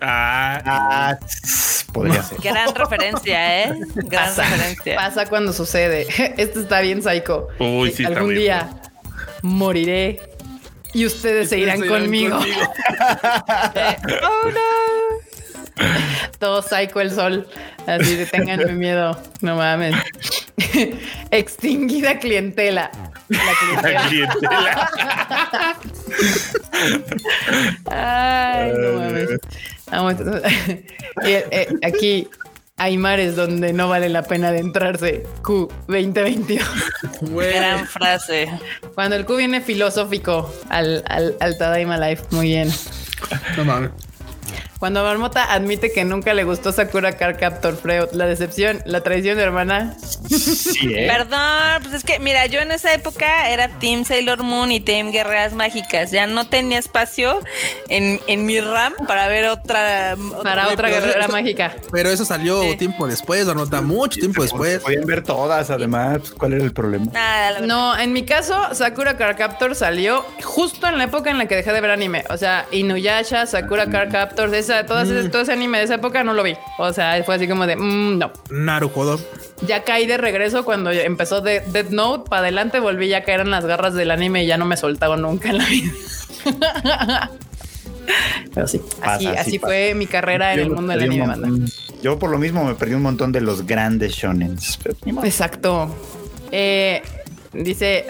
Ah, Ah, podría ser. Gran referencia, ¿eh? Gran Pasa, referencia. pasa cuando sucede. Esto está bien psycho. Uy, sí, está Algún bien. día moriré y ustedes se irán conmigo. Oh, no. Todo psycho el sol. Así de tenganme miedo. No mames. Extinguida clientela. La la clientela. clientela. Ay, no mames. Vamos, y, eh, aquí hay mares donde no vale la pena adentrarse. Q 2022. Güey. Gran frase. Cuando el Q viene filosófico al, al, al Tadaima Life. Muy bien. No mames. Cuando Marmota admite que nunca le gustó Sakura Car Captor Freud, la decepción, la traición de hermana. Sí, ¿eh? Perdón, pues es que, mira, yo en esa época era Team Sailor Moon y Team Guerreras Mágicas. Ya no tenía espacio en, en mi RAM para ver otra. Para otra pero guerrera eso- mágica. Pero eso salió Sí. tiempo después, nota mucho tiempo después. Podían ver todas, además. pues, ¿Cuál era el problema? Nada. No, en mi caso, Sakura Car Captor salió justo en la época en la que dejé de ver anime. O sea, Inuyasha, Sakura Car Captors, esa, todas ese- todo ese anime de esa época no lo vi. O sea, fue así como de, mm, no. Narujodo. Ya caí de regreso cuando empezó de Dead Note para adelante, volví ya a caer en las garras del anime y ya no me soltaba nunca en la vida. Pero sí, así, Pasa, así sí fue mi carrera en el mundo del anime, banda. Yo por lo mismo me perdí un montón de los grandes shonens. Exacto. Eh, dice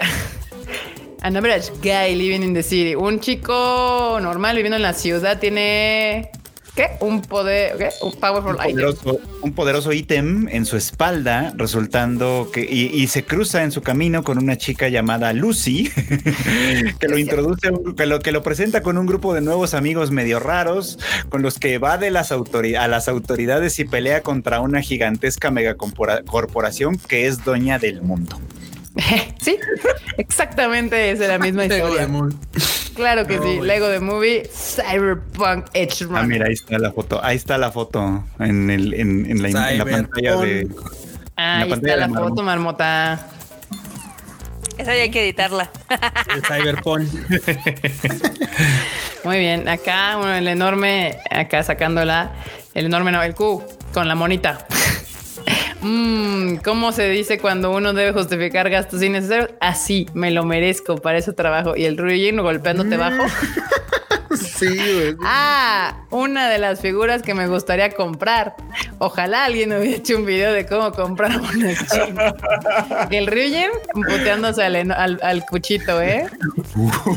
An average guy living in the city. Un chico normal viviendo en la ciudad tiene ¿Qué? Un poder, ¿qué? Un powerful un poderoso, un poderoso ítem en su espalda, resultando que y, y, se cruza en su camino con una chica llamada Lucy, que lo introduce, que lo, que lo presenta con un grupo de nuevos amigos medio raros, con los que va de las a las autoridades y pelea contra una gigantesca megacorporación que es dueña del mundo. sí, exactamente es la misma historia. Claro que sí, Lego de Movie, Cyberpunk Edge Runner. Ah, mira, ahí está la foto. Ahí está la foto en, el, en, en, la, en la, pantalla de. Ah, ahí está la foto, marmota. Esa ya hay que editarla. El Cyberpunk. Muy bien, acá bueno, el enorme, acá sacándola, el enorme no, el Q con la monita. Mmm, ¿cómo se dice cuando uno debe justificar gastos innecesarios? Así, me lo merezco para ese trabajo. Y el Ryujin golpeándote bajo. Sí, güey. Ah, una de las figuras que me gustaría comprar. Ojalá alguien hubiera hecho un video de cómo comprar una china. El Ryujin puteándose al, al, al, cuchito, ¿eh?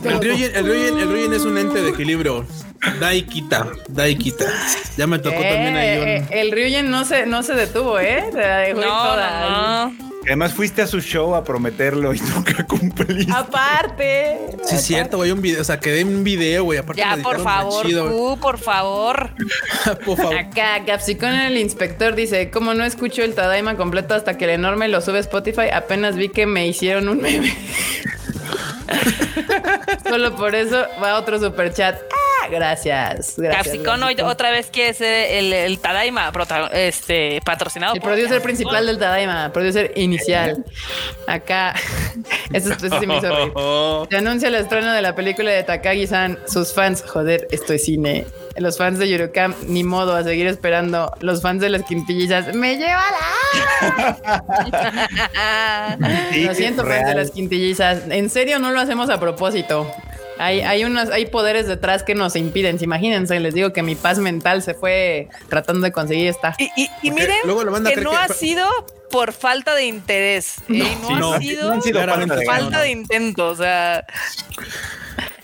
El Ryujin, el, Ryujin, el Ryujin es un ente de equilibrio. Da y quita, da y quita. Ya me tocó eh, también ahí un... eh, El Ryujin no se, no se detuvo, ¿eh? Se la dejó No, toda. no, no. Además fuiste a su show a prometerlo y nunca cumpliste. Aparte. Sí, es cierto, güey, un video, o sea, quedé en un video, güey. Aparte Ya, por favor, chido, tú, por favor. por favor. Acá, Capsicón el inspector dice, como no escucho el Tadaima completo hasta que el enorme lo sube a Spotify, apenas vi que me hicieron un meme. Solo por eso va otro super chat. Gracias. gracias Capsicón hoy otra vez quiere ser el, el Tadaima este, patrocinado. El por producer principal del Tadaima, producer inicial. Acá, eso, eso sí me hizo reír. Se anuncia el estreno de la película de Takagi-san. Sus fans, joder, esto es cine. Los fans de Yurocam, ni modo, a seguir esperando. Los fans de las quintillizas, ¡me lleva la! Sí, lo siento, fans de las quintillizas. En serio, no lo hacemos a propósito. Hay, hay, unos, hay poderes detrás que nos impiden. Imagínense, les digo que mi paz mental se fue tratando de conseguir esta. Y, y- y miren luego que no que- ha sido por falta de interés. eh, No, sí, no. ha sido No han sido por falta de falta ganas. de intento. O sea,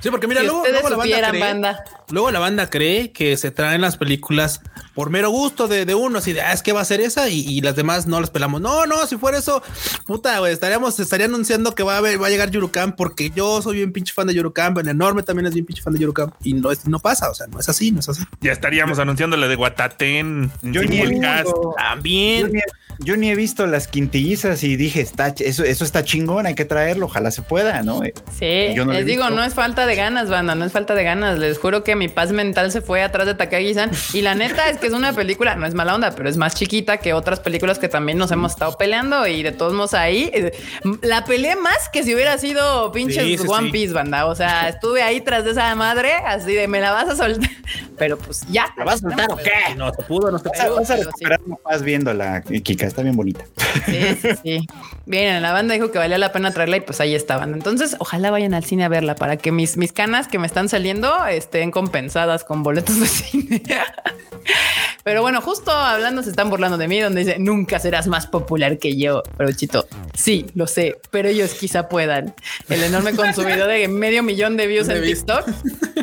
Sí, porque mira, si luego, la banda cree, banda. luego la banda cree que se traen las películas por mero gusto de, de uno, así de, ah, es que va a ser esa y, y las demás no las pelamos. No, no, si fuera eso, puta, güey, estaríamos, estaría anunciando que va a, haber- va a llegar Yurukam porque yo soy bien pinche fan de Yurukam, el enorme también es bien pinche fan de Yurukam y no, es, no pasa, o sea, no es así, no es así. Ya estaríamos anunciándole de Guatatén. Yo ni visto- Yo También. Yo ni he visto las quintillizas y dije, está, eso, eso está chingón, hay que traerlo, ojalá se pueda, ¿no? Sí, Yo no lo he les digo, visto. no es falta de ganas, banda, no es falta de ganas. Les juro que mi paz mental se fue atrás de Takagi-san. Y la neta es que es una película, no es mala onda, pero es más chiquita que otras películas que también nos hemos estado peleando. Y de todos modos ahí, eh, la peleé más que si hubiera sido pinches Sí, sí, One sí. Piece, banda. O sea, estuve ahí tras de esa madre, así de me la vas a soltar. Pero pues ya. ¿La vas a soltar o qué? No se pudo, no se pudo. vas a recuperar paz viéndola, Kika, está bien bonita. Sí, sí, sí. Bien, la banda dijo que valía la pena traerla y pues ahí estaban. Entonces, ojalá vayan al cine a verla para que mis, mis canas que me están saliendo estén compensadas con boletos de cine. Pero bueno, justo hablando se están burlando de mí, donde dice nunca serás más popular que yo. Pero chito, sí, lo sé, pero ellos quizá puedan. El enorme consumidor de medio millón de views en. TikTok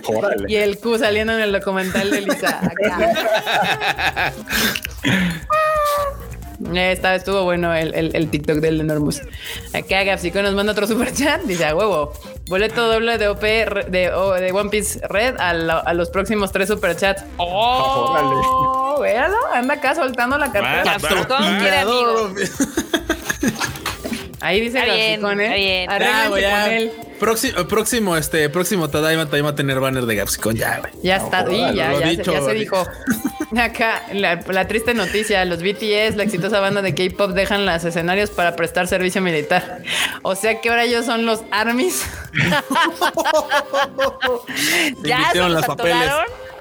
Órale. y el Q saliendo en el documental de Lisa. Acá. Esta estuvo bueno el, el, el TikTok del Enormous. Acá Gapsico nos manda otro super chat. Dice a huevo. Boleto doble de OP re- de, de One Piece Red a, la- a los próximos tres super chats. Oh, véalo, anda acá soltando la cartera. Vas, vas, Capsicón quiere amigos. Ahí dice Está bien, Gapsicón, está ¿eh? bien. Ya, Arréglense güey, ya. con él. Próximo, próximo, este, próximo Tadaima también va a tener banner de Gapsicon, ya, güey. Ya está, sí, Órale, ya, lo ya, dicho, se, ya se dijo. Acá, la, la triste noticia, los BTS, la exitosa banda de K-pop, dejan los escenarios para prestar servicio militar. O sea que ahora ellos son los ARMYs. ya se los papeles.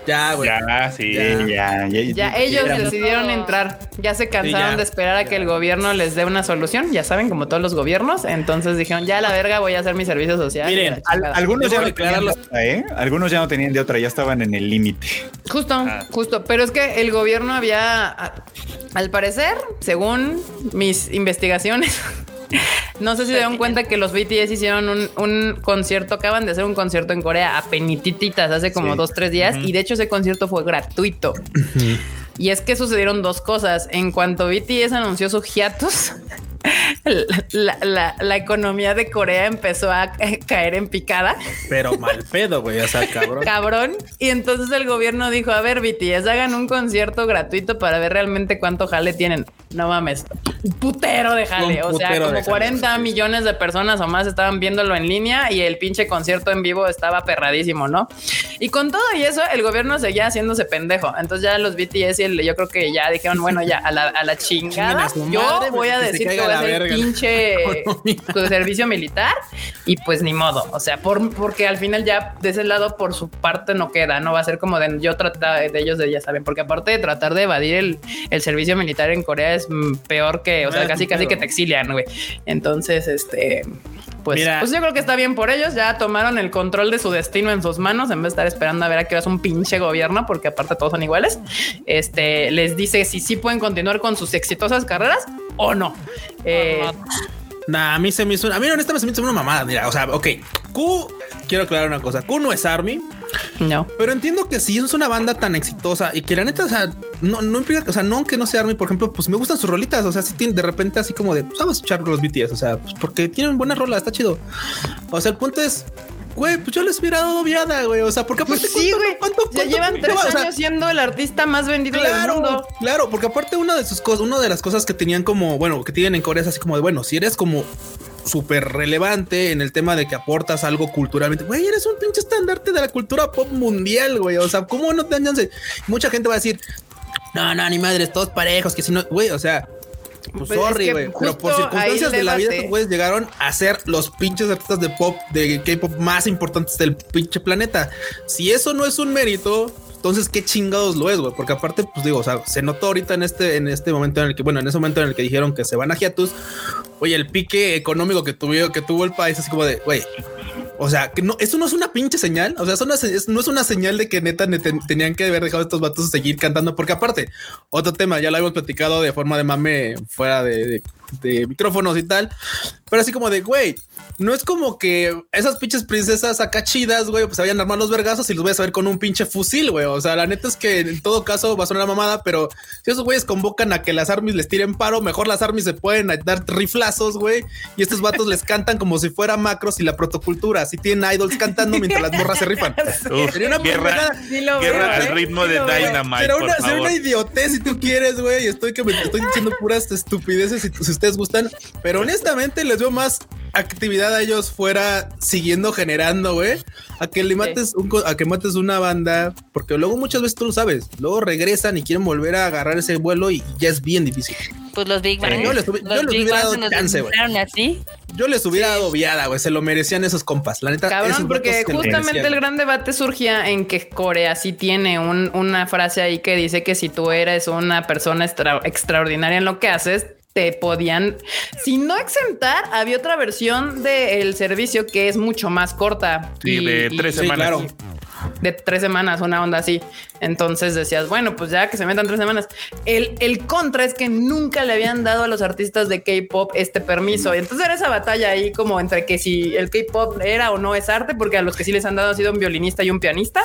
Ya, güey. Ya, sí. Ya, ya, Ya ellos ya. decidieron entrar. Ya se cansaron ya. de esperar a que el gobierno les dé una solución. Ya saben, como todos los gobiernos. Entonces dijeron, ya a la verga voy a hacer mi servicio social. Miren, Al- algunos ya no tenían de otra, ¿eh? Algunos ya no tenían de otra, ya estaban en el límite. Justo, Ah. justo. Pero es que el gobierno había, al parecer, según mis investigaciones, No sé si se dieron cuenta que los BTS hicieron un, un concierto, acaban de hacer un concierto en Corea a penititas hace como Sí. dos, tres días y de hecho ese concierto fue gratuito. Y es que sucedieron dos cosas. En cuanto BTS anunció su hiatus, la, la- la economía de Corea empezó a caer en picada, Pero mal pedo, güey. O sea, cabrón. cabrón. Y entonces el gobierno dijo, a ver, BTS, hagan un concierto gratuito para ver realmente cuánto jale tienen. No mames, un putero de jale. Un O sea, como jale, 40 sí. millones de personas o más estaban viéndolo en línea y el pinche concierto en vivo estaba perradísimo, ¿no? Y con todo y eso, el gobierno seguía haciéndose pendejo. Entonces ya los BTS y el, yo creo que ya dijeron, bueno, ya a la, a la chingada. a Yo madre, voy a decir que voy a la hacer verga. pinche tu servicio militar y pues ni modo. O sea, por, porque al final ya de ese lado por su parte no queda, no va a ser como de yo tratar de ellos de ya saben, porque aparte de tratar de evadir el, el servicio militar en Corea es mm, peor que, o sea, Ah, casi casi que te exilian, güey. Entonces, este, pues, Mira. pues yo creo que está bien por ellos, ya tomaron el control de su destino en sus manos en vez de estar esperando a ver a qué hora es un pinche gobierno, porque aparte todos son iguales. Este les dice si sí pueden continuar con sus exitosas carreras o no. Eh, Nah, a mí se me hizo. A mí, honestamente, se me hizo una mamada. Mira, o sea, ok. Q, quiero aclarar una cosa. Q no es Army, no. pero entiendo que si es una banda tan exitosa y que la neta, o sea, no, no implica, o sea, no aunque no sea Army, por ejemplo, pues me gustan sus rolitas. O sea, si tienen de repente así como de, pues vamos a escuchar los BTS, o sea, pues porque tienen buenas rolas, está chido. O sea, el punto es. Güey, pues yo les hubiera dado viada, güey. O sea, porque aparte, Pues sí, ¿cuánto- güey. cuánto- Ya cuánto- llevan tres o sea, años siendo el artista más vendido del Claro, mundo. claro, porque aparte una de sus cosas, una de las cosas que tenían como, bueno, que tienen en Corea es así como de, bueno, si eres como súper relevante en el tema de que aportas algo culturalmente, güey, eres un pinche estandarte de la cultura pop mundial, güey, o sea, ¿cómo no te dan chance? Mucha gente va a decir, no, no, ni madres, todos parejos, que si no, güey, o sea... Pues Pues es que. Pero por circunstancias de la vida, estos güeyes llegaron a ser los pinches artistas de pop, de K-pop más importantes del pinche planeta. Si eso no es un mérito, entonces qué chingados lo es, güey. Porque aparte, pues digo, o sea, se notó ahorita en este, en este momento en el que, bueno, en ese momento en el que dijeron que se van a hiatus, oye, el pique económico que tuvo, que tuvo el país, así como de, güey. O sea, que no, eso no es una pinche señal. O sea, eso no es, una señal de que neta tenían que haber dejado estos vatos seguir cantando. Porque aparte, otro tema, ya lo habíamos platicado de forma de mame fuera de, de- de micrófonos y tal. Pero así como de, güey, no es como que esas pinches princesas acá chidas, güey, pues se vayan a armar los vergazos y los voy a saber con un pinche fusil, güey. O sea, la neta es que en todo caso va a sonar la mamada, pero si esos güeyes convocan a que las armies les tiren paro, mejor las armies se pueden dar riflazos, güey. Y estos vatos les cantan como si fuera macros y la protocultura. Así tienen idols cantando mientras las morras se rifan. Uf, Sería una guerra, pendejada. Sí lo guerra veo, al ¿eh? ritmo Sí de. Dynamite, Será por una, una idiotez si tú quieres, güey. y Estoy que me estoy diciendo puras estupideces si, si ustedes gustan. Pero honestamente les veo más actividad a ellos fuera siguiendo generando, güey. A que le mates un, co- a que mates una banda, porque luego muchas veces tú lo sabes. Luego regresan y quieren volver a agarrar ese vuelo y ya es bien difícil. Pues los Big Bang. Yo les hubi- yo los les hubiera dado chance, güey. Yo les hubiera dado viada, güey. Se lo merecían esos compas. La neta, Cabrón, esos porque justamente el gran debate surgía en que Corea sí tiene un- una frase ahí que dice que si tú eres una persona extra- extraordinaria en lo que haces, te podían, si no exentar, había otra versión del servicio que es mucho más corta. Sí, Y- de y- tres Sí, semanas. claro. De tres semanas, una onda así. Entonces decías, bueno, pues ya que se metan tres semanas. El, el contra es que nunca le habían dado a los artistas de K-pop este permiso. Y entonces era esa batalla ahí como entre que si el K-pop era o no es arte, porque a los que sí les han dado ha sido un violinista y un pianista.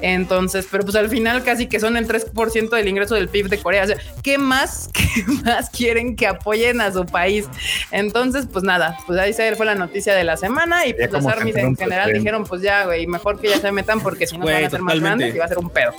Entonces, pero pues al final casi que son el 3% del ingreso del PIB de Corea. O sea, ¿qué más, qué más quieren que apoyen a su país? Entonces, pues nada, pues ahí se fue la noticia de la semana y pues las armies en general dijeron, pues ya, güey, mejor que ya se metan porque si no van a hacer más grandes y va a ser un pedo.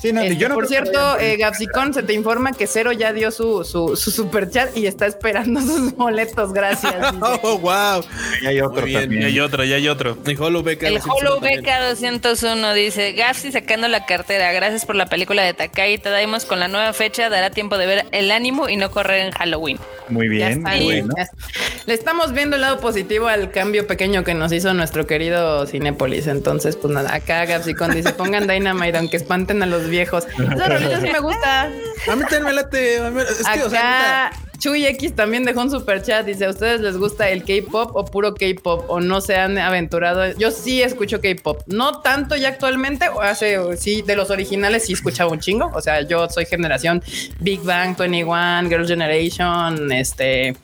Sí, no, Este, yo no por cierto, eh, Gapsicón se te informa que Cero ya dio su, su, su super chat y está esperando sus boletos. Gracias. Oh, wow. Y hay otro Muy bien, también. Y hay otro, y hay otro. El Hollow también. BK201 dice: Gapsi sacando la cartera. Gracias por la película de Takai. Te damos con la nueva fecha. Dará tiempo de ver el ánimo y no correr en Halloween. Muy Ya bien, está muy ahí, bueno. ya está. Le estamos viendo el lado positivo al cambio pequeño que nos hizo nuestro querido Cinépolis. Entonces, pues nada, acá Gapsicón dice: pongan Dynamite aunque espanten a los viejos. Esa rolita sí me gusta. A mí también me late. Es que, o sea, Acá Chuy X también dejó un super chat. Dice: ¿A ustedes les gusta el K-pop o puro K-pop? ¿O no se han aventurado? Yo sí escucho K-pop. No tanto ya actualmente. o Hace sí, de los originales sí escuchaba un chingo. O sea, yo soy generación Big Bang 21, Girls Generation, este.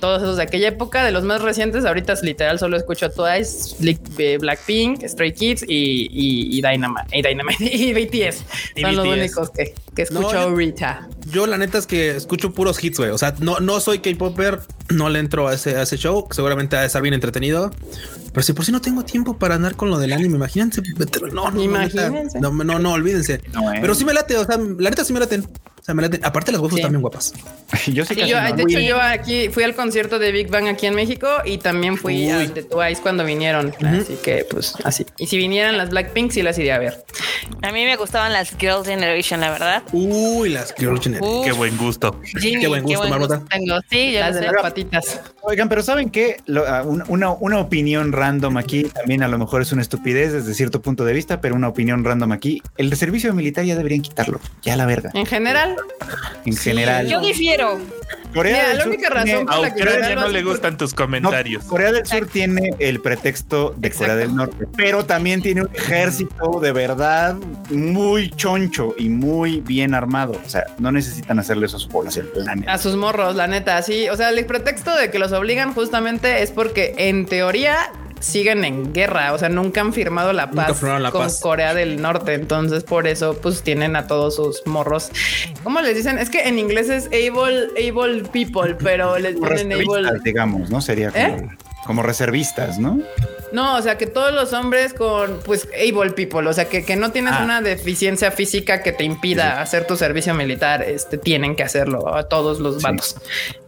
todos esos de aquella época. De los más recientes, ahorita es literal solo escucho Twice, eh, Blackpink, Stray Kids y, y, y Dynamite, y Dynamite y BTS. Son los únicos que, que escucho ahorita. Yo la neta es que escucho puros hits, güey. O sea, no, no soy K-Popper, no le entro a ese, a ese show. Seguramente ha de estar bien entretenido. Pero si por si no tengo tiempo para andar con lo del anime, imagínense. No, no, Imagínense. No, no, no, olvídense. No, eh. Pero sí me late, o sea, la neta sí me laten. O sea, me laten. Aparte las waifus Sí. también guapas. Yo sí Sí, yo, no. de hecho, yo aquí fui al concierto de Big Bang aquí en México y también fui al de Twice cuando vinieron. Así que, pues, así. Y si vinieran las Blackpink, sí las iría a ver. A mí me gustaban las Girls Generation, la verdad. Uy, las Girl Generation. Uf, Qué buen gusto. Jimmy, qué buen gusto, Marmota. tengo. Sí, yo Las de las patitas. Oigan, pero ¿saben qué? Lo- ah, un- una, una opinión random aquí, también a lo mejor es una estupidez desde cierto punto de vista, pero una opinión random aquí. El de servicio militar ya deberían quitarlo. Ya la verga. En general, En general. Yo difiero. Corea Mira, del la Sur única tiene- razón A por la que Ucrania no le gustan tus No, comentarios. Corea del Sur tiene el pretexto de Corea del Norte, pero también tiene un ejército de verdad muy choncho y muy bien armado. O sea, no necesitan hacerle eso a su población. la neta. A sus morros, la neta, sí. O sea, el pretexto de que los obligan justamente es porque en teoría siguen en guerra, o sea, nunca han firmado la paz la con paz. Corea del Norte, entonces por eso pues tienen a todos sus morros. ¿Cómo les dicen? Es que en inglés es able, able people, pero les Como ponen able. digamos, ¿no? Sería como, ¿Eh? Como reservistas, ¿no? No, o sea, que todos los hombres con, pues, able people, o sea, que, que no tienes Ah. una deficiencia física que te impida hacer tu servicio militar, este, tienen que hacerlo a todos los Sí. vatos,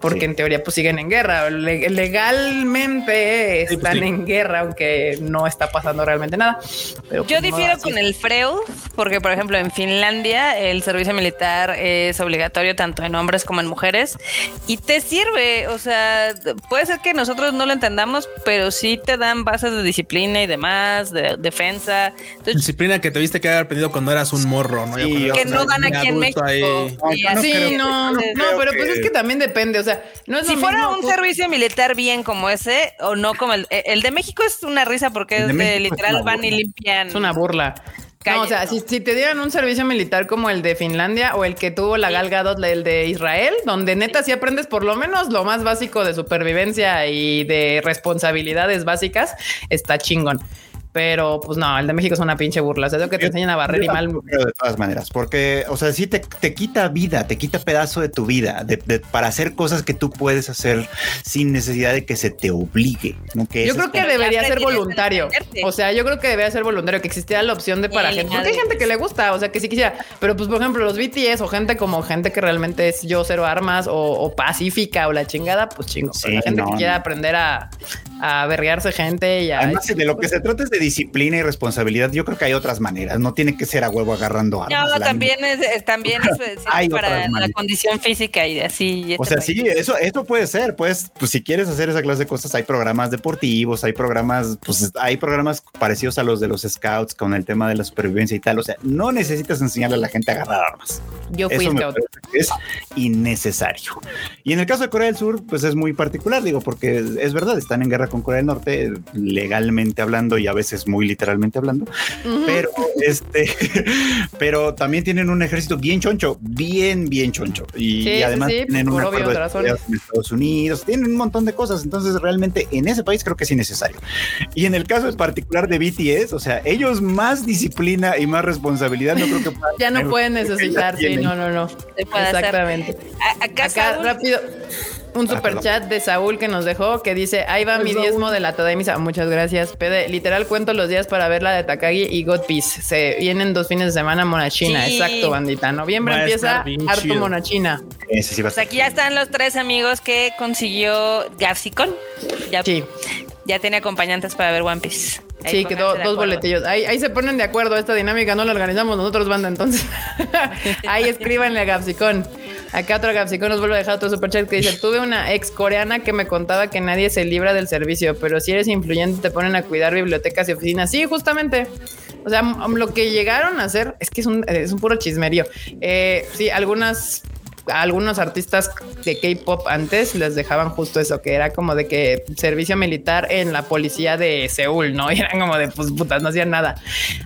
porque Sí. en teoría, pues, siguen en guerra. Le- legalmente Sí, pues, están sí. en guerra, aunque no está pasando realmente nada. Pero, Yo pues, no, difiero así con el Freud, porque por ejemplo en Finlandia el servicio militar es obligatorio tanto en hombres como en mujeres y te sirve, o sea, puede ser que nosotros no lo entendamos, pero sí te dan bases de disciplina y demás, de defensa. Entonces, Disciplina que te viste que haber aprendido cuando eras un morro, ¿no? Sí, que no dan aquí en México. No, no Sí, creo- no, no, pero pues es que también depende, o sea, no es si fuera mismo un servicio militar bien como ese, o no como el, el de México es una risa porque es de de, literal van y limpian. Es una burla. Calle, no, o sea, no. Si, si te dieran un servicio militar como el de Finlandia o el que tuvo la Gal Gadot, el de Israel, donde neta sí aprendes por lo menos lo más básico de supervivencia y de responsabilidades básicas, está chingón. Pero pues no, el de México es una pinche burla. O sea, es lo que te enseñan a barrer y mal. de todas maneras, porque, o sea, sí te, te quita vida, te quita pedazo de tu vida de- de- para hacer cosas que tú puedes hacer sin necesidad de que se te obligue. ¿no? Que Yo creo que debería ser voluntario. O sea, yo creo que debería ser voluntario, que existiera la opción de para Sí, gente. Porque hay gente que le gusta, o sea, que sí quisiera. Pero pues, por ejemplo, los BTS o gente como gente que realmente es yo cero armas o, o pacífica o la chingada, pues chingo. Sí, la gente no, que quiera no. aprender a, a berrearse gente y a... Además, de lo que se trata es de disciplina y responsabilidad. Yo creo que hay otras maneras. No tiene que ser a huevo agarrando armas. No, también es, es- también es Hay para otras la condición física y así. y O este sea, sí, eso, eso puede ser. Pues, pues si quieres hacer esa clase de cosas, hay programas deportivos, hay programas, pues hay programas parecidos a los de los scouts con el tema de la supervivencia y tal. O sea, no necesitas enseñarle a la gente a agarrar armas. Yo fui Eso me scout. es innecesario. Y en el caso de Corea del Sur, pues es muy particular, digo, porque es verdad, están en guerra con Corea del Norte, legalmente hablando y a veces muy literalmente hablando, pero este, pero también tienen un ejército bien choncho, bien, bien choncho. Y, Sí, y sí, además sí, tienen un acuerdo de razones. con Estados Unidos, tienen un montón de cosas. Entonces, realmente en ese país creo que es innecesario. Y en el caso en particular de BTS, o sea, ellos más disciplina y más responsabilidad, no creo que puedan Ya no pueden necesitar, sí, no, no, no. Hacer. Exactamente. Acá, rápido. Un Ah, super chat de Saúl que nos dejó que dice: Ahí va mi Saúl. diezmo de la de misa. Muchas gracias, Pede. Literal cuento los días para ver la de Takagi y God Peace. Se vienen dos fines de semana Monachina. Sí. Exacto, bandita. Noviembre empieza harto chido. Monachina. Ese sí va a pues aquí ya están los tres amigos que consiguió Gafsicon. Ya, Sí, ya tiene acompañantes para ver One Piece. Ahí sí, que pónganse do- de dos boletillos. Ahí, ahí se ponen de acuerdo. Esta dinámica no la organizamos nosotros, banda. Entonces, ahí escríbanle a Gapsicón. Acá otro Gapsicón nos vuelve a dejar otro superchat que dice: Tuve una ex coreana que me contaba que nadie se libra del servicio, pero si eres influyente te ponen a cuidar bibliotecas y oficinas. Sí, justamente. O sea, lo que llegaron a hacer es que es un, es un puro chismerío. Eh, sí, algunas a algunos artistas de K-pop antes les dejaban justo eso, que era como de que servicio militar en la policía de Seúl, ¿no? Y eran como de pues putas, no hacían nada.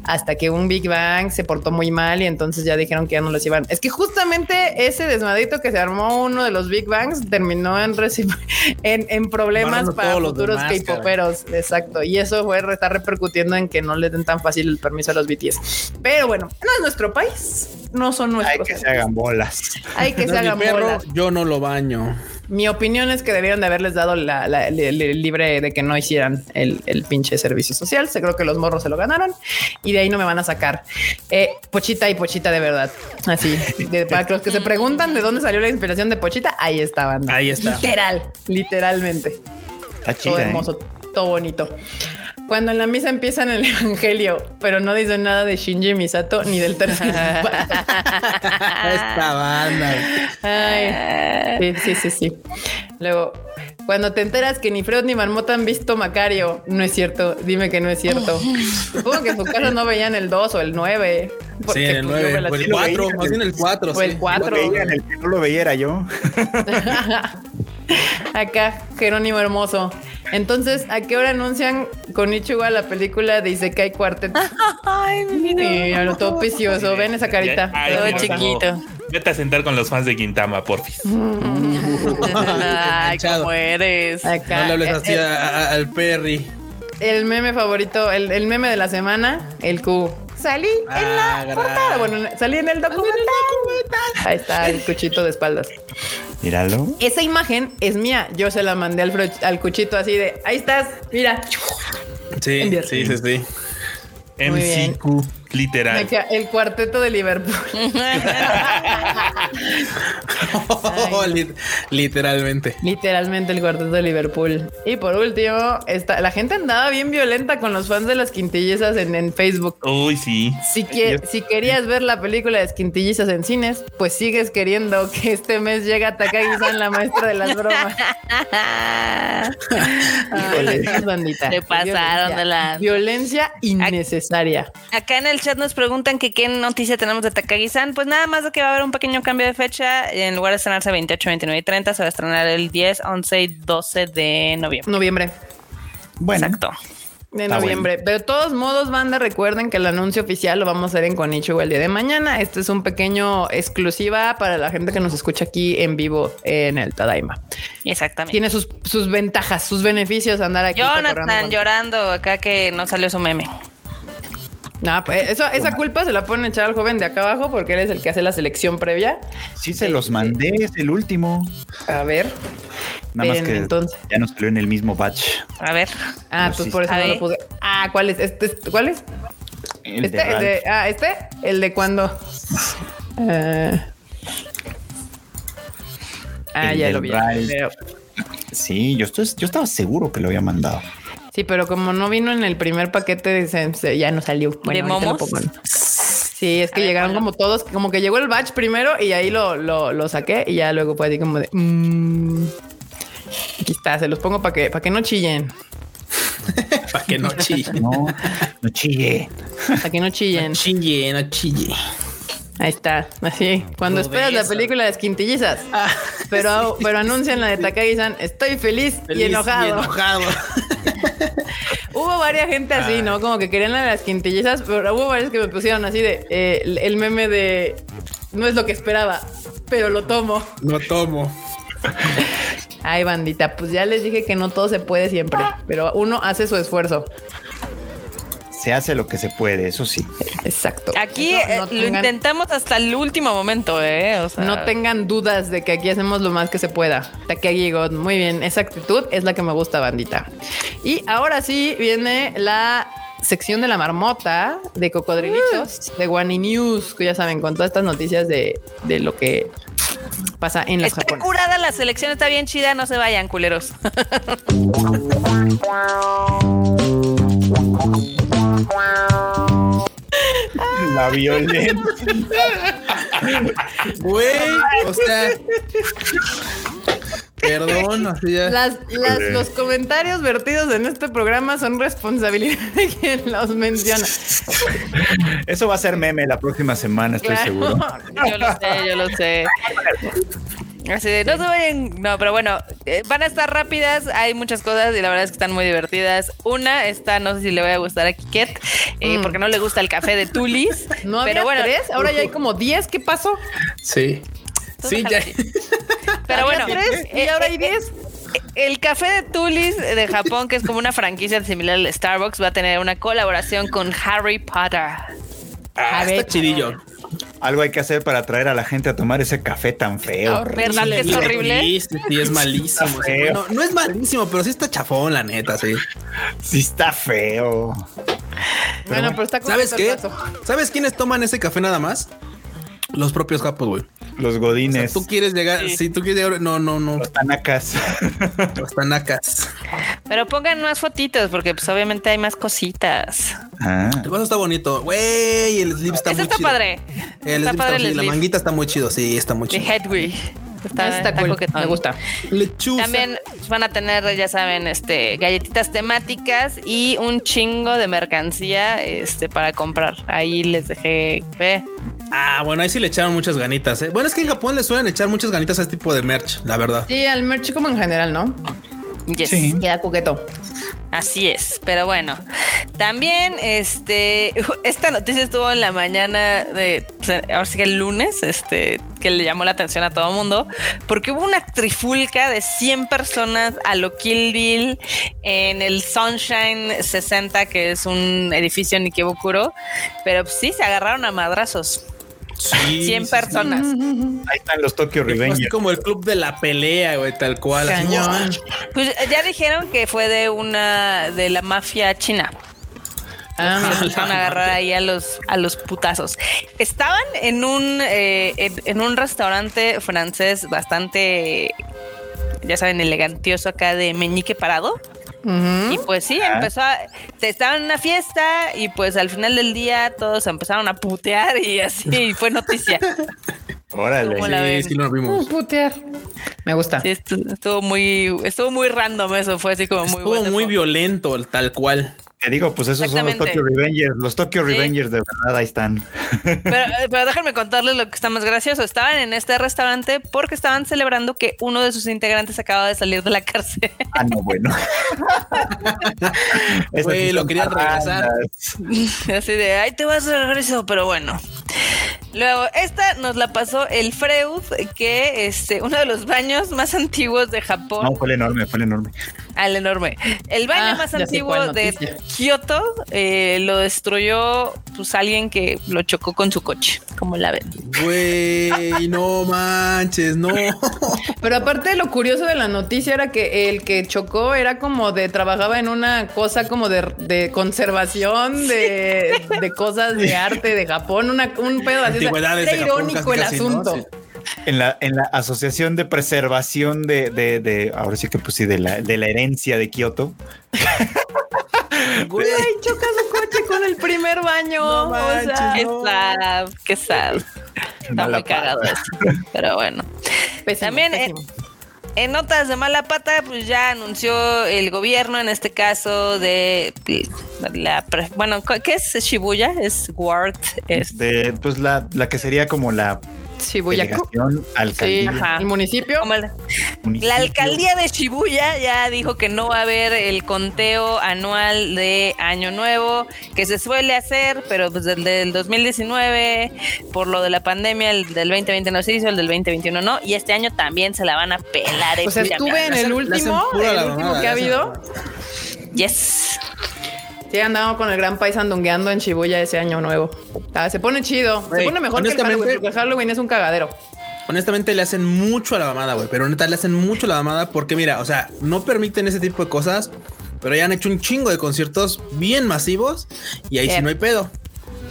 Hasta que un Big Bang se portó muy mal y entonces ya dijeron que ya no los iban. Es que justamente ese desmadrito que se armó uno de los Big Bangs terminó en, en, en problemas para futuros K-poperos. Exacto. Y eso fue está repercutiendo en que no le den tan fácil el permiso a los BTS. Pero bueno, no es nuestro país, no son Hay nuestros. que se hagan bolas. Hay que No mi hagan perro, bolas. yo no lo baño. Mi opinión es que deberían de haberles dado la, la- li- li- libre de que no hicieran el, el pinche servicio social. Se creo que los morros se lo ganaron y de ahí no me van a sacar. Eh, pochita y Pochita de verdad. Así. De- para los que se preguntan de dónde salió la inspiración de Pochita, ahí estaban. Ahí está. Literal, literalmente. Está Todo. ¿eh? hermoso, todo bonito. Cuando en la misa empiezan el evangelio, pero no dicen nada de Shinji Misato ni del tercer Esta banda. Ay, sí, sí, sí, sí. Luego, cuando te enteras que ni Freud ni Marmota han visto Macario, no es cierto. Dime que no es cierto. Supongo que en su casa no veían el 2 o el 9. Sí, en el 9 o el 4, más bien el 4. O el 4. Lo veía, en el que no lo veía era yo. Acá, Jerónimo Hermoso. Entonces, ¿a qué hora anuncian con Ichigo la película de Isekai Quartet? Ay, mi Sí, a lo todo precioso. Ven esa carita. Ay, Todo chiquito. Vete a sentar con los fans de Quintama, porfis. Ay, Enganchado. cómo eres. Acá. No le hables así eh, a- a- al Perry. el meme favorito, el, el meme de la semana, el Q. Salí en Ah, la gran. portada. Bueno, salí en el documental. Ahí está el cuchito de espaldas. Míralo. Esa imagen es mía. Yo se la mandé al, fro- al cuchito así de ahí estás. Mira, Sí, sí, sí, sí. Muy bien. MCQ, literal. El cuarteto de Liverpool. Lit- Literalmente. Literalmente el cuarteto de Liverpool. Y por último, esta, la gente andaba bien violenta con los fans de las quintillizas en, en Facebook. Uy, sí. Si, que, si querías ver la película de Quintillizas en cines, pues sigues queriendo que este mes llegue a Takagi-san, la maestra de las bromas. Ay. Se pasaron de la- Violencia innecesaria. Acá en el chat nos preguntan que qué noticia tenemos de Takagi-san. Pues nada más de que va a haber un pequeño cambio de fecha. En lugar de estrenarse 28, 29 y 30, se va a estrenar el 10, 11 y 12 de noviembre. Noviembre. Bueno, Exacto. De Está noviembre. Pero de todos modos, banda, recuerden que el anuncio oficial lo vamos a hacer en Konichiwa el día de mañana. Este es un pequeño exclusiva para la gente que nos escucha aquí en vivo en el Tadaima. Exactamente. Tiene sus, sus ventajas, sus beneficios andar aquí. Jonathan llorando acá que no salió su meme. No, pues eso, esa culpa se la pueden echar al joven de acá abajo porque él es el que hace la selección previa. sí se los mandé, es el último. A ver. Nada más que entonces. ya nos salió en el mismo batch. A ver. Ah, pues sí. por eso A no ver. lo puse. Ah, ¿cuál es? Este, este- ¿Cuál es? El este, de el de, ah, este, el de cuando. Eh, ah, El ya lo vi. Pero- Sí, yo, estoy, yo estaba seguro que lo había mandado. Sí, pero como no vino en el primer paquete, se- se- ya no salió. ¿De ahorita lo momos? pongo Sí, es que ver, llegaron como todos, como que llegó el batch primero y ahí lo, lo, lo saqué y ya luego fue así como de. mm, aquí está, se los pongo para que, para que no chillen, Para que no chille. No, no chille. para que no chillen. Chille, no chille. Ahí está, así. Cuando esperas la película de Esquintillizas, pero, pero anuncian la de Takagi-san, estoy feliz, Feliz y enojado. Y enojado. Hubo varias gente así, ¿no? Como que querían la de las quintillizas, pero hubo varios que me pusieron así de eh, el, el meme de no es lo que esperaba, pero lo tomo. No tomo. Ay, bandita, pues ya les dije que no todo se puede siempre, pero uno hace su esfuerzo. Se hace lo que se puede, eso sí. Exacto. Aquí No- eh, lo intentamos hasta el último momento, ¿eh? O sea, No tengan dudas de que aquí hacemos lo más que se pueda. Takagi God. Muy bien, esa actitud es la que me gusta, bandita. Y ahora sí viene la sección de la marmota de cocodrilitos de Wani News, que ya saben, con todas estas noticias de, de lo que pasa en las Está curada la selección, está bien chida, no se vayan, culeros. La violencia. Güey, o sea. perdón, así ya. Las, los comentarios vertidos en este programa son responsabilidad de quien los menciona. Eso va a ser meme la próxima semana, estoy Claro. seguro. Yo lo sé, yo lo sé. Así de, no se vayan. No, pero bueno, eh, van a estar rápidas. Hay muchas cosas y la verdad es que están muy divertidas. Una está, no sé si le va a gustar a Kiket, eh, Mm. porque no le gusta el café de Tulis. No había pero bueno, tres, ahora ya hay como diez. ¿Qué pasó? Sí. Tú Sí, ya. así. Pero bueno, tres y eh, ahora hay diez. El café de Tulis de Japón, que es como una franquicia similar al Starbucks, va a tener una colaboración con Harry Potter. Ah, ver. está chidillo. Algo hay que hacer para atraer a la gente a tomar ese café tan feo. ¿Verdad que es horrible? Sí, sí, sí, es malísimo. No, no es malísimo, pero sí está chafón, la neta, sí. Sí está feo. Bueno, pero está ¿Sabes completo qué? ¿Sabes quiénes toman ese café nada más? Los propios japos, güey. Los O sea, godines, tú quieres llegar, Sí. si tú quieres llegar, no, no, no, los tanacas. los tanacas. Pero pongan más fotitos, porque pues obviamente hay más cositas. Ah. El vaso está bonito, güey, el slip está Ese muy está chido. padre. El está slip está padre el chido, la manguita está muy chido, sí, está muy de chido. Hedwig. Está, Está está cool, coquetón. me gusta. Lechuza. También van a tener, ya saben, este, galletitas temáticas y un chingo de mercancía este, para comprar. Ahí les dejé. Ah, bueno, ahí sí le echaron muchas ganitas, ¿eh? Bueno, es que en Japón le suelen echar muchas ganitas a este tipo de merch, la verdad. Sí, al merch como en general, ¿no? Yes. Sí. Queda coqueto. Así es, pero bueno. También, este, esta noticia estuvo en la mañana de, ahora sí que el lunes, este, que le llamó la atención a todo el mundo, porque hubo una trifulca de 100 personas a lo Kill Bill en el Sunshine 60, que es un edificio en Ikebukuro, pero pues, sí, se agarraron a madrazos. Sí, 100 sí, sí. personas. Ahí están los Tokyo Así Revengers. como el club de la pelea, güey, tal cual. Cañón. Pues ya dijeron que fue de una, de la mafia china. Ah, empezaron a agarrar ahí a los, a los putazos. Estaban en un, eh, en, en un restaurante francés bastante, ya saben, elegantioso acá de meñique parado. Y pues sí, Ah. empezó a, te- estaban en una fiesta y pues al final del día todos empezaron a putear y así y fue noticia. Órale. Sí, sí lo Uh, vimos. putear. Me gusta. Sí, estuvo muy, estuvo muy random eso, fue así como muy Estuvo bueno. muy violento, tal cual. Te digo, pues esos son los. Tokyo Revengers. Los Tokyo Sí. Revengers de verdad ahí están. Pero, eh, pero déjenme contarles lo que está más gracioso. Estaban en este restaurante porque estaban celebrando que uno de sus integrantes acaba de salir de la cárcel. Ah, no, bueno. Güey, sí lo querían regresar. Así de, ahí te vas de regreso, pero bueno. Luego, esta nos la pasó el Freud, que este, uno de los baños más antiguos de Japón. No, fue el enorme, fue el enorme. Al enorme. El baño Ah, más antiguo de. Kioto eh, lo destruyó pues alguien que lo chocó con su coche, como la ven. Güey, no manches, no. Pero aparte lo curioso de la noticia era que el que chocó era como de trabajaba en una cosa como de, de conservación de, de cosas de arte de Japón, una, un pedo así. o sea, Antigüedades era irónico casi, el casi, ¿no? asunto. Sí. En la, en la Asociación de Preservación de, de, de- ahora sí que pues sí, de la, de la herencia de Kioto. Güey, Ay, choca su coche con el primer baño. No o sea, manches, Qué no. sad, qué sad. Está muy cagado esto. Pero bueno. pésimo, También, eh, pésimo. En notas de mala pata, pues ya anunció el gobierno, en este caso de la, pre- bueno, ¿qué es Shibuya? Es Ward, es De, pues la, la que sería como la Sí, alcaldía. Ajá. el municipio. el- municipio. La alcaldía de Shibuya ya dijo que no va a haber el conteo anual de Año Nuevo que se suele hacer, pero pues desde el 2019, por lo de la pandemia, el del 2020 no se hizo, el del 2021 no, y este año también se la van a pelar. Eh, estuve en Le el último, el la último que ha habido. Yes. Sí, andamos con el gran país andungueando en Shibuya ese año nuevo. Ah, se pone chido. se pone mejor que el Halloween, porque el Halloween es un cagadero. Honestamente le hacen mucho a la mamada, güey. Pero neta le hacen mucho a la mamada porque mira, o sea, no permiten ese tipo de cosas, pero ya han hecho un chingo de conciertos bien masivos y ahí sí no hay pedo.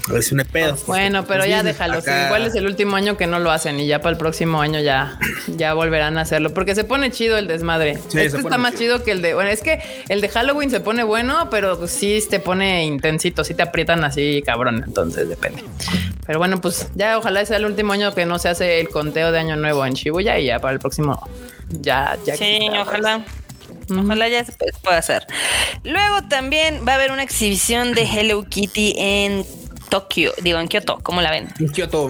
No hay pedo. Bueno, pero Pues ya déjalo. acá- igual es el último año que no lo hacen y ya para el próximo año ya, ya volverán a hacerlo. Porque se pone chido el desmadre. Sí, este está más chido. chido que el de. Bueno, es que el de Halloween se pone bueno, pero pues sí te pone intensito, sí te aprietan así, cabrón. Entonces depende. Pero bueno, pues ya ojalá sea el último año que no se hace el conteo de año nuevo en Shibuya y ya para el próximo ya, ya. Sí, ojalá. pues. Ojalá ya se pueda hacer. Luego también va a haber una exhibición de Hello Kitty en Tokio, digo en Kioto, ¿cómo la ven? En Kyoto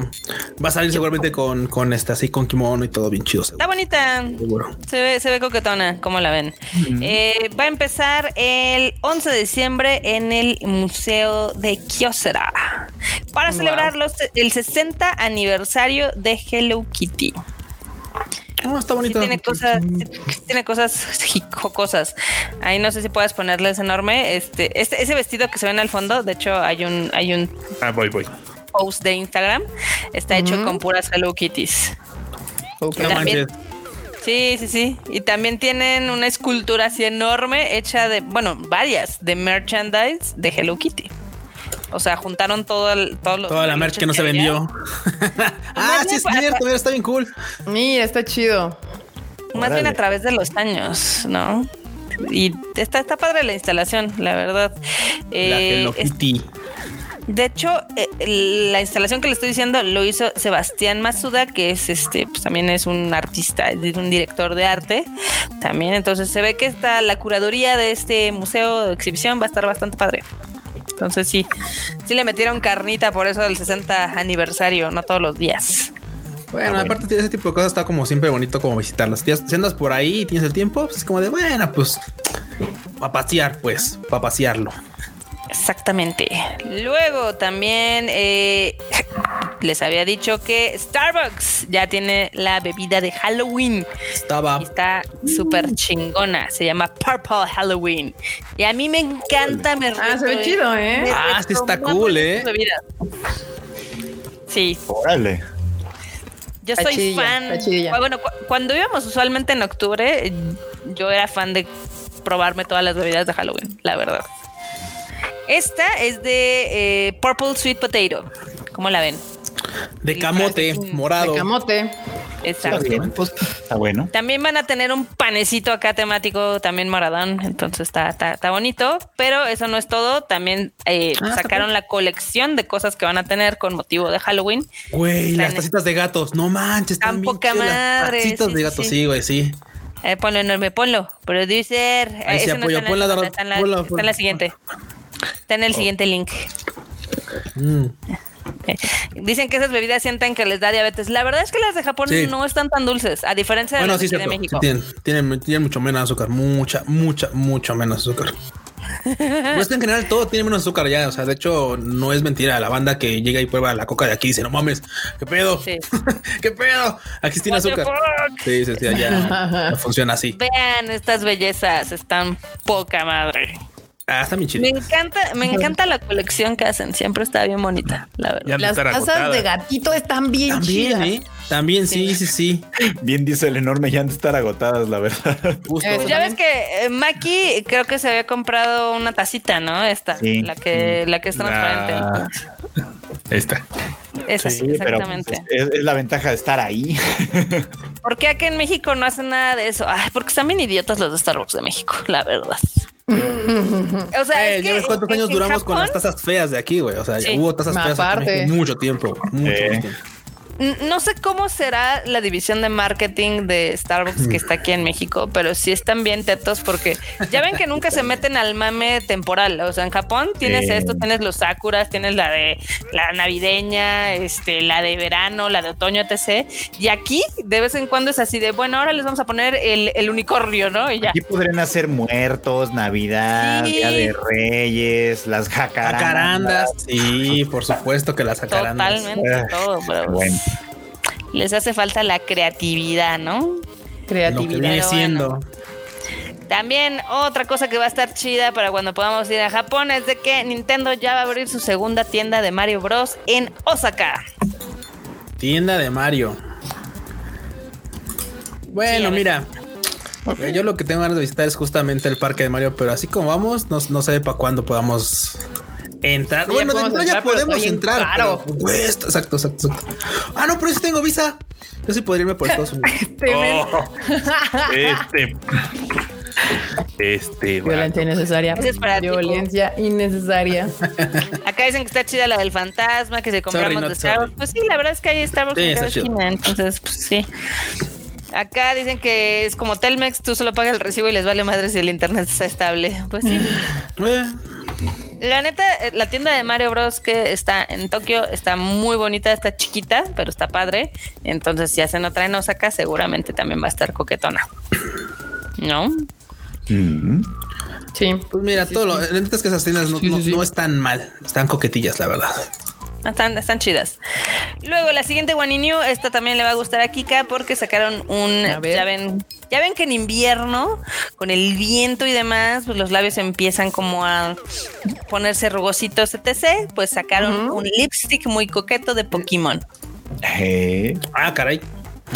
va a salir seguramente con, con este así con kimono y todo bien chido. Está bonita. Seguro. Se ve, se ve coquetona, ¿cómo la ven? Eh, va a empezar el 11 de diciembre en el Museo de Kyocera para Wow. celebrar los- el 60 aniversario de Hello Kitty. No, está Sí bonito. tiene cosas, sí tiene cosas jocosas. Ahí no sé si puedes ponerles enorme. Este, este, ese vestido que se ven al fondo, de hecho, hay un, hay un Ah, voy, voy. post de Instagram. Está hecho con puras Hello Kitties. Ok. No también-. Sí, sí, sí. Y también tienen una escultura así enorme hecha de, bueno, varias de merchandise de Hello Kitty. O sea, juntaron todo el, todo lo- Toda la los merch que no se había. vendió. ah, sí es cierto, mira, está bien cool. Mira, está chido. Más bien a través de los años, ¿no? Y está, está padre la instalación, la verdad. La Eh, es- Kitty. de hecho, eh, la instalación que le estoy diciendo lo hizo Sebastián Masuda, que es este, pues también es un artista, es un director de arte. También, entonces se ve que está la curaduría de este museo de exhibición va a estar bastante padre. Entonces sí, sí le metieron carnita por eso del 60 aniversario, no todos los días. Bueno, bueno. aparte de ese tipo de cosas está como siempre bonito como visitarlas. Si andas por ahí y tienes el tiempo, pues es como de bueno, pues para pasear, pues, para pasearlo. Exactamente. Luego también eh, les había dicho que Starbucks ya tiene la bebida de Halloween. Estaba Y está súper chingona. Se llama Purple Halloween. Y a mí me encanta. Me Ah, se ve chido, ¿eh? me Ah, sí está cool, ¿eh? Sí, Órale. yo soy fan. chidilla. Bueno, cu- cuando íbamos usualmente en octubre, yo era fan de probarme todas las bebidas de Halloween, la verdad. Esta es de eh, Purple Sweet Potato. ¿Cómo la ven? de camote morado. De camote. Exacto. Está bien, pues, está bueno. También van a tener un panecito acá temático, también moradón, entonces está, está, está bonito, pero eso no es todo, también eh, Ah, sacaron la colección de cosas que van a tener con motivo de Halloween. Güey, las tacitas de gatos. No manches, están Tan poca chidas las madre, Tacitas sí, de gatos, sí. güey, sí. Eh, ponlo enorme, ponlo, producer. Ahí ese no apoyo, está en ponla, la- ponla. Está en el siguiente link. Mm. Dicen que esas bebidas sienten que les da diabetes. La verdad es que las de Japón Sí. no están tan dulces, a diferencia de Bueno, las sí, de de Sí México. tienen, tienen, tienen mucho menos azúcar, mucha, mucha, mucha menos azúcar. Pues en general todo tiene menos azúcar ya. O sea, de hecho, no es mentira. La banda que llega y prueba la coca de aquí dice: No mames, qué pedo, qué pedo. Aquí tiene azúcar. Sí, sí, sí, allá no funciona así. Vean estas bellezas, están poca madre. Ah, está bien chido. Me encanta, me encanta la colección que hacen, siempre está bien bonita, la verdad. Las agotadas. de gatito están bien También, chidas. ¿eh? También, sí, sí, sí. Bien dice el enorme, ya han de estar agotadas, la verdad. Justo. Eh, Pues ya ves que eh, Maki creo que se había comprado una tacita, ¿no? Esta, Sí. la que, la que es transparente. La- Esta. Esa, Sí, pero exactamente. pues, es, es la ventaja de estar ahí. ¿Por qué aquí en México no hacen nada de eso? Ay, porque están bien idiotas los de Starbucks de México, la verdad. o sea, Eh, es ya que ves cuántos años duramos con las tazas feas de aquí, güey. O sea, Sí. hubo tazas feas Aparte. Mucho tiempo. Mucho tiempo. No sé cómo será la división de marketing de Starbucks que está aquí en México, pero sí están bien tetos porque ya ven que nunca se meten al mame temporal. O sea, en Japón tienes esto, tienes los sakuras, tienes la de la navideña, este, la de verano, la de otoño, etc. Y aquí de vez en cuando es así de bueno, ahora les vamos a poner el, el unicornio, ¿no? Y ya. Aquí podrían hacer muertos, Navidad, Sí. Día de Reyes, las jacarandas. Jacarandas. Sí, por supuesto que las jacarandas. Totalmente Ah, todo, pero bueno. Les hace falta la creatividad, ¿no? Lo que Creatividad. viene siendo. bueno. También otra cosa que va a estar chida para cuando podamos ir a Japón es de que Nintendo ya va a abrir su segunda tienda de Mario Bros. en Osaka. Tienda de Mario. Bueno, Sí, mira. Yo lo que tengo ganas de visitar es justamente el parque de Mario, pero así como vamos, no, no sé para cuándo podamos entrar. Ya bueno, de podemos entrada ya entrar, pero podemos entrar. pero cuesta. Exacto, exacto, exacto. Ah, no, pero yo sí tengo visa. Yo sí podría irme por Estados Unidos. Este. Oh, este. Este. Violencia innecesaria. Ese es para Violencia innecesaria. Acá dicen que está chida la del fantasma, que se compramos Sorry, de Starbucks. sorry. Pues sí, la verdad es que hay Starbucks Sí, en cada esquina, entonces, pues sí. Acá dicen que es como Telmex, tú solo pagas el recibo y les vale madre si el internet está estable. Pues sí. Eh, La neta, eh, la tienda de Mario Bros. que está en Tokio está muy bonita, está chiquita, pero está padre. Entonces, si hacen otra en Osaka, seguramente también va a estar coquetona. ¿No? Mm. Sí. Pues mira, Sí, todo sí. lo. La neta es que esas tiendas no, Sí, sí, no- sí. no están mal. Están coquetillas, la verdad. Están, están chidas. Luego, la siguiente One New, esta también le va a gustar a Kika porque sacaron un. Ya ven, ya ven que en invierno, con el viento y demás, pues los labios empiezan como a ponerse rugositos, etc. Pues sacaron un lipstick muy coqueto de Pokémon. Eh, Ah, caray.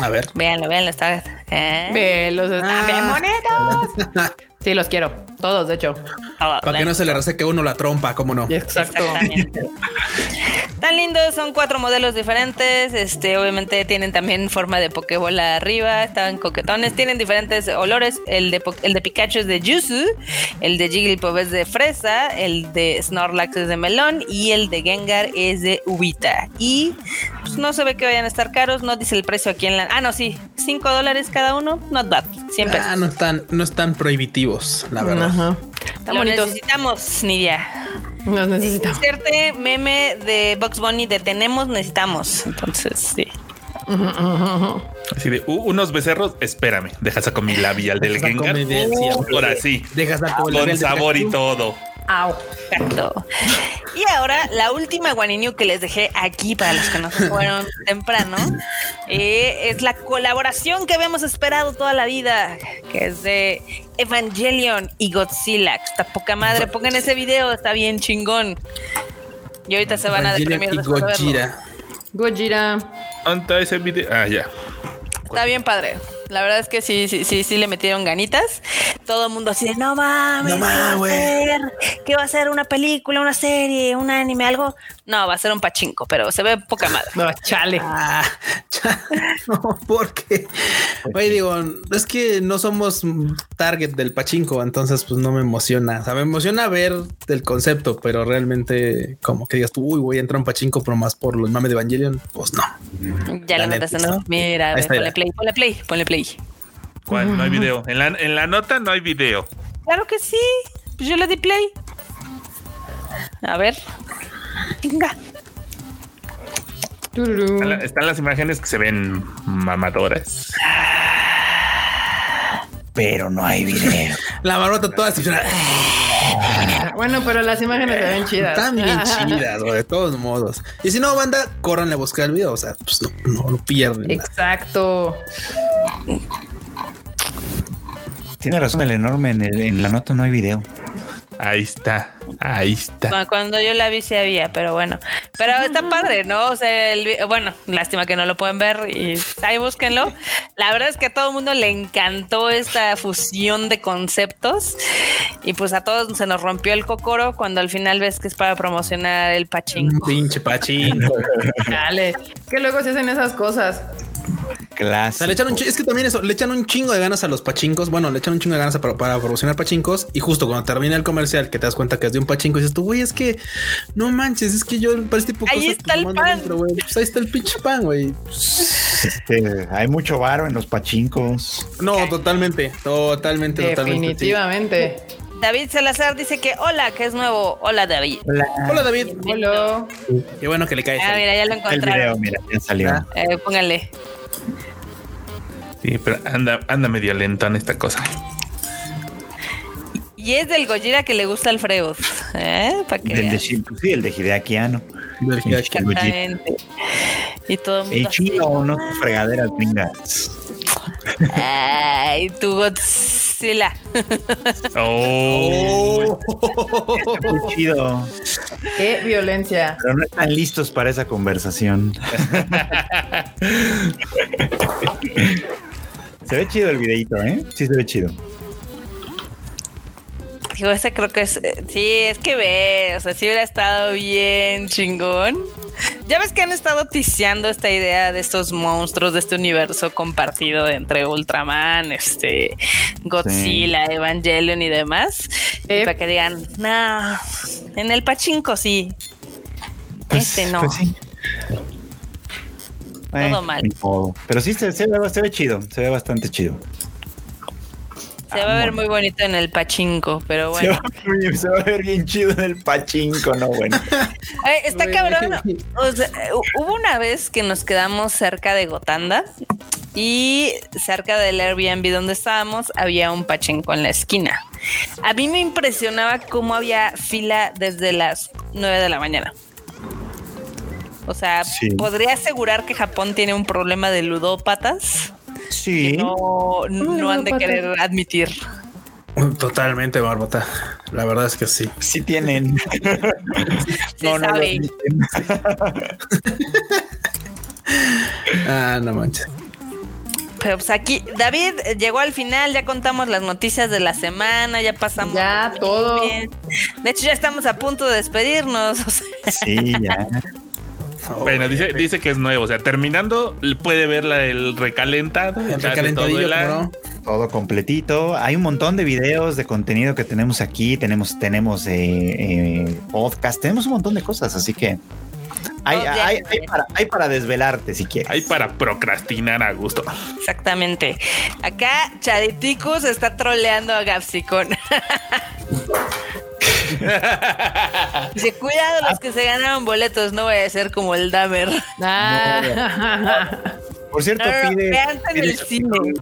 A ver. Véanlo, véanlo, está. ¿eh? Ve, los están Ah. bien bonitos. Sí, los quiero. Todos, de hecho. Para que no se le reseque uno la trompa, cómo no. Exacto. Exactamente. Tan lindos, son cuatro modelos diferentes. Este, obviamente tienen también forma de pokebola arriba, están coquetones, tienen diferentes olores. El de, el de Pikachu es de Yuzu, el de Jigglypuff es de fresa, el de Snorlax es de melón y el de Gengar es de ubita. Y pues, no se ve que vayan a estar caros, no dice el precio aquí en la. Ah, no, sí, 5 dólares cada uno, not bad, 100 pesos. Ah, no están, no están prohibitivos, la verdad. Ajá. Lo bonitos. necesitamos, Nidia. Los necesitamos. Inserte meme de Box Bunny de tenemos, necesitamos. Entonces, sí. Así de "Uh, unos becerros, espérame, deja saco mi labial del Gengar. ahora sí, Dejas con sabor y todo. Au. Y ahora, la última Guaniniu que les dejé aquí para los que no se fueron temprano eh, es la colaboración que habíamos esperado toda la vida, que es de Evangelion y Godzilla. Está poca madre. Pongan ese video, está bien chingón. Y ahorita se van a deprimir y después de verlo. Gojira. Gojira. ¿Dónde está ese video? Ah, ya. Está bien padre. La verdad es que sí, sí, sí, sí le metieron ganitas. Todo el mundo así de no mames, No ¿qué va a mames, güey". ser? ¿Qué va a ser? ¿Una película, una serie, un anime, algo? No, va a ser un pachinko, pero se ve poca madre. No, chale. Ah, no, porque, oye, digo, es que no somos target del pachinko, entonces pues no me emociona. O sea, me emociona ver el concepto, pero realmente como que digas tú, uy, voy a entrar a un pachinko, pero más por los mames de Evangelion, pues no. Ya La lo neta, notaste, ¿no? Mira, ponle play, ponle play, ponle play. ¿Cuál? No hay video. En la, en la nota no hay video. Claro que sí. Pues yo le di play. A ver. Venga. Están, la- están las imágenes que se ven mamadoras. pero no hay video. La barbota toda decepcionada. Bueno, pero las imágenes se ven chidas. Están bien chidas, güey, de todos modos. Y si no, banda, córranle a buscar el video, o sea, pues no, no lo pierden. Exacto. Tiene razón el enorme, en, el- en la nota no hay video. Ahí está. Ahí está. Bueno, Cuando yo la vi sí había, pero bueno. Pero está padre, ¿no? O sea, el bueno, lástima que no lo pueden ver y ahí búsquenlo. La verdad es que a todo el mundo le encantó esta fusión de conceptos y pues a todos se nos rompió el cocoro cuando al final ves que es para promocionar el Un pachinko. pinche pachinko. Dale. Que luego se hacen esas cosas. O Clásico. sea, le echan un chi- es que también eso, le echan un chingo de ganas a los pachincos. Bueno, le echan un chingo de ganas para, para promocionar pachincos. Y justo cuando termina el comercial, que te das cuenta que es de un pachinko, dices tú, güey, es que no manches, es que yo para este tipo Ahí cosas, está el pan. Pues ahí está el pinche pan, güey. Este, hay mucho varo en los pachincos. No, totalmente, totalmente, totalmente. Definitivamente. David Salazar dice que hola, que es nuevo. Hola, David. Hola. sí. Hola, David. Hola. Qué bueno que le caes. Ah, mira, ya lo El video, encontraron. mira, ya salió. Ah. Eh, pónganle. Sí, pero anda, anda medio lento en esta cosa. Y es del Gojira que le gusta al Freud. ¿Eh? Que Del de, sí, el de Hideaki Anno. Exactamente. Y todo el mundo así. chino, no fregaderas gringas. Ay, tu Godzilla. Oh, Está muy chido. Qué violencia. Pero no están listos para esa conversación. se ve chido el videito, ¿eh? Sí se ve chido. Digo, ese creo que es. eh, Sí, es que ve. O sea, sí hubiera estado bien chingón. Ya ves que han estado ticiando esta idea de estos monstruos de este universo compartido entre Ultraman, este, Godzilla, Evangelion y demás. Y Eh. para que digan, no, en el pachinko sí. Pues- este no. pues sí. Todo mal. Pero sí se, se ve, se ve chido, se ve bastante chido. Se va a ver muy bonito en el pachinko, pero Se, bueno. va, se va a ver bien chido en el pachinko, no bueno. Eh, está cabrón. O sea, hubo una vez que nos quedamos cerca de Gotanda y cerca del Airbnb donde estábamos había un pachinko en la esquina. A mí me impresionaba cómo había fila desde las 9 de la mañana. O sea, Sí. podría asegurar que Japón tiene un problema de ludópatas Sí. que no, no han de querer admitir. Totalmente, Barbota. La verdad es que sí. Sí tienen. Se no, no lo sabe. admiten. Ah, no manches. Pero pues aquí, David eh, llegó al final, ya contamos las noticias de la semana, ya pasamos. Ya, todo. bien. De hecho, ya estamos a punto de despedirnos. o sea, Sí, ya. Bueno, dice, dice que es nuevo. O sea, terminando, puede ver la del recalentado. El recalentadillo, todo el completito. Hay un montón de videos de contenido que tenemos aquí. Tenemos, tenemos eh, eh, podcast, tenemos un montón de cosas, así que hay, hay, hay para, hay para desvelarte si quieres. Hay para procrastinar a gusto. Exactamente. Acá Chariticus está troleando a Gapsicon. Dice, cuidado los que se ganaron boletos, no voy a ser como el Damer. Ah. Por cierto, No, no, pide, pide el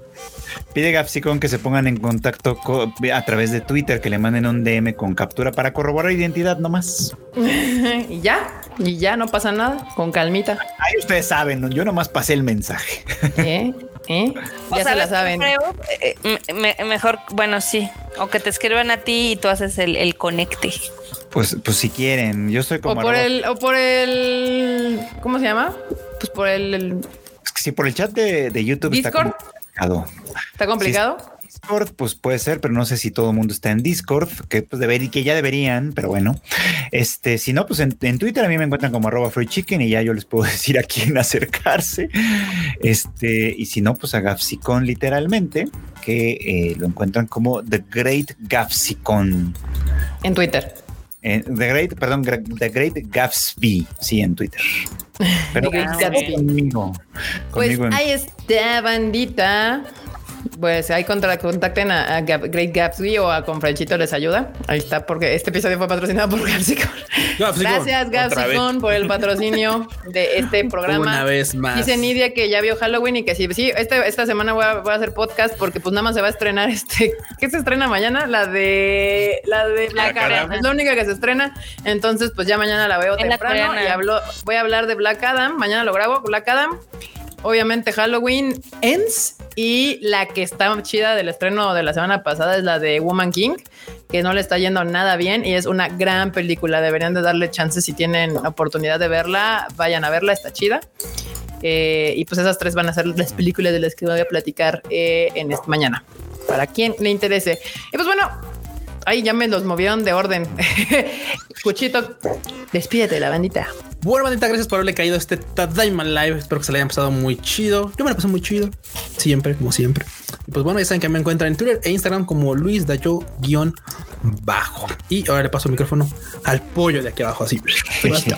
pide Gapsicon que se pongan en contacto co- a través de Twitter, que le manden un DM con captura para corroborar identidad nomás. y ya, y ya no pasa nada, con calmita. Ahí ustedes saben, yo nomás pasé el mensaje. ¿Eh? ¿Eh? O Ya se la ¿sabes qué saben. creo? Eh, eh, me- mejor, bueno, sí. O que te escriban a ti y tú haces el, el conecte. Pues, pues si quieren, yo soy O como por arroba- el, o por el, ¿cómo se llama? Pues por el, el- Es que si por el chat de, de YouTube está Discord. complicado. ¿está complicado? Discord, pues puede ser, pero no sé si todo el mundo está en Discord, que pues deber, que ya deberían, pero bueno. Este, si no, pues en, en Twitter a mí me encuentran como arroba free chicken y ya yo les puedo decir a quién acercarse. Este, y si no, pues a Gafsicon literalmente, que eh, lo encuentran como The Great Gafsicon. En Twitter. Eh, The Great, perdón, The Great Gatsby, sí, en Twitter. Pero The Great Gatsby. conmigo. Pues en- ahí está, bandita. Pues ahí contra, contacten a, a Great Gatsby o a Confranchito les ayuda. Ahí está, porque este episodio fue patrocinado por Gapsicon. Gracias, Gapsicon, por el patrocinio de este programa. Una vez más. Dice Nidia que ya vio Halloween y que sí, sí, este- esta semana voy a, voy a hacer podcast porque pues nada más se va a estrenar este, ¿qué se estrena mañana? La de, la de Black Adam. Es la única que se estrena. Entonces pues ya mañana la veo la temprano coreana. y hablo, voy a hablar de Black Adam. Mañana lo grabo, Black Adam. Obviamente Halloween Ends y la que está chida del estreno de la semana pasada es la de Woman King, que no le está yendo nada bien y es una gran película. Deberían de darle chances si tienen oportunidad de verla, vayan a verla, está chida. Eh, y pues esas tres van a ser las películas de las que voy a platicar eh, en esta mañana. Para quien le interese. Y pues bueno, ahí ya me los movieron de orden. Cuchito, despídete la bandita. Bueno, bandita, gracias por haberle caído a este Tadaima Live. Espero que se le hayan pasado muy chido. Yo me la pasé muy chido. Siempre, como siempre. Y pues bueno, ya saben que me encuentran en Twitter e Instagram como Luis Dayo guion bajo. Y ahora le paso el micrófono al pollo de aquí abajo, así. Fuchito.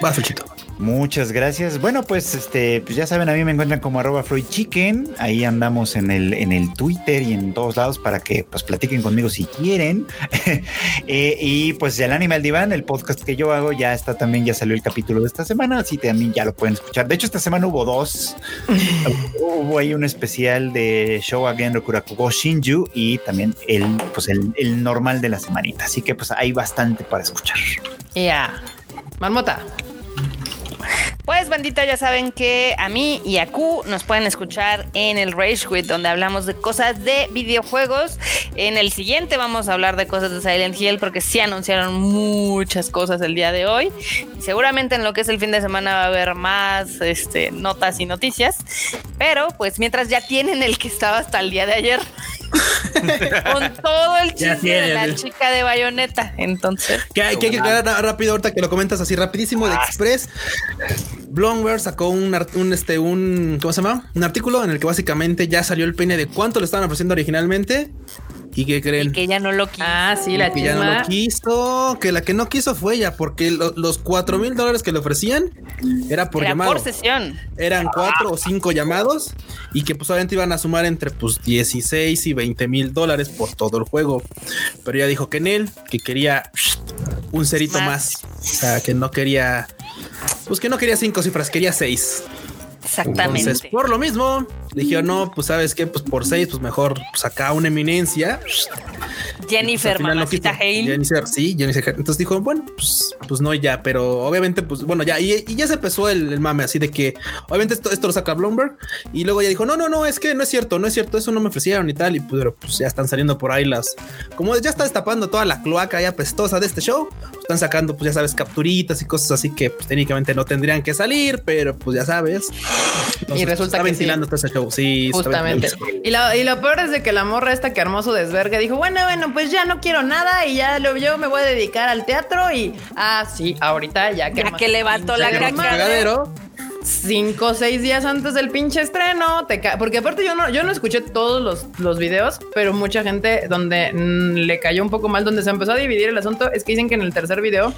Vas, Fuchito. Muchas gracias. Bueno, pues este, pues ya saben, a mí me encuentran como arroba Freud Chicken. Ahí andamos en el, en el Twitter y en todos lados para que pues platiquen conmigo si quieren. Eh, y pues el Animal Divan, el podcast que yo hago, ya está también, ya salió el capítulo de esta semana, así también ya lo pueden escuchar. De hecho, esta semana hubo dos. hubo ahí un especial de Show Again Rokurakugo Shinju y también el, pues el, el normal de la semanita. Así que pues hay bastante para escuchar. Ya. Marmota. Pues bandita, ya saben que a mí y a Q nos pueden escuchar en el Rage Quit, donde hablamos de cosas de videojuegos. En el siguiente vamos a hablar de cosas de Silent Hill, porque sí anunciaron muchas cosas el día de hoy. Seguramente en lo que es el fin de semana va a haber más este, notas y noticias. Pero pues mientras ya tienen el que estaba hasta el día de ayer. Con todo el chiste de la chica de bayoneta. Entonces, Que hay, que hay que aclarar ra- rápido ahorita que lo comentas así rapidísimo de Express. Blomberg sacó un, un, este, un, ¿cómo se llama? Un artículo en el que básicamente ya salió el peine de cuánto le estaban ofreciendo originalmente ¿Y qué creen? Y que ya no lo quiso. Ah, sí, la que ya no chisma. lo quiso, que la que no quiso fue ella, porque lo- los cuatro mil dólares que le ofrecían era por Era llamado. por sesión. Eran cuatro o cinco llamados y que pues obviamente iban a sumar entre pues 16 y 20 mil dólares por todo el juego. Pero ella dijo que en él, que quería un cerito Más. más. O sea, que no quería, pues que no quería cinco cifras, quería seis. Exactamente. Entonces, por lo mismo, dijeron, no, pues sabes qué, pues por seis, pues mejor pues acá una eminencia. Jennifer, Pues, mamacita. Hale. Jennifer, sí, Jennifer. Entonces dijo, bueno, pues, pues no ya, pero obviamente, pues bueno, ya, y, y ya se empezó el, el mame así de que obviamente esto, esto lo saca Bloomberg y luego ya dijo, no, no, no, es que no es cierto, no es cierto, eso no me ofrecieron y tal. Y pues, pero, pues ya están saliendo por ahí las, como ya está destapando toda la cloaca ya pestosa de este show, pues, están sacando, pues ya sabes, capturitas y cosas así que pues, técnicamente no tendrían que salir, pero pues ya sabes. Entonces, Y resulta está que ventilando sí. todo ese show. Sí, Justamente. Y lo, y lo peor es de que la morra esta que su desvergue dijo, bueno, bueno, pues ya no quiero nada y ya lo, yo me voy a dedicar al teatro y, ah, sí, ahorita ya que... Ya que levantó la. Cagadero. Cinco o seis días antes del pinche estreno. Te porque aparte yo no, yo no escuché todos los, los videos, pero mucha gente donde mm, le cayó un poco mal, donde se empezó a dividir el asunto, es que dicen que en el tercer video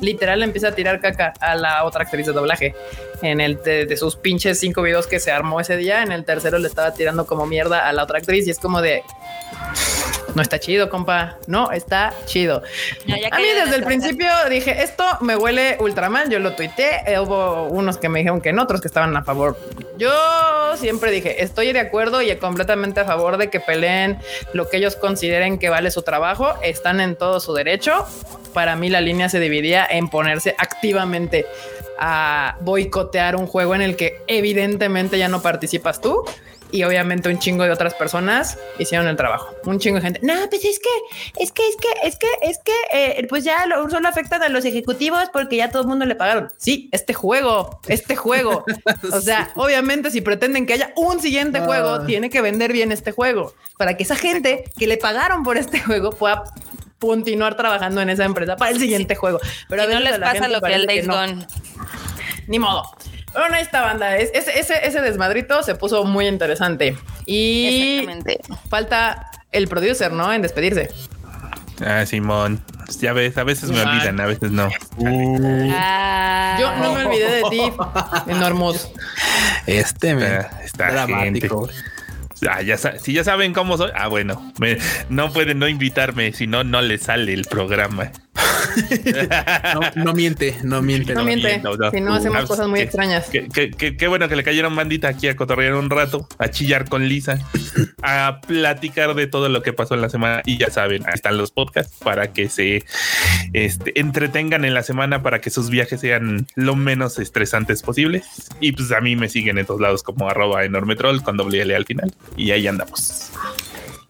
literal le empieza a tirar caca a la otra actriz de doblaje. En el de, de sus pinches cinco videos que se armó ese día, en el tercero le estaba tirando como mierda a la otra actriz y es como de... No está chido, compa. No está chido. No, a mí desde el principio dije, esto me huele ultra mal. Yo lo tuiteé. eh, hubo unos que me dijeron que no, otros que estaban a favor. Yo siempre dije, estoy de acuerdo y completamente a favor de que peleen lo que ellos consideren que vale su trabajo. Están en todo su derecho. Para mí la línea se dividía en ponerse activamente a boicotear un juego en el que evidentemente ya no participas tú. Y obviamente un chingo de otras personas hicieron el trabajo. Un chingo de gente. No, pues es que, es que, es que, es que, es que, eh, pues ya lo, solo afectan a los ejecutivos porque ya todo el mundo le pagaron. Sí, este juego, este juego. O sea, obviamente si pretenden que haya un siguiente juego, tiene que vender bien este juego para que esa gente que le pagaron por este juego pueda continuar trabajando en esa empresa para el siguiente juego. Pero a no les a la pasa lo que parece Days no. Gone. Ni modo. Bueno, esta banda, es, ese, ese, ese desmadrito se puso muy interesante. Y Exactamente. falta el producer, ¿no? En despedirse. Ah, Simón. Ya ves, a veces me Ah. olvidan, a veces no. Ah. Yo no me olvidé de ti, enormos. Este me Está, está dramático. gente. Ah, ya si ya saben cómo soy. Ah, bueno, me- no pueden no invitarme, si no, no les sale el programa. No, no miente, no miente. No no. miente, no, no. si no hacemos Uh, cosas muy qué- extrañas. Qué, qué- qué- qué bueno que le cayeron bandita aquí a cotorrear un rato, a chillar con Lisa, a platicar de todo lo que pasó en la semana. Y ya saben, ahí están los podcasts para que se este, entretengan en la semana, para que sus viajes sean lo menos estresantes posibles. Y pues a mí me siguen en todos lados como arroba enormetrol con doble L al final. Y ahí andamos.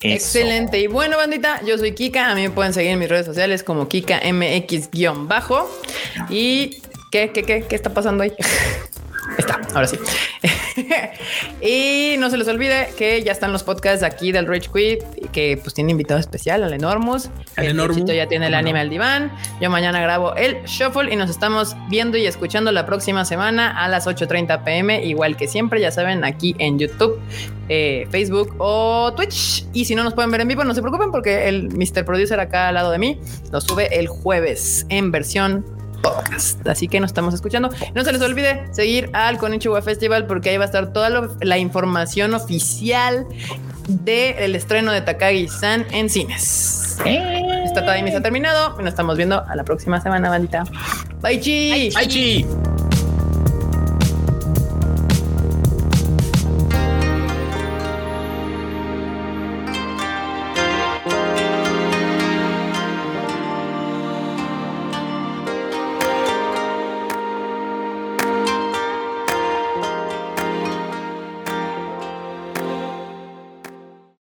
Excelente. Y bueno, bandita, yo soy Kika. A mí me pueden seguir en mis redes sociales como Kika MX-bajo. ¿Y qué, qué, qué, qué está pasando ahí? Está, ahora sí. y no se les olvide que ya están los podcasts aquí del Rage Quit, que pues tiene invitado especial al Enormous. El. Luchito ya tiene el ¿Cómo anime no? al diván. Yo mañana grabo el Shuffle y nos estamos viendo y escuchando la próxima semana a las 8.30 pm, igual que siempre, ya saben, aquí en YouTube, eh, Facebook o Twitch. Y si no nos pueden ver en vivo, no se preocupen porque el Mr. Producer acá al lado de mí lo sube el jueves en versión podcast. Así que nos estamos escuchando. No se les olvide seguir al Konichiwa Festival porque ahí va a estar toda lo- la información oficial del estreno de Takagi-san en cines. Esta Time se ha terminado y nos estamos viendo a la próxima semana, bandita. Bye, chi. Ay, chi.